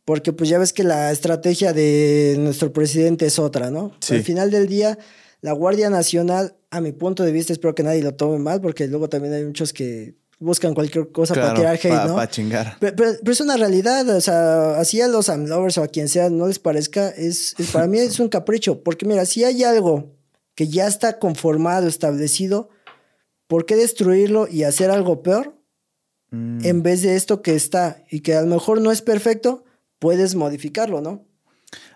porque pues ya ves que la estrategia de nuestro presidente es otra, ¿no? Al final del día, la Guardia Nacional, a mi punto de vista, espero que nadie lo tome mal, porque luego también hay muchos que buscan cualquier cosa para tirar hate, ¿no? Para chingar. Pero, es una realidad, o sea, así a los amlovers o a quien sea no les parezca, es, para mí es un capricho, porque mira, si hay algo que ya está conformado, establecido, ¿por qué destruirlo y hacer algo peor? Mm. En vez de esto que está y que a lo mejor no es perfecto, puedes modificarlo, ¿no?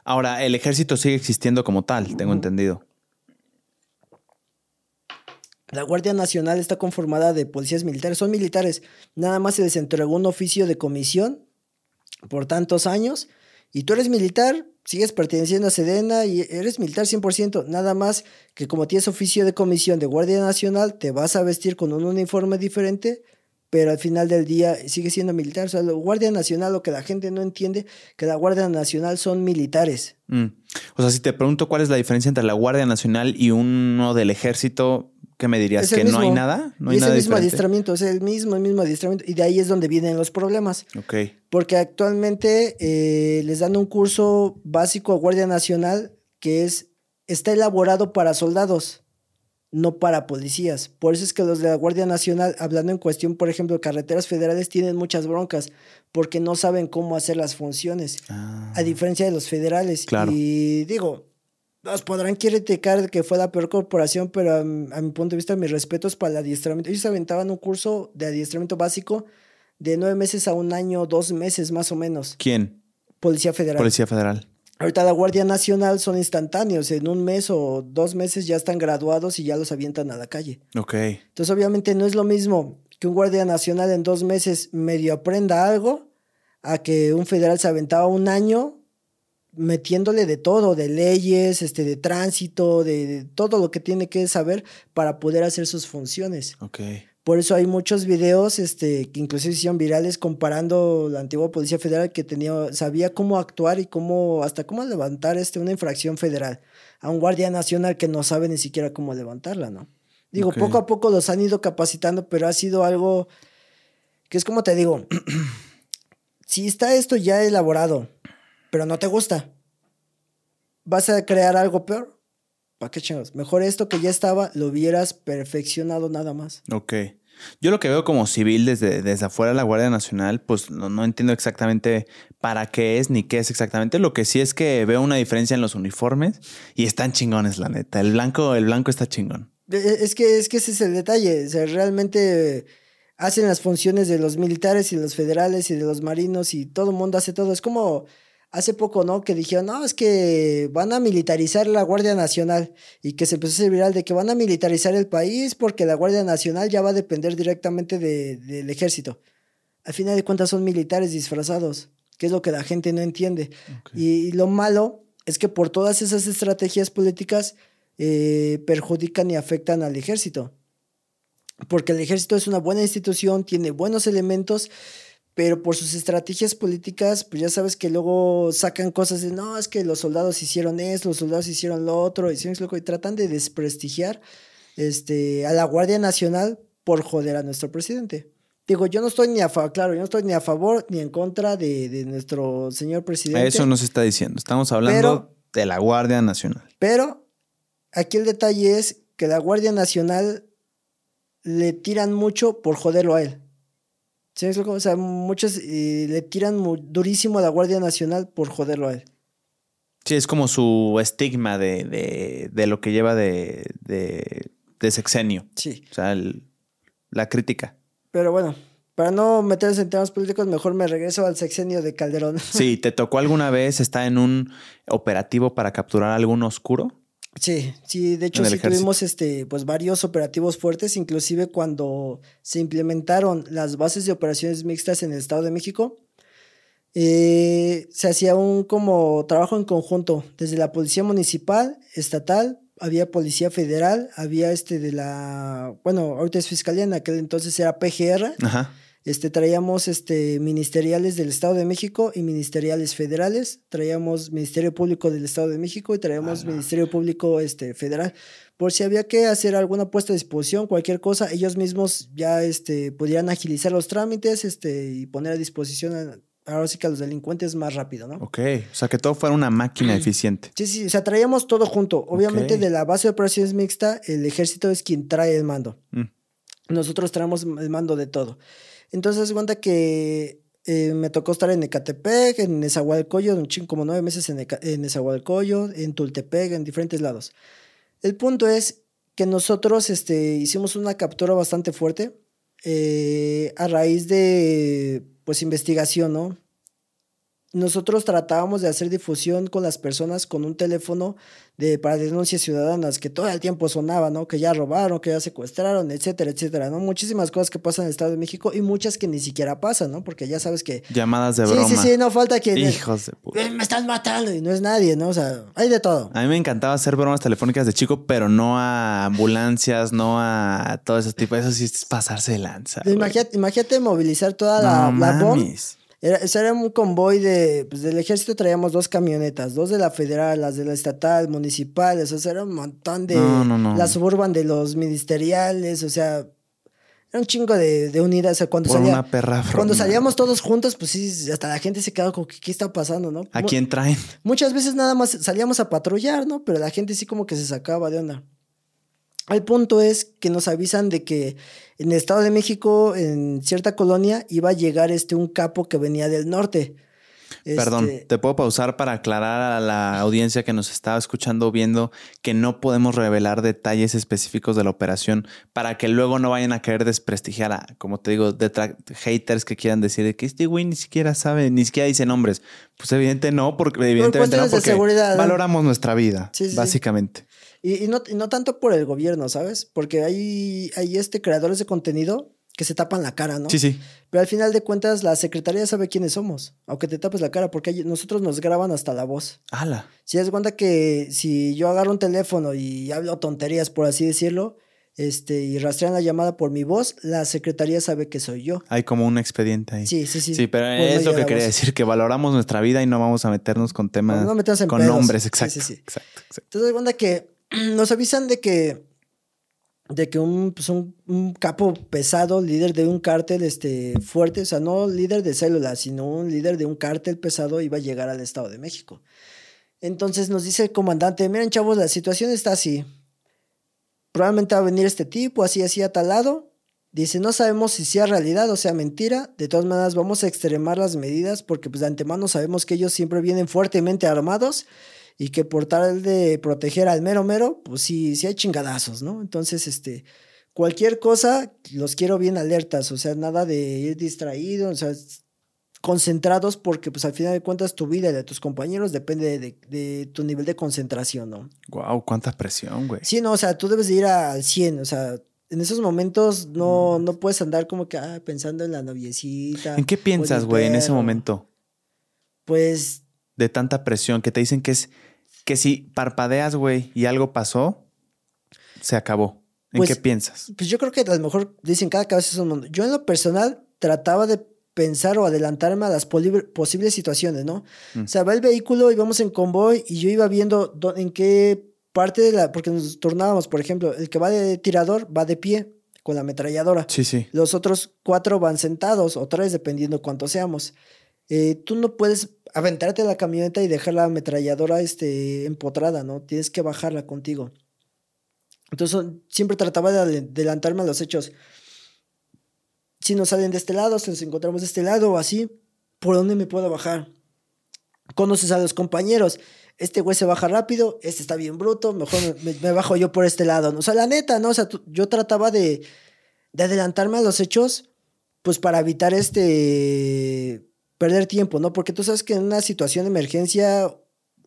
Ahora, el ejército sigue existiendo como tal, tengo entendido. La Guardia Nacional está conformada de policías militares, son militares. Nada más se les entregó un oficio de comisión por tantos años y tú eres militar, sigues perteneciendo a Sedena y eres militar 100%. Nada más que como tienes oficio de comisión de Guardia Nacional, te vas a vestir con un uniforme diferente pero al final del día sigue siendo militar. O sea, la Guardia Nacional, lo que la gente no entiende, que la Guardia Nacional son militares. Mm. O sea, si te pregunto cuál es la diferencia entre la Guardia Nacional y uno del ejército, ¿qué me dirías? ¿Que no hay nada? ¿No hay es el mismo adiestramiento, es el mismo, el mismo adiestramiento. Y de ahí es donde vienen los problemas. Ok. Porque actualmente eh, les dan un curso básico a Guardia Nacional que es, está elaborado para soldados no para policías. Por eso es que los de la Guardia Nacional, hablando en cuestión, por ejemplo, carreteras federales, tienen muchas broncas porque no saben cómo hacer las funciones, a ah. diferencia de los federales. Y digo, nos podrán criticar que fue la peor corporación, pero a, mi punto de vista, mis respetos para el adiestramiento. Ellos aventaban un curso de adiestramiento básico de nueve meses a un año, dos meses más o menos. ¿Quién? Policía Federal. Policía Federal. Ahorita la Guardia Nacional son instantáneos, en un mes o dos meses ya están graduados y ya los avientan a la calle. Ok. Entonces obviamente no es lo mismo que un Guardia Nacional en dos meses medio aprenda algo a que un federal se aventaba un año metiéndole de todo, de leyes, este, de tránsito, de, de todo lo que tiene que saber para poder hacer sus funciones. Ok. Por eso hay muchos videos este, que inclusive hicieron virales comparando la antigua Policía Federal que tenía, sabía cómo actuar y cómo, hasta cómo levantar este, una infracción federal a un guardia nacional que no sabe ni siquiera cómo levantarla, ¿no? Digo, poco a poco los han ido capacitando, pero ha sido algo que es como te digo, si está esto ya elaborado, pero no te gusta, ¿vas a crear algo peor? ¿Para qué chingos? Mejor esto que ya estaba lo hubieras perfeccionado nada más. Ok. Yo lo que veo como civil desde, desde afuera de la Guardia Nacional, pues no, entiendo exactamente para qué es ni qué es exactamente. Lo que sí es que veo una diferencia en los uniformes y están chingones, la neta. El blanco, el blanco está chingón. E, e, es que, es que ese es el detalle. O sea, realmente hacen las funciones de los militares y los federales y de los marinos y todo el mundo hace todo. Es como hace poco, ¿no? Que dijeron, no, es que van a militarizar la Guardia Nacional y que se empezó a ser viral de que van a militarizar el país porque la Guardia Nacional ya va a depender directamente del ejército. Al final de cuentas son militares disfrazados, que es lo que la gente no entiende. Y, lo malo es que por todas esas estrategias políticas eh, perjudican y afectan al ejército. Porque el ejército es una buena institución, tiene buenos elementos, pero por sus estrategias políticas, pues ya sabes que luego sacan cosas de, no, es que los soldados hicieron esto, los soldados hicieron lo otro, y, y tratan de desprestigiar este, a la Guardia Nacional por joder a nuestro presidente. Digo, yo no estoy ni a favor, claro, yo no estoy ni a favor ni en contra de, nuestro señor presidente. Eso no se está diciendo, estamos hablando de la Guardia Nacional. Pero aquí el detalle es que la Guardia Nacional le tiran mucho por joderlo a él. ¿Sí O sea, muchos eh, le tiran durísimo a la Guardia Nacional por joderlo a él. Sí, es como su estigma de, lo que lleva de, de, sexenio. Sí. O sea, la crítica. Pero bueno, para no meterse en temas políticos, mejor me regreso al sexenio de Calderón. Sí, ¿te tocó alguna vez estar en un operativo para capturar algún oscuro? Sí, sí, de hecho sí tuvimos este, pues varios operativos fuertes, inclusive cuando se implementaron las bases de operaciones mixtas en el Estado de México, eh, se hacía un como trabajo en conjunto, desde la policía municipal, estatal, había policía federal, había este de la, bueno, ahorita es fiscalía, en aquel entonces era PGR. Ajá. Este, traíamos este, ministeriales del Estado de México y ministeriales federales. Traíamos Ministerio Público del Estado de México y traíamos Ministerio Público este, Federal. Por si había que hacer alguna puesta a disposición, cualquier cosa, ellos mismos ya este, podían agilizar los trámites este, y poner a disposición ahora sí que a los delincuentes más rápido, ¿no? Ok, o sea, que todo fuera una máquina eficiente. Sí, sí, o sea, traíamos todo junto. Obviamente de la base de operaciones mixta, el ejército es quien trae el mando. Mm. Nosotros traemos el mando de todo. Entonces, cuenta que eh, me tocó estar en Ecatepec, en Nezahualcóyotl, un como nueve meses en, en en Tultepec, en diferentes lados. El punto es que nosotros este, hicimos una captura bastante fuerte eh, a raíz de, pues, investigación, ¿no? Nosotros tratábamos de hacer difusión con las personas con un teléfono de, para denuncias ciudadanas que todo el tiempo sonaba, ¿no? Que ya robaron, que ya secuestraron, etcétera, etcétera, ¿no? Muchísimas cosas que pasan en el Estado de México y muchas que ni siquiera pasan, ¿no? Porque ya sabes que... Llamadas de broma. Sí, sí, sí, no falta quien... Hijos de puta. Eh, me están matando y no es nadie, ¿no? O sea, hay de todo. A mí me encantaba hacer bromas telefónicas de chico, pero no a ambulancias, no a todo ese tipo. Eso sí es pasarse de lanza. Imagínate, imagínate, movilizar toda la, la era, era un convoy de, pues, del ejército, traíamos dos camionetas, dos de la federal, las de la estatal, municipales, o sea, era un montón de... La suburban de los ministeriales, o sea, era un chingo de, de unidades. O sea, cuando, salía, cuando salíamos todos juntos, pues sí, hasta la gente se quedaba como, ¿qué, está pasando, no? ¿A quién traen? Muchas veces nada más salíamos a patrullar, ¿no? Pero la gente sí como que se sacaba de onda. El punto es que nos avisan de que en el Estado de México, en cierta colonia, iba a llegar este un capo que venía del norte. Perdón, este te puedo pausar para aclarar a la audiencia que nos estaba escuchando viendo que no podemos revelar detalles específicos de la operación para que luego no vayan a querer desprestigiar a, como te digo, haters que quieran decir que este güey ni siquiera sabe, ni siquiera dice nombres. Pues evidentemente no, porque evidentemente no, porque valoramos nuestra vida, básicamente. Y, no, no, tanto por el gobierno, ¿sabes? Porque hay, hay este creadores de contenido que se tapan la cara, ¿no? Sí, sí. Pero al final de cuentas, la secretaría sabe quiénes somos, aunque te tapes la cara, porque nosotros nos graban hasta la voz. ¡Hala! Si es cuenta que si yo agarro un teléfono y hablo tonterías, por así decirlo, este, y rastrean la llamada por mi voz, la secretaría sabe que soy yo. Hay como un expediente ahí. Sí, sí, sí. Sí, pero es lo que quería decir, que valoramos nuestra vida y no vamos a meternos con temas, no, no con nombres, exacto, sí, sí, exacto, exacto. Entonces, cuenta que nos avisan de que de que un, pues un, capo pesado, líder de un cártel este, fuerte, o sea, no líder de células, sino un líder de un cártel pesado iba a llegar al Estado de México. Entonces nos dice el comandante, miren chavos, la situación está así. Probablemente va a venir este tipo, así, así, atalado. Dice, no sabemos si sea realidad o sea mentira. De todas maneras, vamos a extremar las medidas porque pues de antemano sabemos que ellos siempre vienen fuertemente armados y que por tal de proteger al mero mero, pues sí, sí hay chingadazos, ¿no? Entonces, este, cualquier cosa, los quiero bien alertas, o sea, nada de ir distraído, o sea, concentrados porque pues al final de cuentas tu vida y de tus compañeros depende de, tu nivel de concentración, ¿no? Wow, cuánta presión, güey. Sí, no, o sea, tú debes de ir al 100, o sea, en esos momentos no, no puedes andar como que ah, pensando en la noviecita. ¿En qué piensas, güey, en ese momento? Pues de tanta presión que te dicen que es que si parpadeas, güey, y algo pasó, se acabó. ¿En pues, qué piensas? Pues yo creo que a lo mejor dicen cada cabeza es un mundo. Yo en lo personal trataba de pensar o adelantarme a las posibles situaciones, ¿no? Mm. O sea, va el vehículo y vamos en convoy y yo iba viendo en qué parte de la, porque nos turnábamos, por ejemplo, el que va de tirador va de pie con la ametralladora. Sí, sí. Los otros cuatro van sentados o tres, dependiendo cuántos seamos. Eh, tú no puedes aventarte a la camioneta y dejar la ametralladora este, empotrada, ¿no? Tienes que bajarla contigo. Entonces siempre trataba de adelantarme a los hechos. Si nos salen de este lado, si nos encontramos de este lado o así, ¿por dónde me puedo bajar? Conoces a los compañeros. Este güey se baja rápido, este está bien bruto, mejor me, bajo yo por este lado. O sea, la neta, ¿no? O sea, yo trataba de, de adelantarme a los hechos, pues para evitar este perder tiempo, ¿no? Porque tú sabes que en una situación de emergencia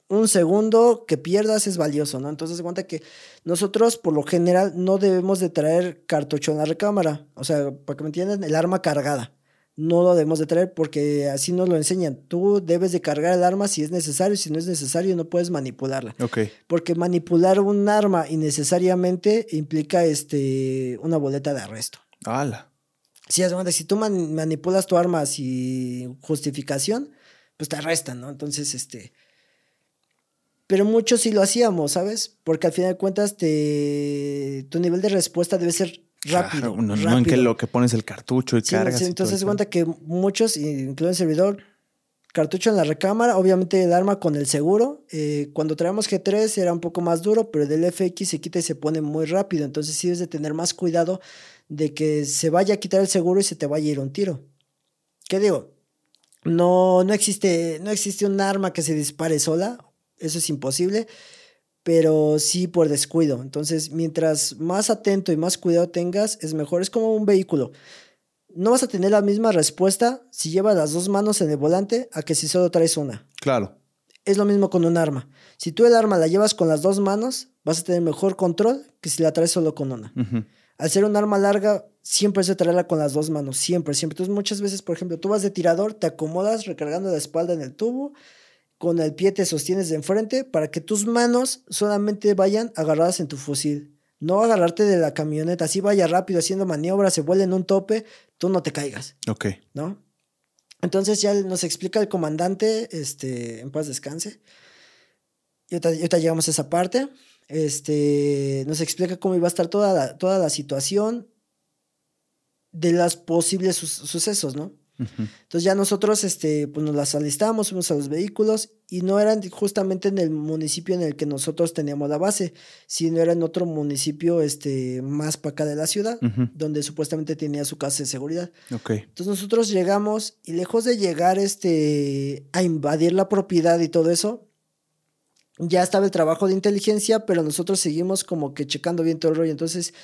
un segundo que pierdas es valioso, ¿no? Entonces, cuenta que nosotros, por lo general, no debemos de traer cartucho en la recámara. O sea, para que me entiendan, el arma cargada. No lo debemos de traer porque así nos lo enseñan. Tú debes de cargar el arma si es necesario. Si no es necesario, no puedes manipularla. Ok. Porque manipular un arma innecesariamente implica este, una boleta de arresto. ¡Hala! Si, si tú manipulas tu arma sin justificación, pues te arrestan, ¿no? Entonces, este pero muchos sí lo hacíamos, ¿sabes? Porque al final de cuentas te... tu nivel de respuesta debe ser rápido. no, no en que lo que pones el cartucho y cargas. entonces se cuenta que muchos, incluido el servidor, cartucho en la recámara, obviamente el arma con el seguro. Eh, cuando traemos G3 era un poco más duro, pero del FX se quita y se pone muy rápido. Entonces sí debes de tener más cuidado de que se vaya a quitar el seguro y se te vaya a ir un tiro. ¿Qué digo? No, no, existe, no existe un arma que se dispare sola eso es imposible, pero sí por descuido. Entonces, mientras más atento y más cuidado tengas, es mejor. Es como un vehículo. No vas a tener la misma respuesta si llevas las dos manos en el volante a que si solo traes una. Claro. Es lo mismo con un arma. Si tú el arma la llevas con las dos manos, vas a tener mejor control que si la traes solo con una. Al ser un arma larga, siempre es de traerla con las dos manos, siempre, siempre. Entonces, muchas veces, por ejemplo, tú vas de tirador, te acomodas recargando la espalda en el tubo, con el pie te sostienes de enfrente para que tus manos solamente vayan agarradas en tu fusil. No agarrarte de la camioneta, así vaya rápido haciendo maniobras, se vuelve en un tope, tú no te caigas. Ok. ¿No? Entonces ya nos explica el comandante, este, en paz descanse. Y ahorita, llegamos a esa parte. Este, nos explica cómo iba a estar toda la, toda la situación de los posibles sucesos, ¿no? Entonces ya nosotros este, pues nos las alistamos, fuimos a los vehículos y no eran justamente en el municipio en el que nosotros teníamos la base, sino era en otro municipio este, más para acá de la ciudad, donde supuestamente tenía su casa de seguridad. Entonces nosotros llegamos y lejos de llegar este, a invadir la propiedad y todo eso, ya estaba el trabajo de inteligencia, pero nosotros seguimos como que checando bien todo el rollo. Entonces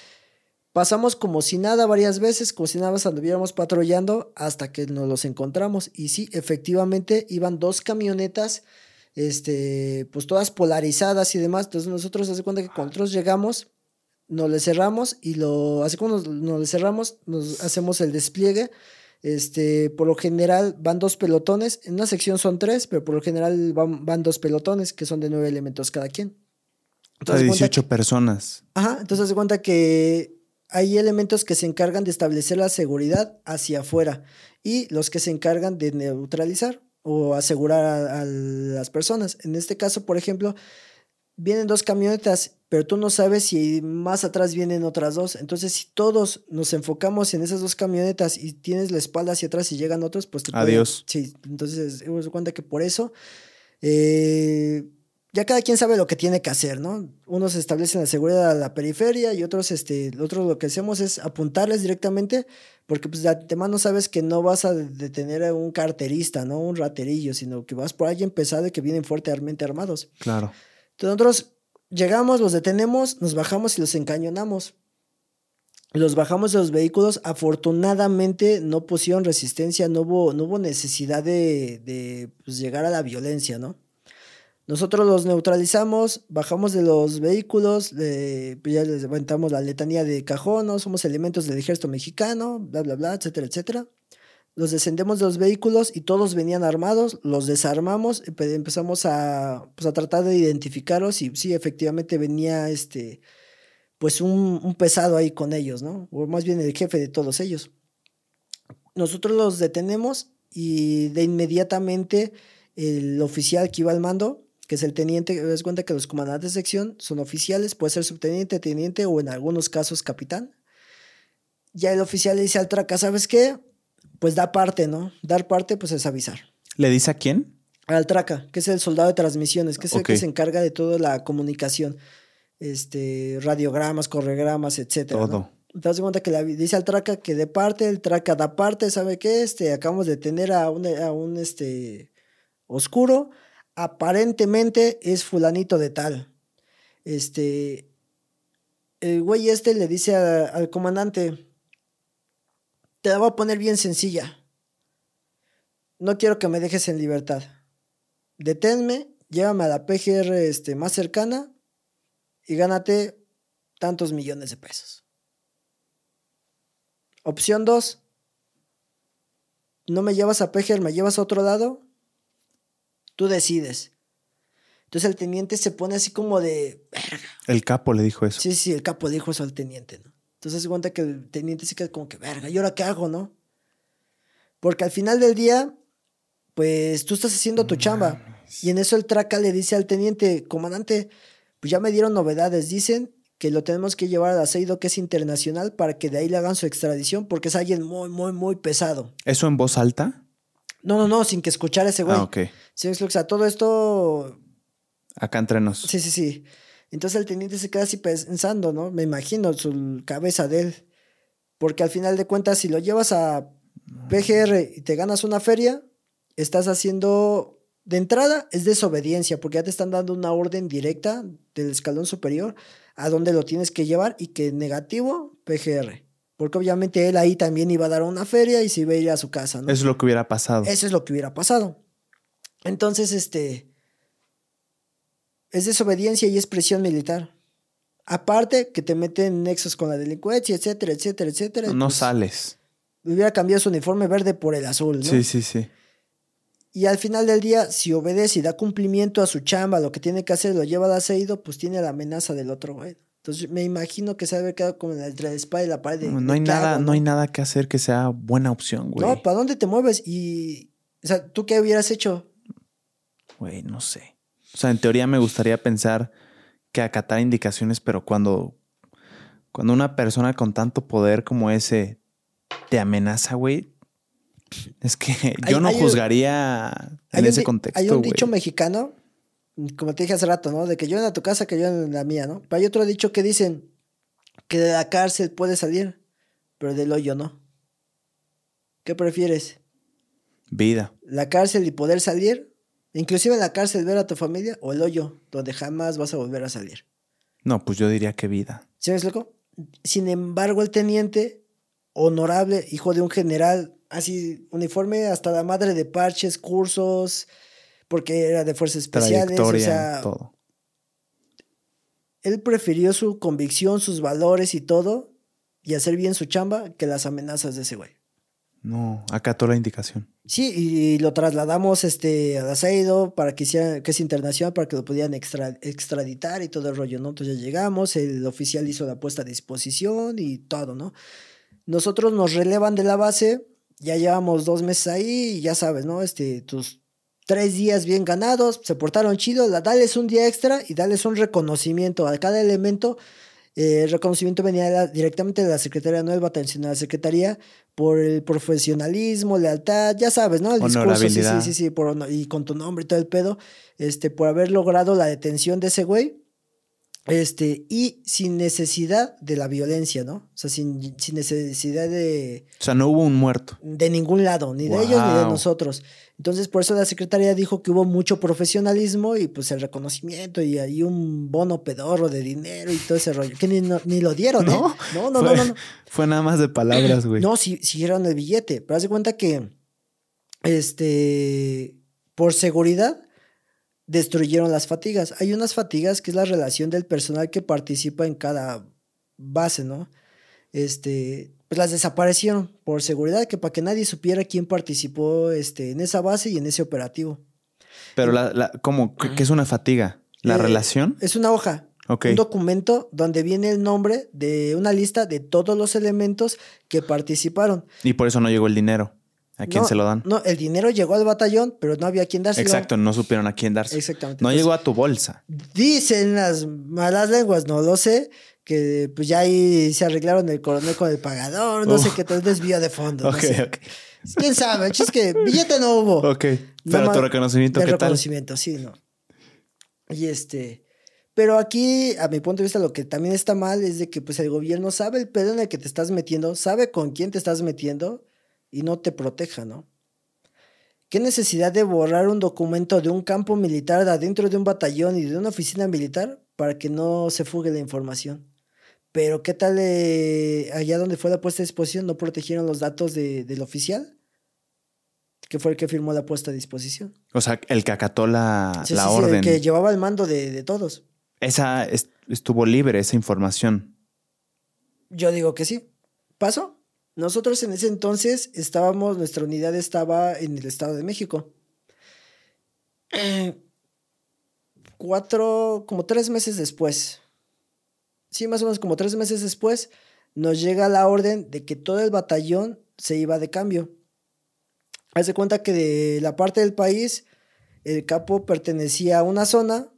Pasamos como si nada varias veces, como si nada más anduviéramos patrullando hasta que nos los encontramos. Y sí, efectivamente iban dos camionetas, este, pues todas polarizadas y demás. Entonces nosotros hace cuenta que cuando nosotros llegamos, nos le cerramos y lo, así como nos, le cerramos, nos hacemos el despliegue. Este, por lo general van dos pelotones, en una sección son tres, pero por lo general van, van dos pelotones que son de nueve elementos cada quien. Entonces, 18 personas. Ajá, entonces se cuenta que hay elementos que se encargan de establecer la seguridad hacia afuera y los que se encargan de neutralizar o asegurar a, las personas. En este caso, por ejemplo, vienen dos camionetas, pero tú no sabes si más atrás vienen otras dos. Entonces, si todos nos enfocamos en esas dos camionetas y tienes la espalda hacia atrás y llegan otros, pues te Adiós. Sí, entonces, hemos cuenta que por eso eh, ya cada quien sabe lo que tiene que hacer, ¿no? Unos establecen la seguridad a la periferia y otros, este, otros lo que hacemos es apuntarles directamente, porque pues de antemano sabes que no vas a detener a un carterista, ¿no? Un raterillo, sino que vas por alguien pesado y que vienen fuertemente armados. Claro. Entonces nosotros llegamos, los detenemos, nos bajamos y los encañonamos. Los bajamos de los vehículos, afortunadamente no pusieron resistencia, no hubo, necesidad de, de pues, llegar a la violencia, ¿no? Nosotros los neutralizamos, bajamos de los vehículos, pues ya les levantamos la letanía de cajón, somos elementos del ejército mexicano, bla, bla, bla, etcétera, etcétera. Los descendemos de los vehículos y todos venían armados, los desarmamos, empezamos a, pues, a tratar de identificarlos y sí, efectivamente venía este, pues un, un pesado ahí con ellos, ¿no? O más bien el jefe de todos ellos. Nosotros los detenemos y de inmediatamente el oficial que iba al mando que es el teniente, das cuenta que los comandantes de sección son oficiales, puede ser subteniente, teniente o en algunos casos capitán. Ya el oficial le dice al traca, ¿sabes qué? Pues da parte, ¿no? Dar parte, pues es avisar. ¿Le dice a quién? Al traca, que es el soldado de transmisiones, que es el que se encarga de toda la comunicación. este, radiogramas, corregramas, etcétera. Todo. Te das cuenta que le dice al traca que de parte, el traca da parte, ¿sabe qué? Este, acabamos de tener a un, a un este, oscuro, aparentemente es fulanito de tal. Este, el güey este le dice al comandante, te la voy a poner bien sencilla. No quiero que me dejes en libertad. Deténme, llévame a la PGR este, más cercana y gánate tantos millones de pesos. Opción 2. No me llevas a PGR, me llevas a otro lado. Tú decides. Entonces el teniente se pone así como de... El capo le dijo eso. Sí, sí, el capo le dijo eso al teniente, ¿no? Entonces se cuenta que el teniente se queda como que, verga, ¿y ahora qué hago, no? Porque al final del día, pues tú estás haciendo tu chamba. Y en eso el traca le dice al teniente, comandante, pues ya me dieron novedades. Dicen que lo tenemos que llevar al aceido que es internacional para que de ahí le hagan su extradición porque es alguien muy, muy, muy pesado. ¿Eso en voz alta? No, no, no, sin que escuchar ese güey. Ah, ok. Sí, o sea, todo esto... Acá entre nos. Sí, sí, sí. Entonces el teniente se queda así pensando, ¿no? Me imagino su cabeza de él. Porque al final de cuentas, si lo llevas a PGR y te ganas una feria, estás haciendo, de entrada, es desobediencia, porque ya te están dando una orden directa del escalón superior a dónde lo tienes que llevar y que negativo, PGR. Porque obviamente él ahí también iba a dar una feria y se iba a ir a su casa, ¿no? Eso es lo que hubiera pasado. Eso es lo que hubiera pasado. Entonces, este, es desobediencia y es presión militar. Aparte que te meten en nexos con la delincuencia, etcétera, etcétera, etcétera. No pues, sales. Hubiera cambiado su uniforme verde por el azul, ¿no? Sí, sí, sí. Y al final del día, si obedece y da cumplimiento a su chamba, lo que tiene que hacer, lo lleva al aceido, pues tiene la amenaza del otro güey. Entonces me imagino que se debe quedado como entre la espada y la pared. no, hay nada, ¿no? hay nada que hacer que sea buena opción, güey. No, ¿para dónde te mueves? Y, o sea, ¿tú qué hubieras hecho? Güey, no sé. O sea, en teoría me gustaría pensar que acatar indicaciones, pero cuando, cuando una persona con tanto poder como ese te amenaza, güey, es que yo no juzgaría en ese contexto. Hay un dicho mexicano, como te dije hace rato, ¿no? De que yo en tu casa, que yo en la mía, ¿no? Pero hay otro dicho que dicen que de la cárcel puede salir, pero del hoyo no. ¿Qué prefieres? Vida. ¿La cárcel y poder salir Inclusive en la cárcel ver a tu familia o el hoyo, donde jamás vas a volver a salir. No, pues yo diría que vida. ¿Sí me explico? Sin embargo, el teniente, honorable, hijo de un general, así, uniforme hasta la madre de parches, cursos, porque era de fuerzas especiales, o sea, todo. Él prefirió su convicción, sus valores y todo, y hacer bien su chamba que las amenazas de ese güey. No, acató la indicación. Sí, y lo trasladamos este, a Aceido para que hiciera, que es internacional, para que lo pudieran extraditar y todo el rollo, ¿no? Entonces ya llegamos, el oficial hizo la puesta a disposición y todo, ¿no? Nosotros nos relevan de la base, ya llevamos dos meses ahí y ya sabes, ¿no? Este, tus tres días bien ganados, se portaron chido, dales un día extra y dales un reconocimiento a cada elemento eh, el reconocimiento venía directamente de la Secretaría, no del batallón, de la Secretaría, por el profesionalismo, lealtad, ya sabes, ¿no? El discurso, sí, sí, sí, sí, por, y con tu nombre y todo el pedo, este, por haber logrado la detención de ese güey. Este, y sin necesidad de la violencia, ¿no? O sea, sin, sin necesidad de. O sea, no hubo un muerto. De ningún lado, ni de ellos ni de nosotros. Entonces, por eso la secretaria dijo que hubo mucho profesionalismo y pues el reconocimiento y ahí un bono pedorro de dinero y todo ese rollo. Que ni, ni lo dieron, ¿eh? ¿No? No, no, no, no, Fue nada más de palabras, güey. No, sí, siguieron el billete. Pero haz de cuenta que. Este. Por seguridad destruyeron las fatigas. Hay unas fatigas que es la relación del personal que participa en cada base, ¿no? Este, pues las desaparecieron por seguridad, que para que nadie supiera quién participó este, en esa base y en ese operativo. Pero la, la ¿cómo? ¿Qué es una fatiga? ¿La eh, relación? Es una hoja. Un documento donde viene el nombre de una lista de todos los elementos que participaron. Y por eso no llegó el dinero. ¿A quién se lo dan? No, el dinero llegó al batallón, pero no había quien dárselo. Exacto, no supieron a quién dárselo. Exactamente. No llegó a tu bolsa. Dicen las malas lenguas, no lo sé, que pues ya ahí se arreglaron el coronel con el pagador, no sé qué, tal desvío de fondo. Ok, ok. ¿Quién sabe? Es que billete no hubo. Ok. Pero tu reconocimiento, ¿qué reconocimiento, sí, no. Y este... Pero aquí, a mi punto de vista, lo que también está mal es de que pues el gobierno sabe el pedo en el que te estás metiendo, sabe con quién te estás metiendo y no te proteja, ¿no? ¿Qué necesidad de borrar un documento de un campo militar adentro de un batallón y de una oficina militar para que no se fugue la información? Pero ¿qué tal eh, allá donde fue la puesta a disposición no protegieron los datos del oficial? Que fue el que firmó la puesta a disposición. O sea, el que acató la, la orden. el que llevaba el mando de, de todos. Esa estuvo libre, esa información. Yo digo que sí. ¿Pasó? Nosotros en ese entonces estábamos, nuestra unidad estaba en el Estado de México. Cuatro, como tres meses después, sí, más o menos como tres meses después, nos llega la orden de que todo el batallón se iba de cambio. Haz de cuenta que de la parte del país, el capo pertenecía a una zona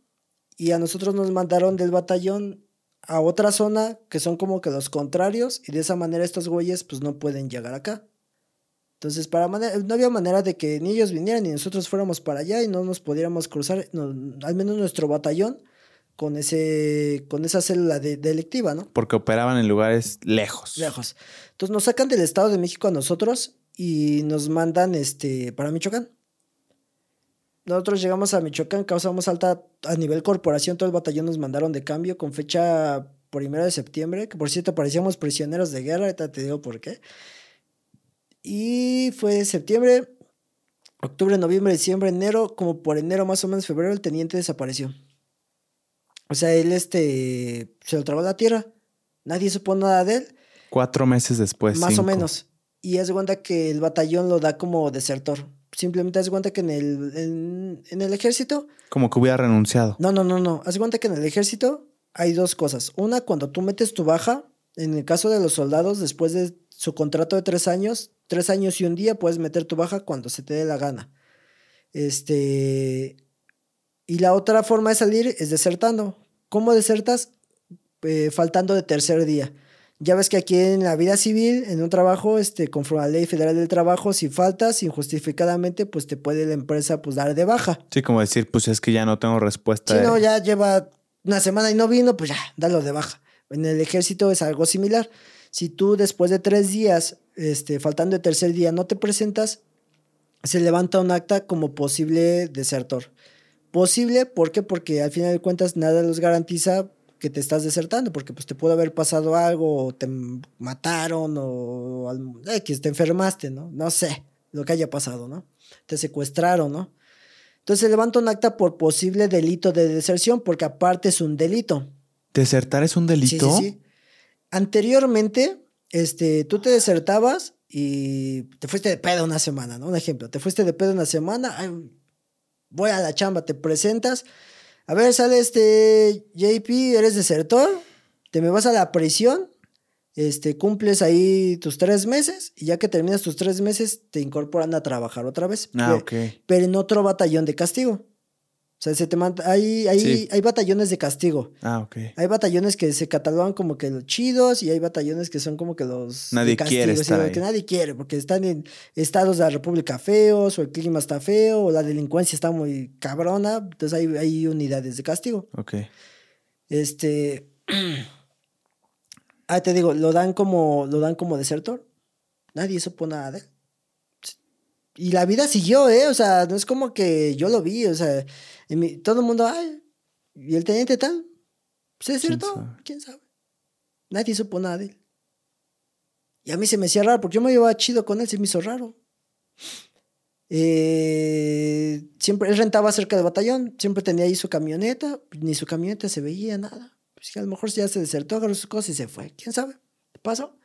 y a nosotros nos mandaron del batallón a otra zona que son como que los contrarios y de esa manera estos güeyes pues no pueden llegar acá. Entonces, para no había manera de que ni ellos vinieran ni nosotros fuéramos para allá y no nos pudiéramos cruzar, al menos nuestro batallón, con, ese, con esa célula de, delictiva, ¿no? Porque operaban en lugares lejos. Lejos. Entonces nos sacan del Estado de México a nosotros y nos mandan este, para Michoacán. Nosotros llegamos a Michoacán, causamos alta a nivel corporación, todo el batallón nos mandaron de cambio con fecha primero de septiembre, que por cierto parecíamos prisioneros de guerra, ahorita te digo por qué. Y fue septiembre, octubre, noviembre, diciembre, enero, como por enero más o menos, febrero, el teniente desapareció. O sea, él este, se lo trabó la tierra, nadie supo nada de él. Cuatro meses después. Más o menos. Y es cuenta que el batallón lo da como desertor simplemente haz cuenta que en el, en, el ejército. Como que hubiera renunciado. No, no, no, no. Haz cuenta que en el ejército hay dos cosas. Una, cuando tú metes tu baja, en el caso de los soldados, después de su contrato de tres años, tres años y un día, puedes meter tu baja cuando se te dé la gana. Este. Y la otra forma de salir es desertando. ¿Cómo desertas? Eh, faltando de tercer día. Ya ves que aquí en la vida civil, en un trabajo, este, conforme a la ley federal del trabajo, si faltas injustificadamente, pues te puede la empresa pues dar de baja. Sí, como decir, pues es que ya no tengo respuesta. Si no, ya lleva una semana y no vino, pues ya, dalo de baja. En el ejército es algo similar. Si tú después de tres días, este, faltando el tercer día, no te presentas, se levanta un acta como posible desertor. Posible, ¿por qué? Porque al final de cuentas nada los garantiza que te estás desertando, porque pues te puede haber pasado algo, o te mataron, o X, te enfermaste, ¿no? No sé lo que haya pasado, ¿no? Te secuestraron, ¿no? Entonces levanta un acta por posible delito de deserción, porque aparte es un delito. ¿Desertar es un delito? Sí, sí, sí. Anteriormente, este, tú te desertabas y te fuiste de pedo una semana, ¿no? Un ejemplo, te fuiste de pedo una semana, voy a la chamba, te presentas, a ver, sale este JP, eres desertor, te me vas a la prisión, este, cumples ahí tus tres meses y ya que terminas tus tres meses te incorporan a trabajar otra vez. Ah, ok. Pero en otro batallón de castigo. O sea, se te hay, hay, hay batallones de castigo. Ah, ok. Hay batallones que se catalogan como que los chidos y hay batallones que son como que los. Nadie quiere estar Que nadie quiere porque están en estados de la República feos o el clima está feo o la delincuencia está muy cabrona. Entonces hay, hay unidades de castigo. Ok. Este. ah, te digo, lo dan como, lo dan como desertor. Nadie supo nada de él. Y la vida siguió, ¿eh? O sea, no es como que yo lo vi, o sea, todo el mundo, ay, ¿y el teniente tal? Pues es cierto, ¿Quién sabe? Nadie supo nada de él. Y a mí se me hacía raro, porque yo me llevaba chido con él, se me hizo raro. Eh, siempre, él rentaba cerca del batallón, siempre tenía ahí su camioneta, ni su camioneta se veía nada. Pues a lo mejor ya se desertó, agarró sus cosas y se fue. ¿Quién sabe? ¿Qué pasó?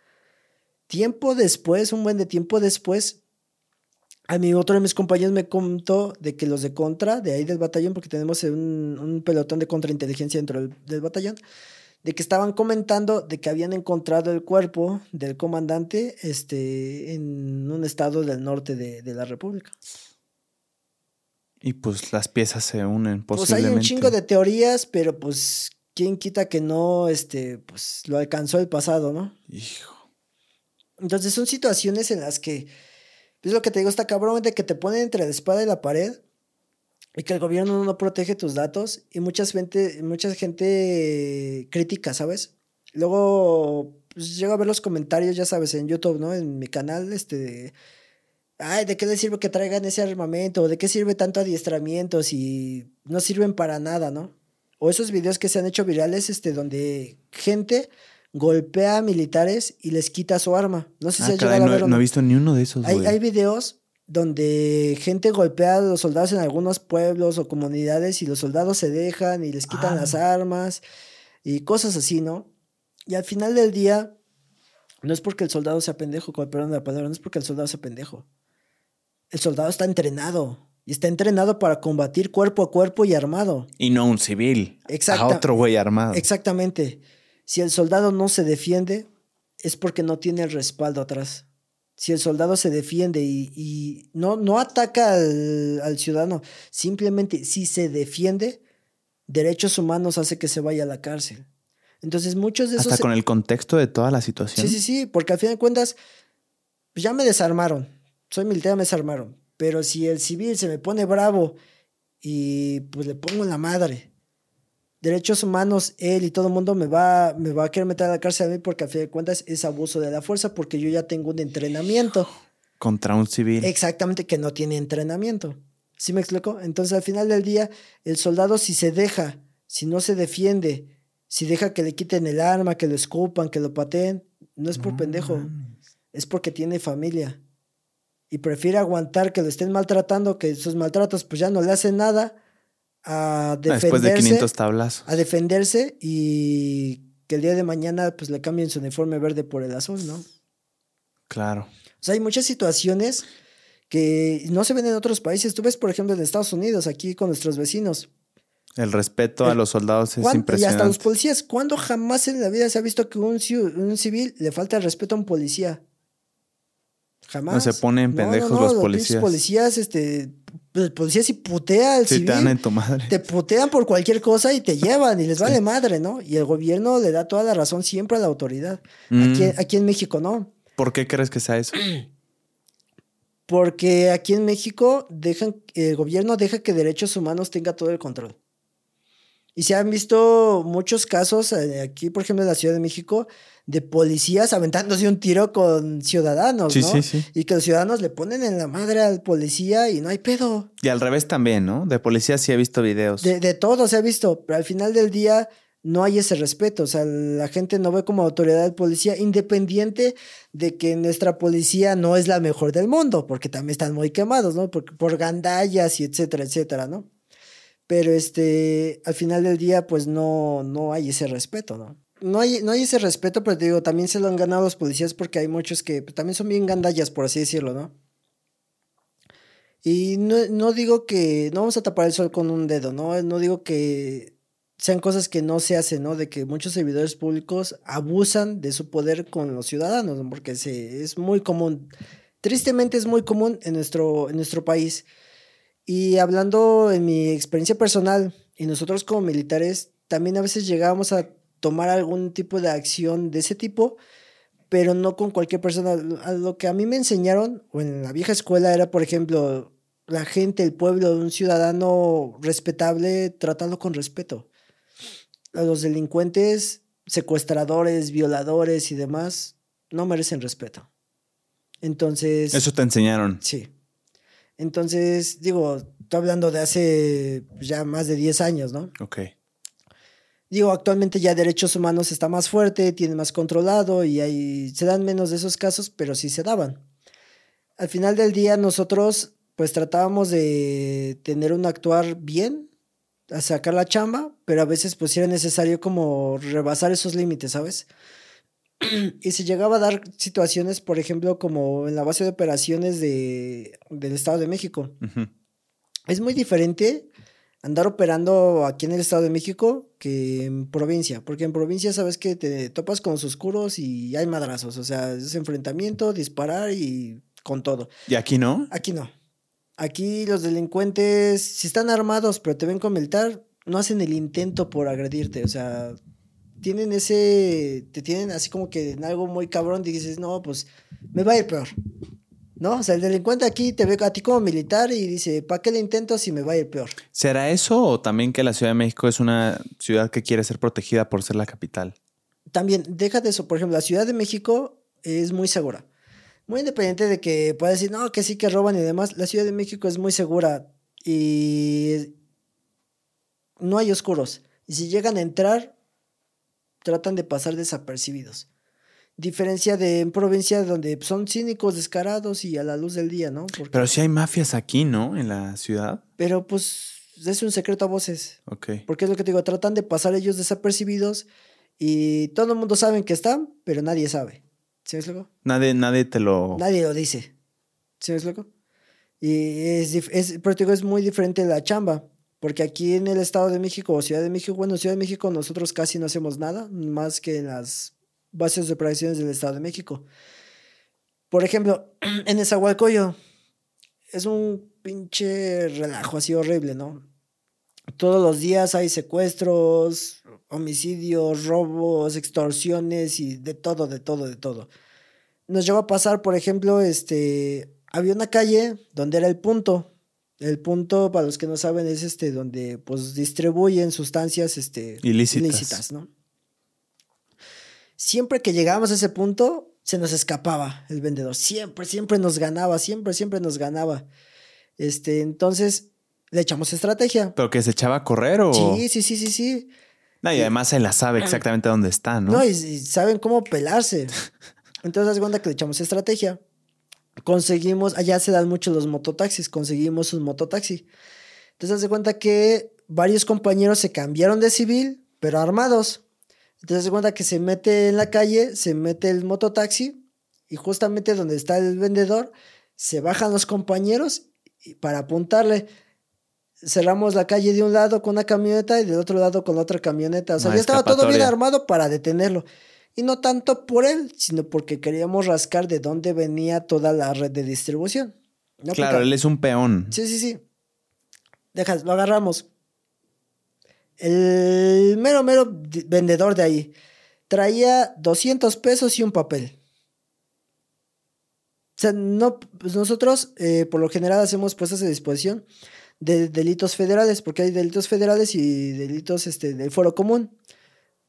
Tiempo después, un buen de tiempo después, a mí otro de mis compañeros me contó de que los de contra, de ahí del batallón, porque tenemos un, pelotón de contrainteligencia dentro del, batallón, de que estaban comentando de que habían encontrado el cuerpo del comandante este, en un estado del norte de, la República. Y pues las piezas se unen posiblemente. Pues hay un chingo de teorías, pero pues quién quita que no, este, pues lo alcanzó el pasado, ¿no? Hijo. Entonces son situaciones en las que es lo que te digo, está cabrón de que te ponen entre la espada y la pared. y que el gobierno no protege tus datos y mucha gente, mucha gente crítica, ¿sabes? Luego pues, llego a ver los comentarios, ya sabes, en YouTube, ¿no? En mi canal, este, ay, ¿de qué le sirve que traigan ese armamento? ¿De qué sirve tanto adiestramiento si no sirven para nada, ¿no? O esos videos que se han hecho virales, este, donde gente golpea a militares y les quita su arma. No sé si ah, has llegado a ver no, no he visto ni uno de esos. Hay, hay videos donde gente golpea a los soldados en algunos pueblos o comunidades y los soldados se dejan y les quitan las ah. armas y cosas así, ¿no? Y al final del día, no es porque el soldado sea pendejo, perdón la palabra, no es porque el soldado sea pendejo. El soldado está entrenado y está entrenado para combatir cuerpo a cuerpo y armado. Y no un civil. A otro güey armado. Exactamente. Si el soldado no se defiende, es porque no tiene el respaldo atrás si el soldado se defiende y, no, no ataca al, ciudadano, simplemente si se defiende, derechos humanos hace que se vaya a la cárcel. Entonces muchos de esos... Hasta con el contexto de toda la situación. Sí, sí, sí, porque al fin de cuentas, pues ya me desarmaron, soy militar, me desarmaron, pero si el civil se me pone bravo y pues le pongo la madre derechos humanos, él y todo el mundo me va, me va a querer meter a la cárcel a mí porque a fin de cuentas es abuso de la fuerza porque yo ya tengo un entrenamiento. Contra un civil. Exactamente, que no tiene entrenamiento. ¿Sí me explico? Entonces al final del día, el soldado si se deja, si no se defiende, si deja que le quiten el arma, que lo escupan, que lo pateen, no es por pendejo, es porque tiene familia. Y prefiere aguantar que lo estén maltratando, que esos maltratos pues ya no le hacen nada a defenderse. Después de 500 tablas. A defenderse y que el día de mañana pues le cambien su uniforme verde por el azul, ¿no? Claro. O sea, hay muchas situaciones que no se ven en otros países. Tú ves, por ejemplo, en Estados Unidos, aquí con nuestros vecinos. El respeto a los soldados es impresionante. Y hasta los policías. ¿Cuándo jamás en la vida se ha visto que un, un civil le falta el respeto a un policía? Jamás. No se ponen pendejos los policías. Los policías, este, pues, el policía si putea al civil. Te dan en tu madre. Te putean por cualquier cosa y te llevan y les vale madre, ¿no? Y el gobierno le da toda la razón siempre a la autoridad. Aquí, mm. aquí en México no. ¿Por qué crees que sea eso? Porque aquí en México dejan, el gobierno deja que derechos humanos tenga todo el control. Y se han visto muchos casos, eh, aquí por ejemplo en la Ciudad de México, de policías aventándose un tiro con ciudadanos, ¿no? Sí, sí. Y que los ciudadanos le ponen en la madre al policía y no hay pedo. Y al revés también, ¿no? De policías sí he visto videos. De, de todo se ha visto, pero al final del día no hay ese respeto. O sea, la gente no ve como autoridad al policía, independiente de que nuestra policía no es la mejor del mundo, porque también están muy quemados, ¿no? Por, por gandallas y etcétera, etcétera, ¿no? Pero este, al final del día, pues no, no hay ese respeto, ¿no? no hay, no hay ese respeto, pero te digo, también se lo han ganado los policías porque hay muchos que también son bien gandallas, por así decirlo, ¿no? Y no, digo que, no vamos a tapar el sol con un dedo, ¿no? No digo que sean cosas que no se hacen, ¿no? De que muchos servidores públicos abusan de su poder con los ciudadanos, ¿no? porque se, es muy común. Tristemente es muy común en nuestro, en nuestro país. Y hablando en mi experiencia personal, y nosotros como militares, también a veces llegábamos a tomar algún tipo de acción de ese tipo, pero no con cualquier persona. A lo que a mí me enseñaron, o en la vieja escuela, era, por ejemplo, la gente, el pueblo, un ciudadano respetable, tratarlo con respeto. A los delincuentes, secuestradores, violadores y demás, no merecen respeto. Entonces... Eso te enseñaron. Sí. Entonces, digo, estoy hablando de hace ya más de 10 años, ¿no? Ok. Digo, actualmente ya derechos humanos está más fuerte, tiene más controlado y ahí se dan menos de esos casos, pero sí se daban. Al final del día nosotros pues tratábamos de tener un actuar bien, a sacar la chamba, pero a veces pues era necesario como rebasar esos límites, ¿sabes? y se llegaba a dar situaciones, por ejemplo, como en la base de operaciones de, del Estado de México. Es muy diferente andar operando aquí en el Estado de México que en provincia, porque en provincia sabes que te topas con los oscuros y hay madrazos, o sea, es enfrentamiento, disparar y con todo. ¿Y aquí no? Aquí no. Aquí los delincuentes, si están armados pero te ven con militar, no hacen el intento por agredirte, o sea, tienen ese, te tienen así como que en algo muy cabrón, dices, no, pues me va a ir peor. ¿No? O sea, el delincuente aquí te ve a ti como militar y dice, ¿para qué le intento si me va a ir peor? ¿Será eso o también que la Ciudad de México es una ciudad que quiere ser protegida por ser la capital? También, déjate eso. Por ejemplo, la Ciudad de México es muy segura. Muy independiente de que pueda decir, no, que sí que roban y demás. La Ciudad de México es muy segura y no hay oscuros. Y si llegan a entrar, tratan de pasar desapercibidos. Diferencia de en provincia donde son cínicos, descarados y a la luz del día, ¿no? Pero sí hay mafias aquí, ¿no? En la ciudad. Pero pues es un secreto a voces. Ok. Porque es lo que te digo, tratan de pasar ellos desapercibidos y todo el mundo sabe que están, pero nadie sabe. ¿Sí me explico? Nadie, nadie te lo... Nadie lo dice. ¿Sí me explico? Y es, es, pero te digo, es muy diferente la chamba. Porque aquí en el Estado de México o Ciudad de México, bueno, Ciudad de México nosotros casi no hacemos nada más que en las bases de operaciones del Estado de México. Por ejemplo, en Esahualcoyo es un pinche relajo así horrible, ¿no? Todos los días hay secuestros, homicidios, robos, extorsiones y de todo, de todo, de todo. Nos llegó a pasar, por ejemplo, este, había una calle donde era el punto. El punto, para los que no saben, es este donde pues distribuyen sustancias este, ilícitas. ilícitas, ¿no? Siempre que llegábamos a ese punto, se nos escapaba el vendedor. Siempre, siempre nos ganaba, siempre, siempre nos ganaba. Este, entonces, le echamos estrategia. ¿Pero que se echaba a correr o...? Sí, sí, sí, sí, sí. No, y además se la sabe exactamente dónde está, ¿no? No, y, saben cómo pelarse. Entonces, haz cuenta que le echamos estrategia. Conseguimos, allá se dan mucho los mototaxis, conseguimos un mototaxi. Entonces, haz de cuenta que varios compañeros se cambiaron de civil, pero armados. Entonces se cuenta que se mete en la calle, se mete el mototaxi y justamente donde está el vendedor, se bajan los compañeros para apuntarle. Cerramos la calle de un lado con una camioneta y del otro lado con otra camioneta. O sea, ya estaba todo bien armado para detenerlo. Y no tanto por él, sino porque queríamos rascar de dónde venía toda la red de distribución. claro, él es un peón. Sí, sí, sí. Deja, lo agarramos. El mero, mero vendedor de ahí traía 200 pesos y un papel. O sea, no, pues nosotros eh, por lo general hacemos puestas a disposición de delitos federales, porque hay delitos federales y delitos este, del foro común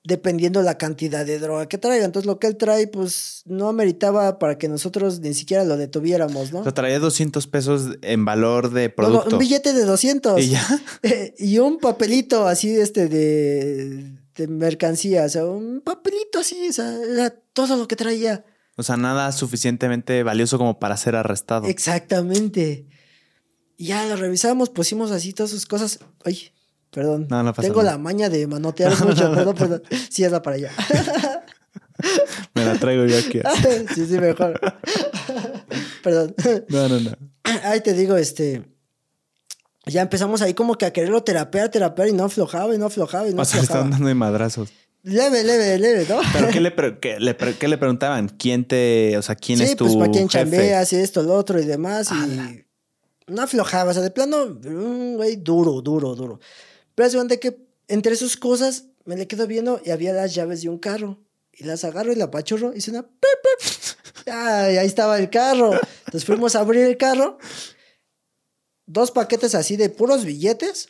dependiendo la cantidad de droga que traiga. Entonces, lo que él trae, pues no ameritaba para que nosotros ni siquiera lo detuviéramos, ¿no? O sea, traía 200 pesos en valor de producto. un billete de 200. ¿Y ya? y un papelito así, este, de, de mercancía. O sea, un papelito así, o sea, era todo lo que traía. O sea, nada suficientemente valioso como para ser arrestado. Exactamente. Y ya lo revisamos, pusimos así todas sus cosas. Ay, Perdón. No, no pasa Tengo la maña de manotear mucho. perdón, perdón. Sí, es la para allá. Me la traigo yo aquí. sí, sí, mejor. perdón. No, no, no. Ahí te digo, este. Ya empezamos ahí como que a quererlo terapear, terapear y no aflojaba y no aflojaba y no o sea, le estaban dando de madrazos. Leve, leve, leve, ¿no? ¿Pero qué le, qué le, qué le preguntaban? ¿Quién te, o sea, quién es tu pues para quién chambeas y esto, lo otro y demás. y no aflojaba, o sea, de plano, un güey duro, duro, duro. Pero hace que entre sus cosas me le quedo viendo y había las llaves de un carro. Y las agarro y la apachurro y suena... Ay, ahí estaba el carro. Entonces fuimos a abrir el carro. Dos paquetes así de puros billetes.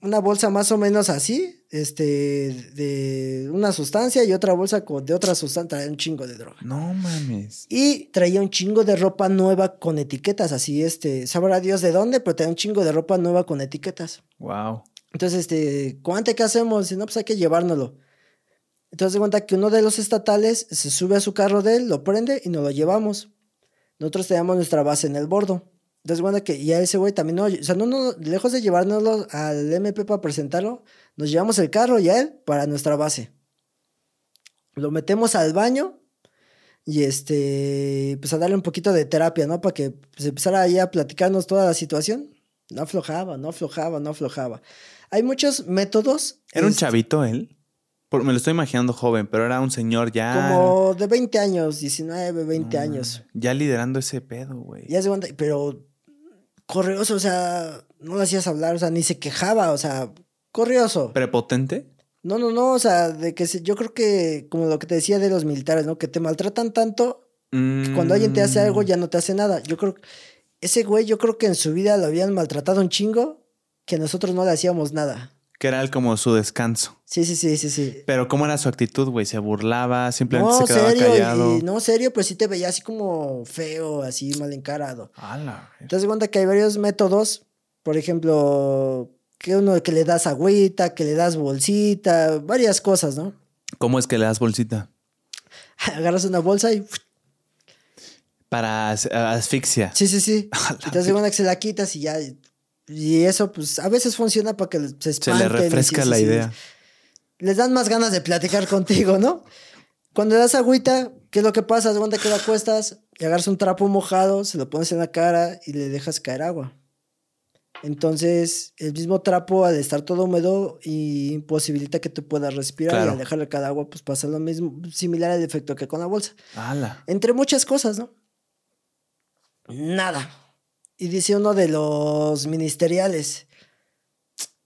Una bolsa más o menos así, este, de una sustancia y otra bolsa con, de otra sustancia, traía un chingo de droga. No mames. Y traía un chingo de ropa nueva con etiquetas, así, este, sabrá Dios de dónde, pero traía un chingo de ropa nueva con etiquetas. Wow. Entonces, este, ¿cuánto qué hacemos? Y no, pues hay que llevárnoslo. Entonces se cuenta que uno de los estatales se sube a su carro de él, lo prende y nos lo llevamos. Nosotros teníamos nuestra base en el bordo. Entonces, bueno, que ya ese güey también no, o sea, no, no, lejos de llevárnoslo al MP para presentarlo, nos llevamos el carro y a él para nuestra base. Lo metemos al baño y este, pues a darle un poquito de terapia, ¿no? Para que pues, empezara ahí a platicarnos toda la situación. No aflojaba, no aflojaba, no aflojaba. Hay muchos métodos. ¿Era un chavito él? me lo estoy imaginando joven, pero era un señor ya. Como de 20 años, 19, 20 años. Ya liderando ese pedo, güey. Ya se pero corrioso, o sea, no lo hacías hablar, o sea, ni se quejaba, o sea, corrioso. ¿Prepotente? No, no, no, o sea, de que yo creo que, como lo que te decía de los militares, ¿no? Que te maltratan tanto Que cuando alguien te hace algo, ya no te hace nada. Yo creo. Ese güey, yo creo que en su vida lo habían maltratado un chingo, que nosotros no le hacíamos nada. Que era como su descanso. Sí, sí, sí, sí, sí. Pero ¿cómo era su actitud, güey? ¿Se burlaba? ¿Simplemente No, se quedaba serio, callado? y- no, serio, pero sí te veía así como feo, así mal encarado. ¡Hala! Entonces, cuenta que hay varios métodos. Por ejemplo, que uno que le das agüita, que le das bolsita, varias cosas, ¿no? ¿Cómo es que le das bolsita? Agarras una bolsa y. Para as- asfixia. Sí, sí, sí. A la Entonces, cuenta que se la quitas y ya. Y eso, pues, a veces funciona para que se Se espanten. le y refresca sí, la sí. idea. Les dan más ganas de platicar contigo, ¿no? Cuando le das agüita, ¿qué es lo que pasa? De cuenta que lo acuestas y agarras un trapo mojado, se lo pones en la cara y le dejas caer agua. Entonces, el mismo trapo, al estar todo húmedo, y imposibilita que tú puedas respirar. Claro. Y al dejarle caer agua, pues pasa lo mismo, similar al efecto que con la bolsa. ¡Hala! Entre muchas cosas, ¿no? Nada. Y dice uno de los ministeriales.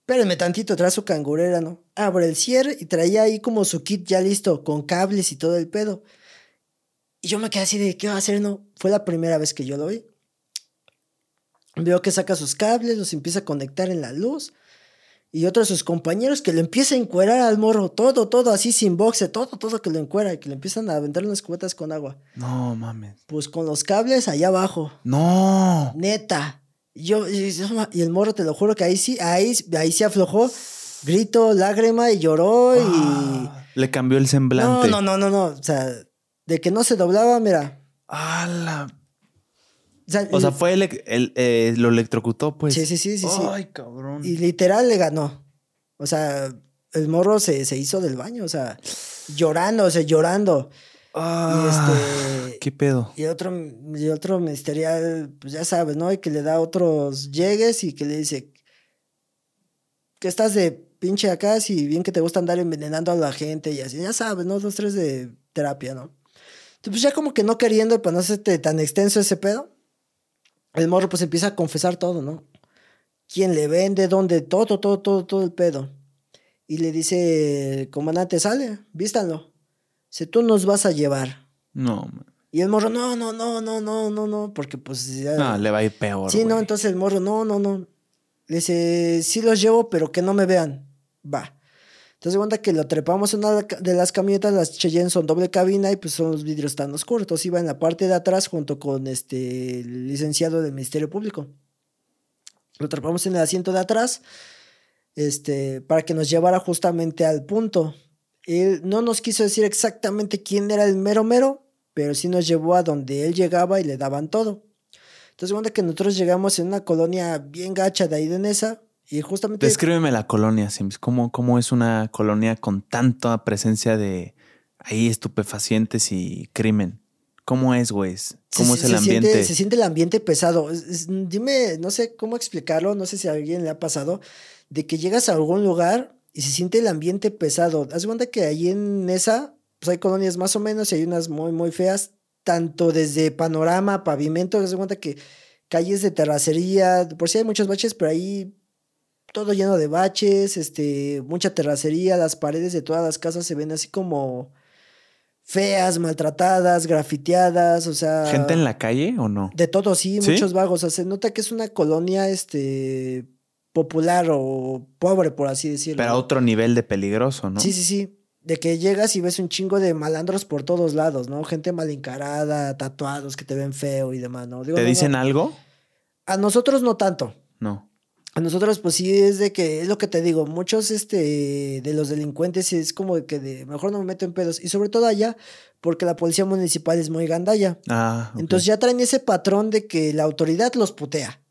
Espérenme tantito, trae su cangurera, ¿no? Abre el cierre y traía ahí como su kit ya listo, con cables y todo el pedo. Y yo me quedé así de, ¿qué va a hacer, no? Fue la primera vez que yo lo vi. Veo que saca sus cables, los empieza a conectar en la luz. Y otro de sus compañeros que lo empieza a encuerar al morro, todo, todo así sin boxe, todo, todo que lo encuera y que le empiezan a aventar unas cubetas con agua. No mames. Pues con los cables allá abajo. ¡No! Neta. Yo, y, y el morro, te lo juro que ahí sí, ahí, ahí se aflojó. Grito, lágrima y lloró y. Ah, le cambió el No, semblante. no, no, no, no. O sea, de que no se doblaba, mira. ¡Hala! O sea, O sea, fue el, el- eh, lo electrocutó, pues. Sí, sí, sí, sí, sí. Ay, cabrón. Y literal le ganó. O sea, el morro se, se hizo del baño, o sea, llorando, o sea, llorando. Ah, y este. ¿Qué pedo? Y otro, y otro ministerial, pues ya sabes, ¿no? Y que le da otros llegues y que le dice que estás de pinche acá, si bien que te gusta andar envenenando a la gente y así, ya sabes, ¿no? Dos, tres de terapia, ¿no? Entonces, pues ya como que no queriendo, para no hacerte tan extenso ese pedo, el morro pues empieza a confesar todo, ¿no? Quién le vende, dónde, todo, todo, todo, todo el pedo. Y le dice, comandante, sale, vístanlo. Si tú nos vas a llevar. No, man. Y el morro, no, no, no, no, no, no, no, porque pues ya... No, le va a ir peor. sí, no, entonces el morro, no, no, no. Le dice, sí los llevo, pero que no me vean. Va. Entonces cuenta que lo trepamos en una de las camionetas, las Cheyenne son doble cabina y pues son los vidrios tan oscuros. Entonces iba en la parte de atrás junto con este el licenciado del Ministerio Público. Lo trepamos en el asiento de atrás este, para que nos llevara justamente al punto. Él no nos quiso decir exactamente quién era el mero mero, pero sí nos llevó a donde él llegaba y le daban todo. Entonces, cuenta que nosotros llegamos en una colonia bien gacha de ahí de Nesa y justamente... Descríbeme la colonia, Sims. ¿Cómo, ¿Cómo es una colonia con tanta presencia de ahí estupefacientes y crimen? ¿Cómo es, güey? ¿Cómo se, es el se ambiente? Siente, se siente el ambiente pesado. Es- es- dime, no sé cómo explicarlo, no sé si a alguien le ha pasado, de que llegas a algún lugar y se siente el ambiente pesado. Haz cuenta que ahí en esa, pues hay colonias más o menos y hay unas muy, muy feas, tanto desde panorama, pavimento, haz de cuenta que calles de terracería, por si hay muchos baches, pero ahí todo lleno de baches, este, mucha terracería, las paredes de todas las casas se ven así como feas, maltratadas, grafiteadas, o sea... ¿Gente en la calle o no? De todo, sí, ¿Sí? muchos vagos. O sea, se nota que es una colonia, este, popular o pobre, por así decirlo. Pero a otro nivel de peligroso, ¿no? Sí, sí, sí. De que llegas y ves un chingo de malandros por todos lados, ¿no? Gente mal encarada, tatuados que te ven feo y demás, ¿no? Digo, ¿Te no, dicen no. algo? A nosotros no tanto. No. A nosotros, pues sí, es de que, es lo que te digo, muchos este, de los delincuentes es como que de, mejor no me meto en pedos. Y sobre todo allá, porque la policía municipal es muy gandalla. Ah. Entonces ya traen ese patrón de que la autoridad los putea.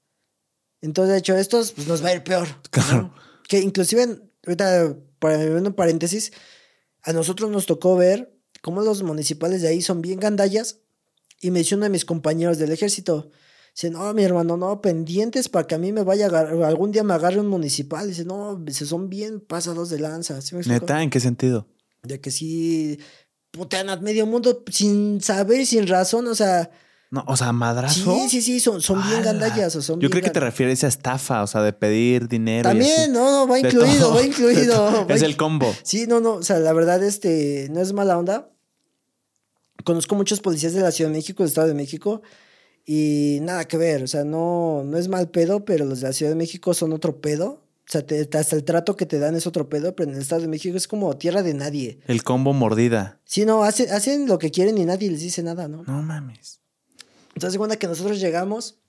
Entonces, de hecho, estos pues, nos va a ir peor. ¿no? Claro. Que inclusive, ahorita, para un paréntesis, a nosotros nos tocó ver cómo los municipales de ahí son bien gandallas. Y me dice uno de mis compañeros del ejército, dice, no, mi hermano, no, pendientes para que a mí me vaya a algún día me agarre un municipal. Dice, no, dice, son bien pasados de lanza. ¿Sí me explico? ¿Neta? ¿En qué sentido? De que sí putean a medio mundo sin saber y sin razón, o sea... No, o sea, madrazo. Sí, sí, sí, son, son bien gandallas. O son Yo creo que te refieres a estafa, o sea, de pedir dinero. También, no, no, va incluido, todo, va incluido. Es el combo. Sí, no, no, o sea, la verdad, este, no es mala onda. conozco muchos policías de la Ciudad de México, del Estado de México, y nada que ver, o sea, no, no es mal pedo, pero los de la Ciudad de México son otro pedo. O sea, hasta el trato que te dan es otro pedo, pero en el Estado de México es como tierra de nadie. El combo mordida. Sí, no, hacen, hacen lo que quieren y nadie les dice nada, ¿no? No mames. Entonces, segunda que nosotros llegamos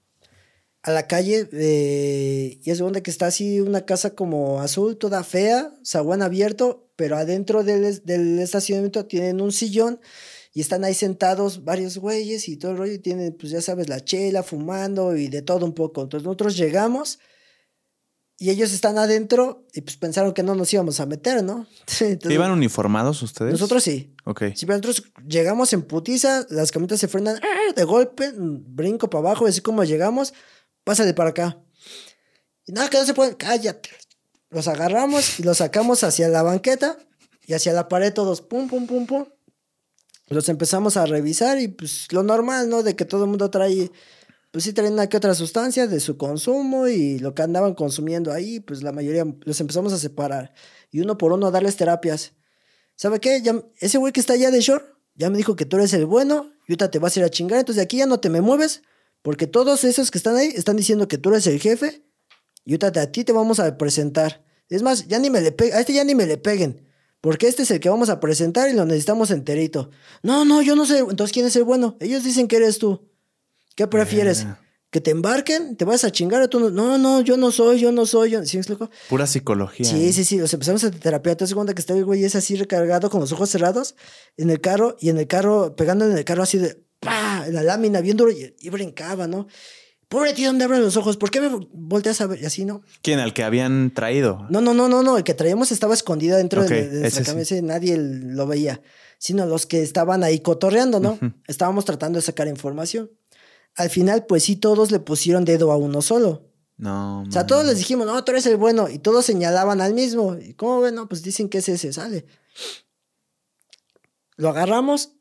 a la calle eh, y es segunda que está así una casa como azul, toda fea, zaguán abierto, pero adentro del, del estacionamiento tienen un sillón y están ahí sentados varios güeyes y todo el rollo y tienen, pues ya sabes, la chela, fumando y de todo un poco. Entonces nosotros llegamos y ellos están adentro y pues pensaron que no nos íbamos a meter, ¿no? ¿Iban uniformados ustedes? Nosotros sí. Ok. Sí, pero nosotros llegamos en putiza, las camitas se frenan ¡ah! de golpe, brinco para abajo y así como llegamos, pásale para acá. Y nada, que no se pueden, cállate. Los agarramos y los sacamos hacia la banqueta y hacia la pared todos, pum, pum, pum, pum. Los empezamos a revisar y pues lo normal, ¿no? De que todo el mundo trae pues sí traen una que otra sustancia de su consumo y lo que andaban consumiendo ahí, pues la mayoría los empezamos a separar. Y uno por uno a darles terapias. ¿Sabe qué? Ya, ese güey que está allá de short ya me dijo que tú eres el bueno y ahorita te vas a ir a chingar, entonces de aquí ya no te me mueves, porque todos esos que están ahí están diciendo que tú eres el jefe y ahorita a ti te vamos a presentar. Es más, ya ni me le a este ya ni me le peguen. Porque este es el que vamos a presentar y lo necesitamos enterito. No, no, yo no sé. Entonces, ¿quién es el bueno? Ellos dicen que eres tú. ¿Qué prefieres? ¿Que te embarquen? ¿Te vas a chingar? tú no, no, yo no soy, yo no soy. Yo... ¿Sí me explico? Pura psicología. Sí, ¿eh? sí, sí. O sea, empezamos a terapia. Te das cuenta que está el güey es así recargado con los ojos cerrados en el carro y en el carro, pegando en el carro así de ¡pah! En la lámina, bien duro y, brincaba, ¿no? Pobre tío, ¿dónde abren los ojos? ¿Por qué me volteas a ver? Y así, ¿no? ¿Quién? ¿Al que habían traído? No, no, no, no, no. El que traíamos estaba escondido dentro de, de nuestra camisa y nadie lo veía. Sino los que estaban ahí cotorreando, ¿no? Estábamos tratando de sacar información al final, pues sí, todos le pusieron dedo a uno solo. No. O sea, todos les dijimos, no, tú eres el bueno. Y todos señalaban al mismo. ¿Y cómo ven? No, pues dicen que es ese, sale. Lo agarramos.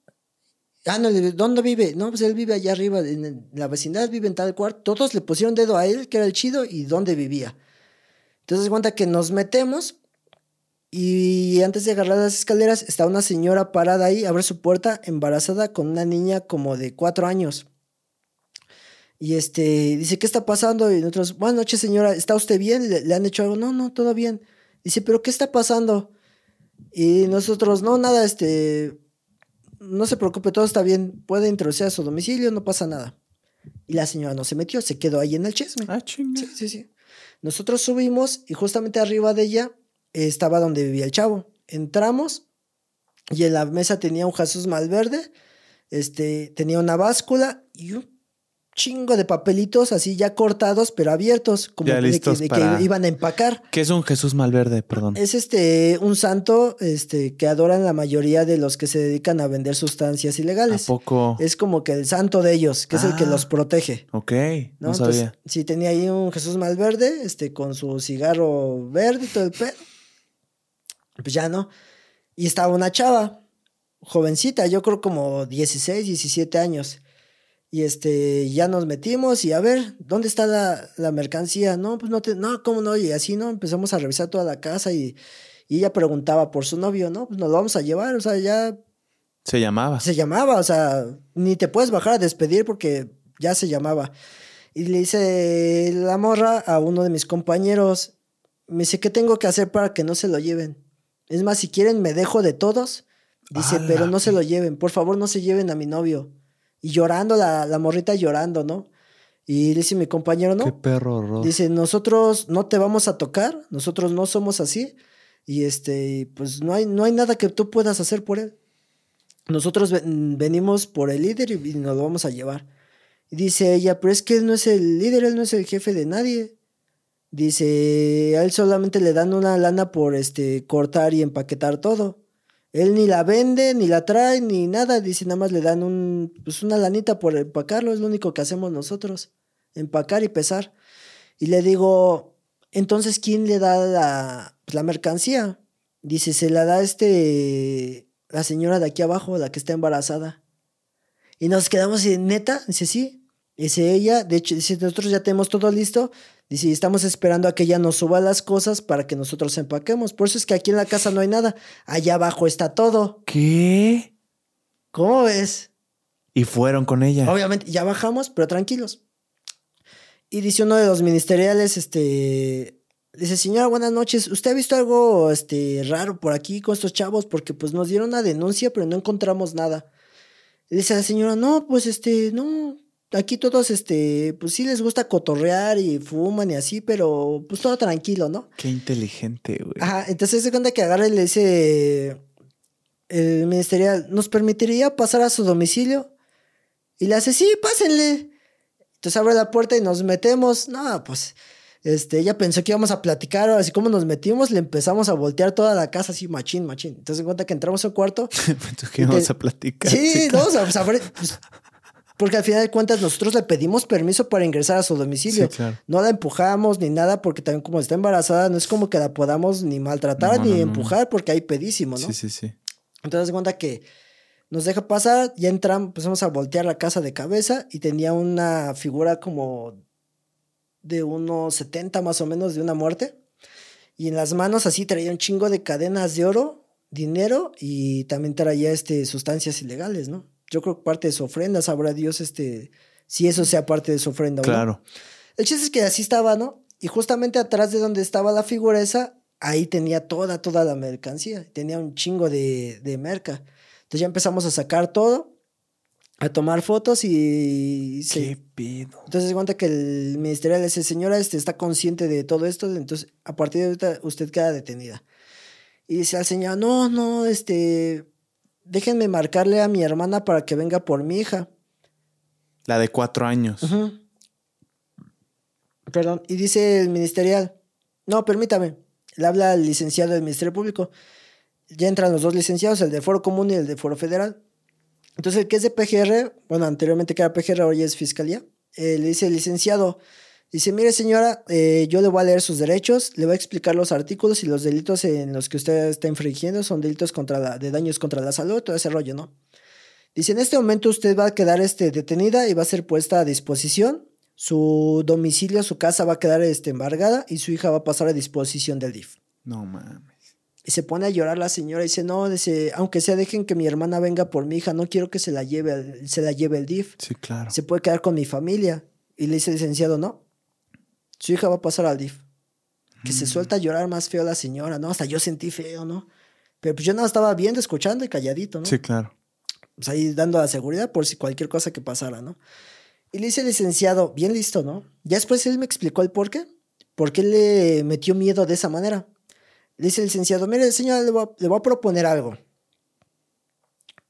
Ah, no, ¿dónde vive? No, pues él vive allá arriba, en la vecindad, vive en tal cuarto. Todos le pusieron dedo a él, que era el chido, y dónde vivía. Entonces, cuenta que nos metemos. Y antes de agarrar las escaleras, está una señora parada ahí, abre su puerta, embarazada, con una niña como de cuatro años. Y este, dice, ¿qué está pasando? Y nosotros, buenas noches, señora, ¿está usted bien? ¿Le, han hecho algo? No, no, todo bien. Dice, ¿pero qué está pasando? Y nosotros, no, nada, este, no se preocupe, todo está bien. Puede introducir a su domicilio, no pasa nada. Y la señora no se metió, se quedó ahí en el chisme. Ah, chinga. Sí, sí, sí. Nosotros subimos y justamente arriba de ella estaba donde vivía el chavo. Entramos y en la mesa tenía un Jesús Malverde, este, tenía una báscula y un chingo de papelitos así ya cortados, pero abiertos, como de, que, iban a empacar. ¿Qué es un Jesús Malverde, perdón? Es este un santo este que adoran la mayoría de los que se dedican a vender sustancias ilegales. ¿A poco? Es como que el santo de ellos, que es el que los Ah. protege. Ok, no, sabía. sí, tenía ahí un Jesús Malverde, este, con su cigarro verde y todo el pedo. Pues ya no. Y estaba una chava, jovencita, yo creo como 16, 17 años. Y este, ya nos metimos y a ver, ¿dónde está la, la mercancía? No, pues no te, no, ¿cómo no? Y así, ¿no? Empezamos a revisar toda la casa y, y ella preguntaba por su novio, ¿no? Pues nos lo vamos a llevar, o sea, ya Se llamaba. se llamaba, o sea, ni te puedes bajar a despedir porque ya se llamaba. Y le dice la morra a uno de mis compañeros, me dice, ¿qué tengo que hacer para que no se lo lleven? Es más, si quieren me dejo de todos. Dice, pero no se lo lleven, por favor no se lleven a mi novio. Y llorando, la, la morrita llorando, ¿no? Y dice mi compañero, Qué no. perro horror. Dice, nosotros no te vamos a tocar, nosotros no somos así. Y este, pues no hay, no hay nada que tú puedas hacer por él. Nosotros ven- venimos por el líder y, y nos lo vamos a llevar. Y dice ella, pero es que él no es el líder, él no es el jefe de nadie. Dice, a él solamente le dan una lana por este cortar y empaquetar todo. Él ni la vende, ni la trae, ni nada. Dice, nada más le dan un, pues una lanita por empacarlo. Es lo único que hacemos nosotros. Empacar y pesar. Y le digo, entonces, ¿quién le da la, pues, mercancía? Dice, se la da este, la señora de aquí abajo, la que está embarazada. Y nos quedamos y neta, dice, sí. Dice ella, de hecho, dice, nosotros ya tenemos todo listo. Dice, estamos esperando a que ella nos suba las cosas para que nosotros empaquemos. Por eso es que aquí en la casa no hay nada. Allá abajo está todo. ¿Qué? ¿Cómo ves? Y fueron con ella. Obviamente, ya bajamos, pero tranquilos. Y dice uno de los ministeriales, este, dice, señora, buenas noches, ¿usted ha visto algo, este, raro por aquí con estos chavos? Porque, pues, nos dieron una denuncia, pero no encontramos nada. Dice la señora, no, pues, este, no, aquí todos, este, pues sí les gusta cotorrear y fuman y así, pero, pues, todo tranquilo, ¿no? Qué inteligente, güey. Ajá, entonces se cuenta que agarra y le dice el ministerial, ¿nos permitiría pasar a su domicilio? Y le hace, sí, pásenle. Entonces abre la puerta y nos metemos. No, pues, este, ella pensó que íbamos a platicar, así como nos metimos, le empezamos a voltear toda la casa así, machín, machín. Entonces en cuenta que entramos al cuarto. Pensó que íbamos a platicar. Sí, vamos a saber. Pues, porque al final de cuentas nosotros le pedimos permiso para ingresar a su domicilio. No la empujamos ni nada porque también como está embarazada no es como que la podamos ni maltratar ni empujar porque hay pedísimo, ¿no? Sí, sí, sí. Entonces se cuenta que nos deja pasar, ya entramos, empezamos a voltear la casa de cabeza y tenía una figura como de unos 70 más o menos de una muerte. Y en las manos así traía un chingo de cadenas de oro, dinero y también traía este, sustancias ilegales, ¿no? Yo creo que parte de su ofrenda, sabrá Dios este, si eso sea parte de su ofrenda. Claro. El chiste es que así estaba, ¿no? Y justamente atrás de donde estaba la figura esa, ahí tenía toda, toda la mercancía. Tenía un chingo de, de merca. Entonces ya empezamos a sacar todo, a tomar fotos y... ¿Qué pedo? Entonces se cuenta que el ministerio le dice, señora, este, está consciente de todo esto, entonces a partir de ahorita usted queda detenida. Y dice al señor, no, no, este, déjenme marcarle a mi hermana para que venga por mi hija. La de cuatro años. Perdón. Y dice el ministerial, no, permítame. Le habla al licenciado del Ministerio Público. Ya entran los dos licenciados, el de Foro Común y el de Foro Federal. Entonces, el que es de PGR, bueno, anteriormente que era PGR, ahora ya es Fiscalía, eh, le dice el licenciado, Dice, mire señora, eh, yo le voy a leer sus derechos, le voy a explicar los artículos y los delitos en los que usted está infringiendo son delitos contra la, de daños contra la salud, todo ese rollo, ¿no? Dice, en este momento usted va a quedar este, detenida y va a ser puesta a disposición. Su domicilio, su casa va a quedar este, embargada y su hija va a pasar a disposición del DIF. No mames. Y se pone a llorar la señora y dice, no, dice, aunque sea dejen que mi hermana venga por mi hija, no quiero que se la lleve, se la lleve el DIF. Sí, claro. Se puede quedar con mi familia. Y le dice el licenciado, no, su hija va a pasar al DIF. Que se mm. suelta a llorar más feo la señora, ¿no? Hasta yo sentí feo, ¿no? Pero pues yo no estaba viendo, escuchando y calladito, ¿no? Sí, claro. Pues ahí dando la seguridad por si cualquier cosa que pasara, ¿no? Y le dice el licenciado, bien listo, ¿no? Ya después él me explicó el por qué. ¿Por qué le metió miedo de esa manera? Le dice el licenciado, mire, señora, le voy, a, le voy a proponer algo.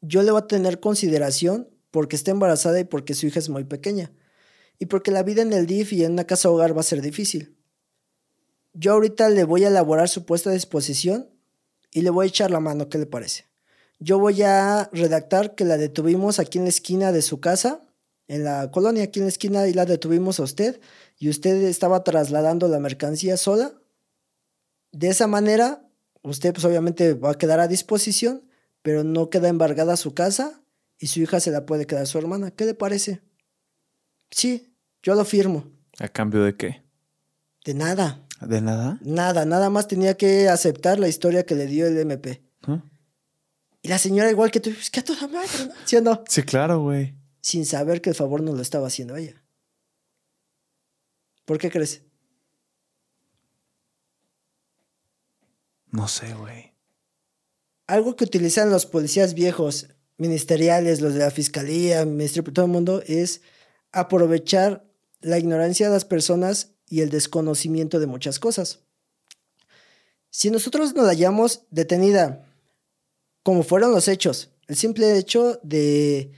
Yo le voy a tener consideración porque está embarazada y porque su hija es muy pequeña y porque la vida en el DIF y en una casa hogar va a ser difícil. Yo ahorita le voy a elaborar su puesta a disposición y le voy a echar la mano, ¿qué le parece? Yo voy a redactar que la detuvimos aquí en la esquina de su casa, en la colonia, aquí en la esquina, y la detuvimos a usted, y usted estaba trasladando la mercancía sola. De esa manera, usted pues obviamente va a quedar a disposición, pero no queda embargada su casa y su hija se la puede quedar su hermana. ¿Qué le parece? Sí, yo lo firmo. ¿A cambio de qué? De nada. ¿De nada? Nada, nada más tenía que aceptar la historia que le dio el MP. ¿Ah? Y la señora, igual que tú, es que a toda madre, ¿no? ¿Sí o no? Sí, claro, güey. Sin saber que el favor no lo estaba haciendo ella. ¿Por qué crees? No sé, güey. Algo que utilizan los policías viejos, ministeriales, los de la fiscalía, ministerio, todo el mundo, es aprovechar la ignorancia de las personas y el desconocimiento de muchas cosas. Si nosotros nos hallamos detenida, como fueron los hechos, el simple hecho de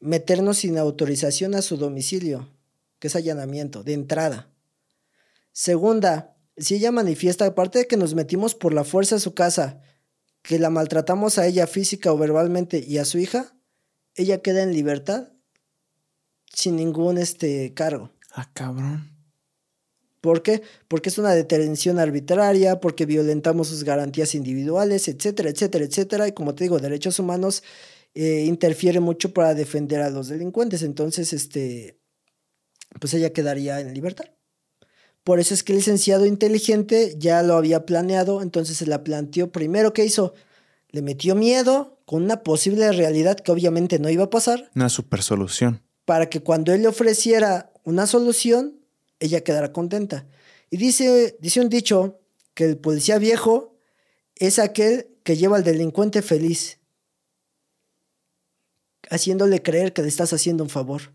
meternos sin autorización a su domicilio, que es allanamiento, de entrada. Segunda, si ella manifiesta, aparte de que nos metimos por la fuerza a su casa, que la maltratamos a ella física o verbalmente y a su hija, ella queda en libertad sin ningún este, cargo. Ah, cabrón. ¿Por qué? Porque es una detención arbitraria, porque violentamos sus garantías individuales, etcétera, etcétera, etcétera. Y como te digo, derechos humanos eh, interfiere mucho para defender a los delincuentes. Entonces, este, pues ella quedaría en libertad. Por eso es que el licenciado inteligente ya lo había planeado, entonces se la planteó. Primero, ¿qué hizo? le metió miedo con una posible realidad que obviamente no iba a pasar. Una super solución. Para que cuando él le ofreciera una solución, ella quedara contenta. Y dice, dice un dicho que el policía viejo es aquel que lleva al delincuente feliz, haciéndole creer que le estás haciendo un favor.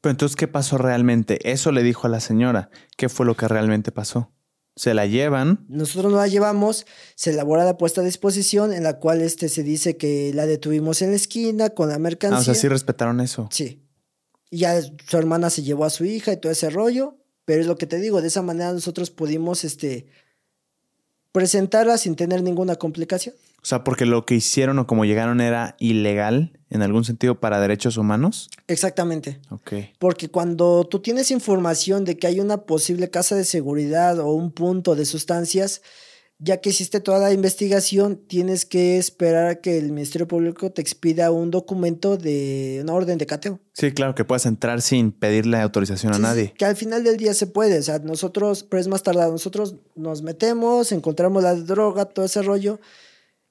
Pero entonces, ¿qué pasó realmente? Eso le dijo a la señora. ¿Qué fue lo que realmente pasó? Se la llevan. Nosotros no la llevamos, se elabora la puesta a disposición en la cual este se dice que la detuvimos en la esquina con la mercancía. Ah, o sea, sí respetaron eso. Sí. Y ya su hermana se llevó a su hija y todo ese rollo. Pero es lo que te digo, de esa manera nosotros pudimos este, presentarla sin tener ninguna complicación. O sea, porque lo que hicieron o como llegaron era ilegal en algún sentido para derechos humanos. Exactamente. Ok. Porque cuando tú tienes información de que hay una posible casa de seguridad o un punto de sustancias, ya que hiciste toda la investigación, tienes que esperar a que el Ministerio Público te expida un documento de una orden de cateo. Sí, claro, que puedas entrar sin pedirle autorización a nadie. Que al final del día se puede, o sea, nosotros, pero es más tardado, nosotros nos metemos, encontramos la droga, todo ese rollo,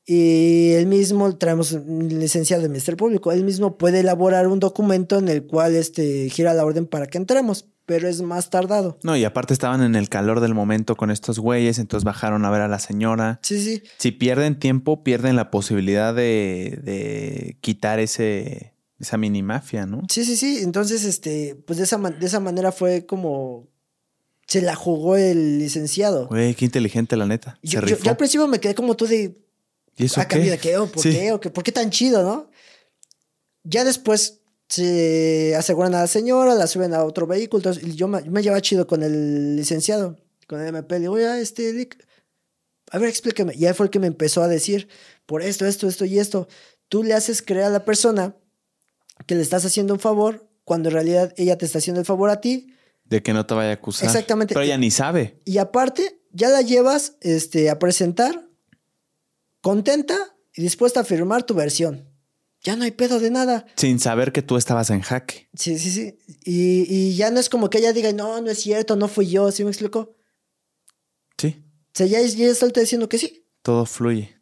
y él mismo, traemos un licenciado del Ministerio Público, él mismo puede elaborar un documento en el cual este, gira la orden para que entremos pero es más tardado. No, y aparte estaban en el calor del momento con estos güeyes, entonces bajaron a ver a la señora. Sí, sí. Si pierden tiempo, pierden la posibilidad de, quitar ese, esa mini mafia, ¿no? Sí, sí, sí. Entonces, este, pues de esa, de esa manera fue como se la jugó el licenciado. Güey, qué inteligente la neta. Yo, yo, al principio me quedé como tú de. ¿Y eso ¿A qué? de qué? ¿O por qué? ¿O qué? ¿Por qué tan chido, no? Ya después se aseguran a la señora, la suben a otro vehículo. y yo me, me llevaba chido con el licenciado, con el MP. Le digo, oye, este, a ver, explíqueme. Y él fue el que me empezó a decir, por esto, esto, esto y esto. Tú le haces creer a la persona que le estás haciendo un favor cuando en realidad ella te está haciendo el favor a ti. De que no te vaya a acusar. Exactamente. Pero ella ni sabe. Y aparte, ya la llevas este, a presentar contenta y dispuesta a firmar tu versión ya no hay pedo de nada. Sin saber que tú estabas en jaque. Sí, sí, sí. Y, ya no es como que ella diga, no, no es cierto, no fui yo, ¿sí me explico? Sí. O sea, ya, ya está diciendo que sí. Todo fluye.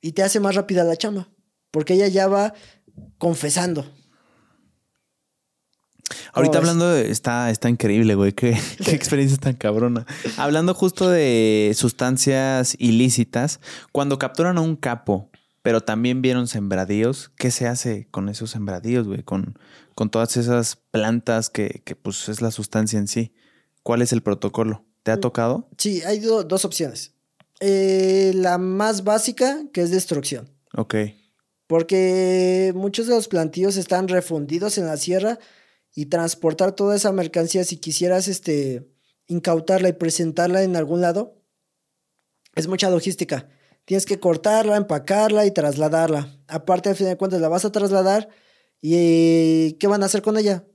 Y te hace más rápida la chamba. Porque ella ya va confesando. Ahorita hablando, de, está, está increíble, güey. Qué, qué experiencia tan cabrona. Hablando justo de sustancias ilícitas, cuando capturan a un capo, pero también vieron sembradíos. ¿Qué se hace con esos sembradíos, güey? Con, con todas esas plantas que, que, pues es la sustancia en sí. ¿Cuál es el protocolo? ¿Te ha mm, tocado? Sí, hay dos opciones. Eh, la más básica, que es destrucción. Ok. Porque muchos de los plantíos están refundidos en la sierra y transportar toda esa mercancía, si quisieras este, incautarla y presentarla en algún lado, es mucha logística. Tienes que cortarla, empacarla y trasladarla. Aparte, al fin de cuentas, la vas a trasladar y ¿qué van a hacer con ella?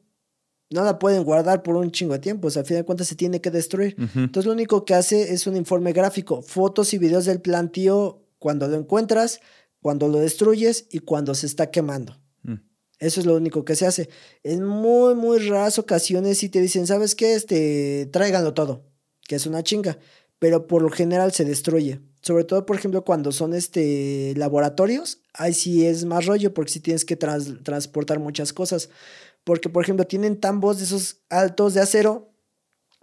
No la pueden guardar por un chingo de tiempo. O sea, al fin de cuentas se tiene que destruir. Entonces, lo único que hace es un informe gráfico, fotos y videos del plantío cuando lo encuentras, cuando lo destruyes y cuando se está quemando. Mm. Eso es lo único que se hace. En muy, muy raras ocasiones si te dicen, ¿sabes qué? Este, tráiganlo todo, que es una chinga. Pero por lo general se destruye. Sobre todo, por ejemplo, cuando son este laboratorios, ahí sí es más rollo porque sí tienes que transportar muchas cosas. Porque, por ejemplo, tienen tambos de esos altos de acero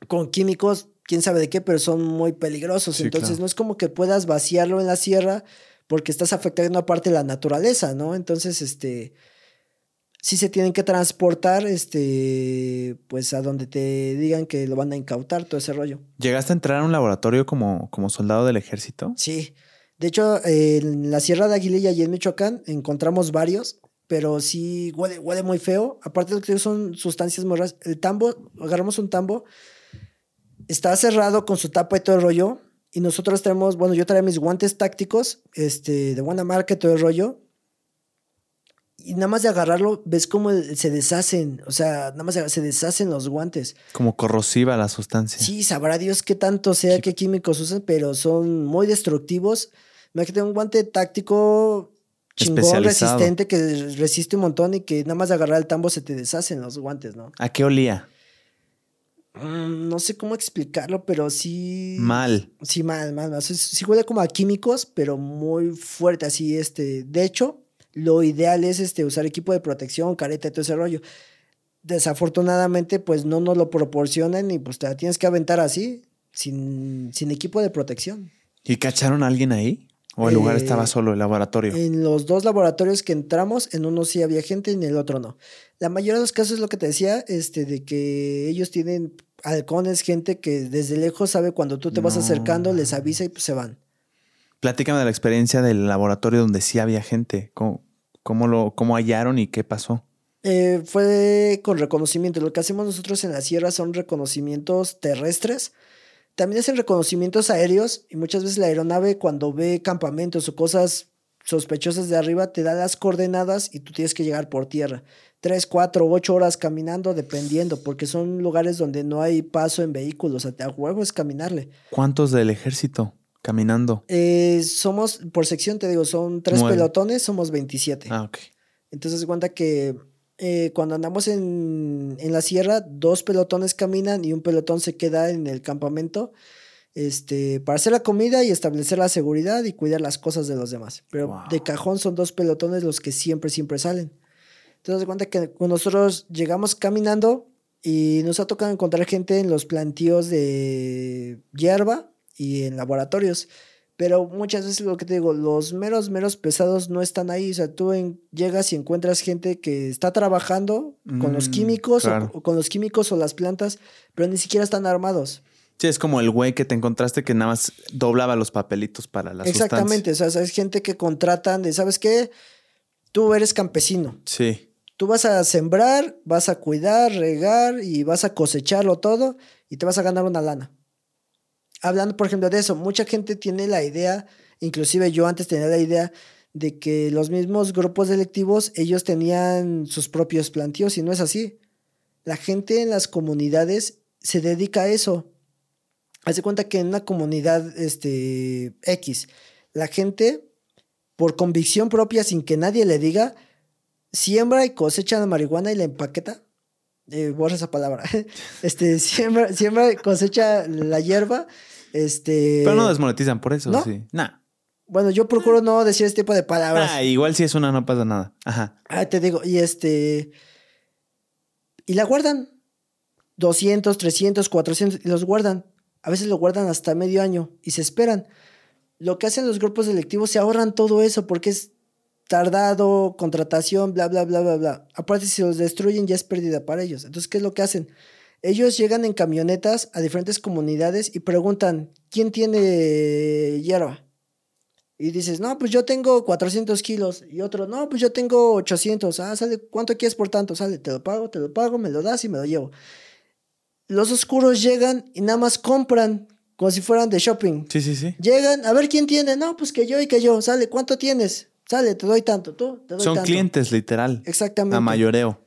con químicos, quién sabe de qué, pero son muy peligrosos. Entonces, no es como que puedas vaciarlo en la sierra porque estás afectando aparte la naturaleza, ¿no? Entonces, este, sí se tienen que transportar, este, pues a donde te digan que lo van a incautar, todo ese rollo. ¿Llegaste a entrar a un laboratorio como, como soldado del ejército? Sí. De hecho, en la Sierra de Aguililla y en Michoacán encontramos varios, pero sí huele, huele muy feo. Aparte de que son sustancias muy raras. El tambo, agarramos un tambo, está cerrado con su tapa y todo el rollo. Y nosotros tenemos, bueno, yo traía mis guantes tácticos, este, de buena marca y todo el rollo y nada más de agarrarlo, ves cómo se deshacen, o sea, nada más se deshacen los guantes. Como corrosiva la sustancia. Sí, sabrá Dios qué tanto sea, qué químicos usan, pero son muy destructivos. Imagínate un guante táctico chingón, resistente, que resiste un montón y que nada más de agarrar el tambo se te deshacen los guantes, ¿no? ¿A qué olía? Mm, no sé cómo explicarlo, pero sí. Mal. Sí, mal, mal, mal. Sí, huele como a químicos, pero muy fuerte, así, este. De hecho, lo ideal es este, usar equipo de protección, careta y todo ese rollo. Desafortunadamente, pues no nos lo proporcionan y pues te la tienes que aventar así, sin, sin equipo de protección. ¿Y cacharon a alguien ahí? ¿O el lugar eh, estaba solo, el laboratorio? En los dos laboratorios que entramos, en uno sí había gente y en el otro no. La mayoría de los casos es lo que te decía, este, de que ellos tienen halcones, gente que desde lejos sabe cuando tú te vas acercando, les avisa y pues se van. Platícame de la experiencia del laboratorio donde sí había gente. ¿Cómo, lo, cómo hallaron y qué pasó? Eh, fue con reconocimiento. Lo que hacemos nosotros en la sierra son reconocimientos terrestres también hacen reconocimientos aéreos y muchas veces la aeronave cuando ve campamentos o cosas sospechosas de arriba te da las coordenadas y tú tienes que llegar por tierra. Tres, cuatro, ocho horas caminando dependiendo porque son lugares donde no hay paso en vehículos. O sea, a huevo es caminarle. ¿Cuántos del ejército caminando? Eh, somos, por sección te digo, son tres pelotones, somos 27. Ah, ok. Entonces cuenta que eh, cuando andamos en, la sierra, dos pelotones caminan y un pelotón se queda en el campamento este, para hacer la comida y establecer la seguridad y cuidar las cosas de los demás. Pero de cajón son dos pelotones los que siempre, siempre salen. Entonces, cuenta que nosotros llegamos caminando y nos ha tocado encontrar gente en los plantíos de hierba y en laboratorios. Pero muchas veces lo que te digo, los meros, meros pesados no están ahí. O sea, tú llegas y encuentras gente que está trabajando con los mm, químicos o, con los químicos o las plantas, pero ni siquiera están armados. Sí, es como el güey que te encontraste que nada más doblaba los papelitos para las Exactamente, o sea, es gente que contratan de, ¿sabes qué? Tú eres campesino. Sí. Tú vas a sembrar, vas a cuidar, regar y vas a cosecharlo todo y te vas a ganar una lana hablando, por ejemplo, de eso, mucha gente tiene la idea, inclusive yo antes tenía la idea de que los mismos grupos delictivos, ellos tenían sus propios plantíos y no es así. La gente en las comunidades se dedica a eso. Hace cuenta que en una comunidad este, X, la gente, por convicción propia, sin que nadie le diga, siembra y cosecha la marihuana y la empaqueta. Eh, borra esa palabra. Este, siembra, siembra, cosecha la hierba este. Pero no desmonetizan por eso, sí. Nah. Bueno, yo procuro no decir este tipo de palabras. Ah, igual si es una no pasa nada. Ajá. Ah, te digo, y este. Y la guardan. 200, 300, 400, y los guardan. A veces lo guardan hasta medio año y se esperan. Lo que hacen los grupos selectivos se ahorran todo eso porque es tardado, contratación, bla, bla, bla, bla, bla. Aparte, si los destruyen ya es pérdida para ellos. Entonces, ¿qué es lo que hacen? Ellos llegan en camionetas a diferentes comunidades y preguntan, ¿quién tiene hierba? Y dices, no, pues yo tengo 400 kilos. Y otro, no, pues yo tengo 800. Ah, sale, ¿cuánto quieres por tanto? Sale, te lo pago, te lo pago, me lo das y me lo llevo. Los oscuros llegan y nada más compran como si fueran de shopping. Sí, sí, sí. Llegan, a ver quién tiene. No, pues que yo y que yo. Sale, ¿cuánto tienes? Sale, te doy tanto. Tú, te doy Son clientes, literal. Exactamente. A mayoreo.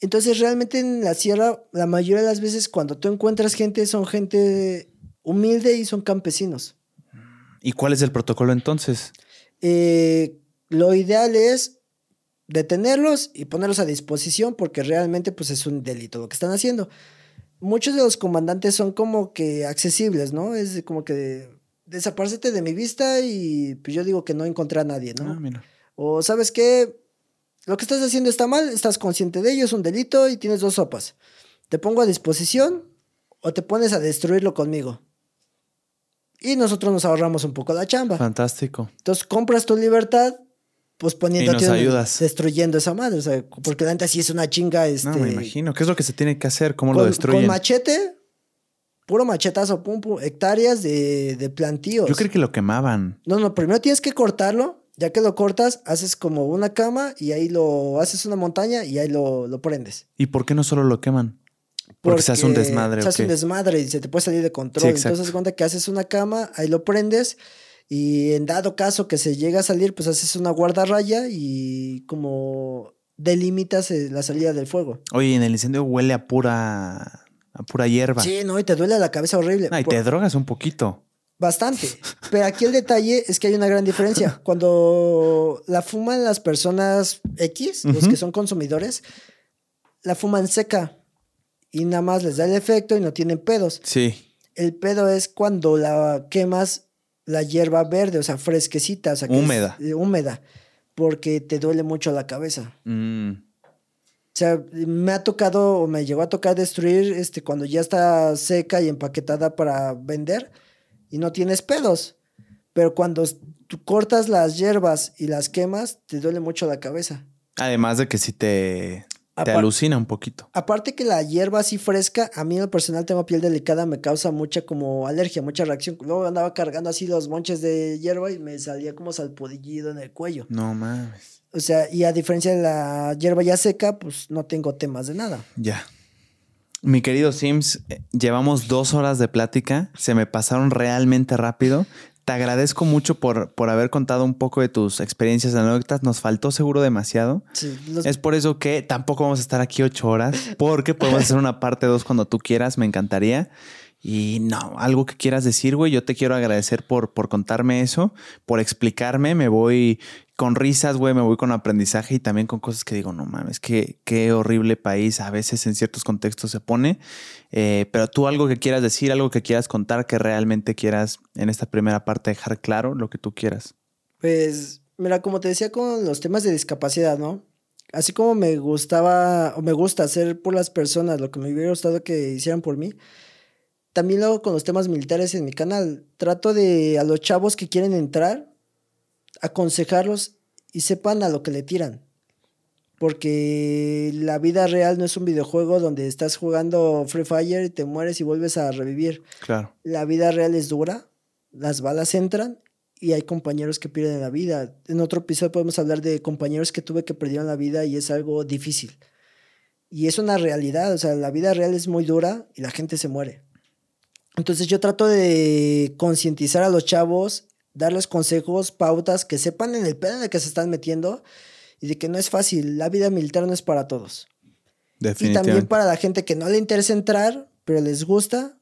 Entonces, realmente en la sierra, la mayoría de las veces cuando tú encuentras gente, son gente humilde y son campesinos. ¿Y cuál es el protocolo entonces? Eh, lo ideal es detenerlos y ponerlos a disposición porque realmente pues es un delito lo que están haciendo. Muchos de los comandantes son como que accesibles, ¿no? Es como que desaparecete de mi vista y pues yo digo que no encontré a nadie, ¿no? Ah, o sabes qué, lo que estás haciendo está mal, estás consciente de ello, es un delito y tienes dos sopas. Te pongo a disposición o te pones a destruirlo conmigo. Y nosotros nos ahorramos un poco la chamba. Fantástico. Entonces compras tu libertad, pues poniéndote. Y nos ayudas. Destruyendo esa madre. O sea, porque la neta sí es una chinga. Este, no, me imagino. ¿Qué es lo que se tiene que hacer? ¿Cómo lo destruyen? Con machete, puro machetazo, pum, pum, hectáreas de, de plantíos. Yo creo que lo quemaban. No, no, primero tienes que cortarlo ya que lo cortas, haces como una cama y ahí lo haces una montaña y ahí lo, lo prendes. ¿Y por qué no solo lo queman? Porque, se hace un desmadre. Se hace un desmadre y se te puede salir de control. Entonces, cuenta que haces una cama, ahí lo prendes y en dado caso que se llega a salir, pues haces una guardarraya y como delimitas eh, la salida del fuego. Oye, en el incendio huele a pura, a pura hierba. Sí, no, y te duele la cabeza horrible. y te drogas un poquito. Bastante. Pero aquí el detalle es que hay una gran diferencia. Cuando la fuman las personas X, los que son consumidores, la fuman seca. y nada más les da el efecto y no tienen pedos. Sí. El pedo es cuando la quemas la hierba verde, o sea, fresquecita, o sea, húmeda. húmeda, porque te duele mucho la cabeza. Mm. O sea, me ha tocado o me llegó a tocar destruir este cuando ya está seca y empaquetada para vender y no tienes pedos. Pero cuando tú cortas las hierbas y las quemas, te duele mucho la cabeza. Además de que si te, te alucina un poquito. Aparte que la hierba así fresca, a mí en lo personal tengo piel delicada, me causa mucha como alergia, mucha reacción. Luego andaba cargando así los monches de hierba y me salía como salpudillido en el cuello. No mames. O sea, y a diferencia de la hierba ya seca, pues no tengo temas de nada. Ya. Mi querido Sims, eh, llevamos dos horas de plática, se me pasaron realmente rápido. Te agradezco mucho por, por haber contado un poco de tus experiencias anécdotas. Nos faltó seguro demasiado. Sí, Es por eso que tampoco vamos a estar aquí ocho horas, porque podemos hacer una parte dos cuando tú quieras, me encantaría. Y no, algo que quieras decir, güey, yo te quiero agradecer por, por contarme eso, por explicarme. Me voy con risas, güey, me voy con aprendizaje y también con cosas que digo, no mames, qué, qué horrible país a veces en ciertos contextos se pone. Eh, pero tú algo que quieras decir, algo que quieras contar, que realmente quieras en esta primera parte dejar claro lo que tú quieras. Pues, mira, como te decía con los temas de discapacidad, ¿no? Así como me gustaba o me gusta hacer por las personas lo que me hubiera gustado que hicieran por mí, también lo con los temas militares en mi canal. Trato de a los chavos que quieren entrar, aconsejarlos y sepan a lo que le tiran. Porque la vida real no es un videojuego donde estás jugando Free Fire y te mueres y vuelves a revivir. Claro. La vida real es dura, las balas entran y hay compañeros que pierden la vida. En otro episodio podemos hablar de compañeros que tuve que perdieron la vida y es algo difícil. Y es una realidad, o sea, la vida real es muy dura y la gente se muere. Entonces yo trato de concientizar a los chavos darles consejos, pautas, que sepan en el pedo en el que se están metiendo y de que no es fácil. La vida militar no es para todos. Y también para la gente que no le interesa entrar, pero les gusta,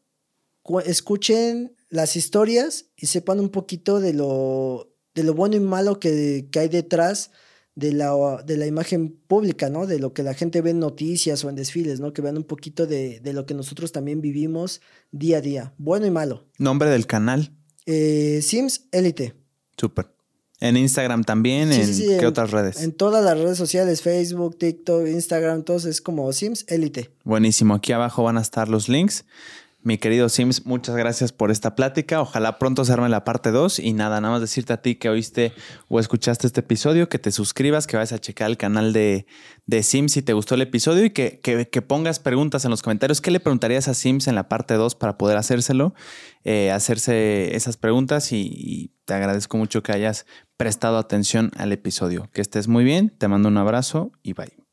escuchen las historias y sepan un poquito de lo, de lo bueno y malo que, que hay detrás de la, de la imagen pública, ¿no? De lo que la gente ve en noticias o en desfiles, ¿no? Que vean un poquito de, de lo que nosotros también vivimos día a día, bueno y malo. Nombre del canal. Eh, Sims Elite. Súper. En Instagram también, ¿en qué otras redes? En todas las redes sociales, Facebook, TikTok, Instagram, todos es como Sims Elite. Buenísimo, aquí abajo van a estar los links. Mi querido Sims, muchas gracias por esta plática. Ojalá pronto se arme la parte 2. Y nada, nada más decirte a ti que oíste o escuchaste este episodio, que te suscribas, que vayas a checar el canal de, de Sims si te gustó el episodio y que, que, pongas preguntas en los comentarios. ¿Qué le preguntarías a Sims en la parte 2 para poder hacérselo? Eh, hacerse esas preguntas y, y te agradezco mucho que hayas prestado atención al episodio. Que estés muy bien, te mando un abrazo y bye.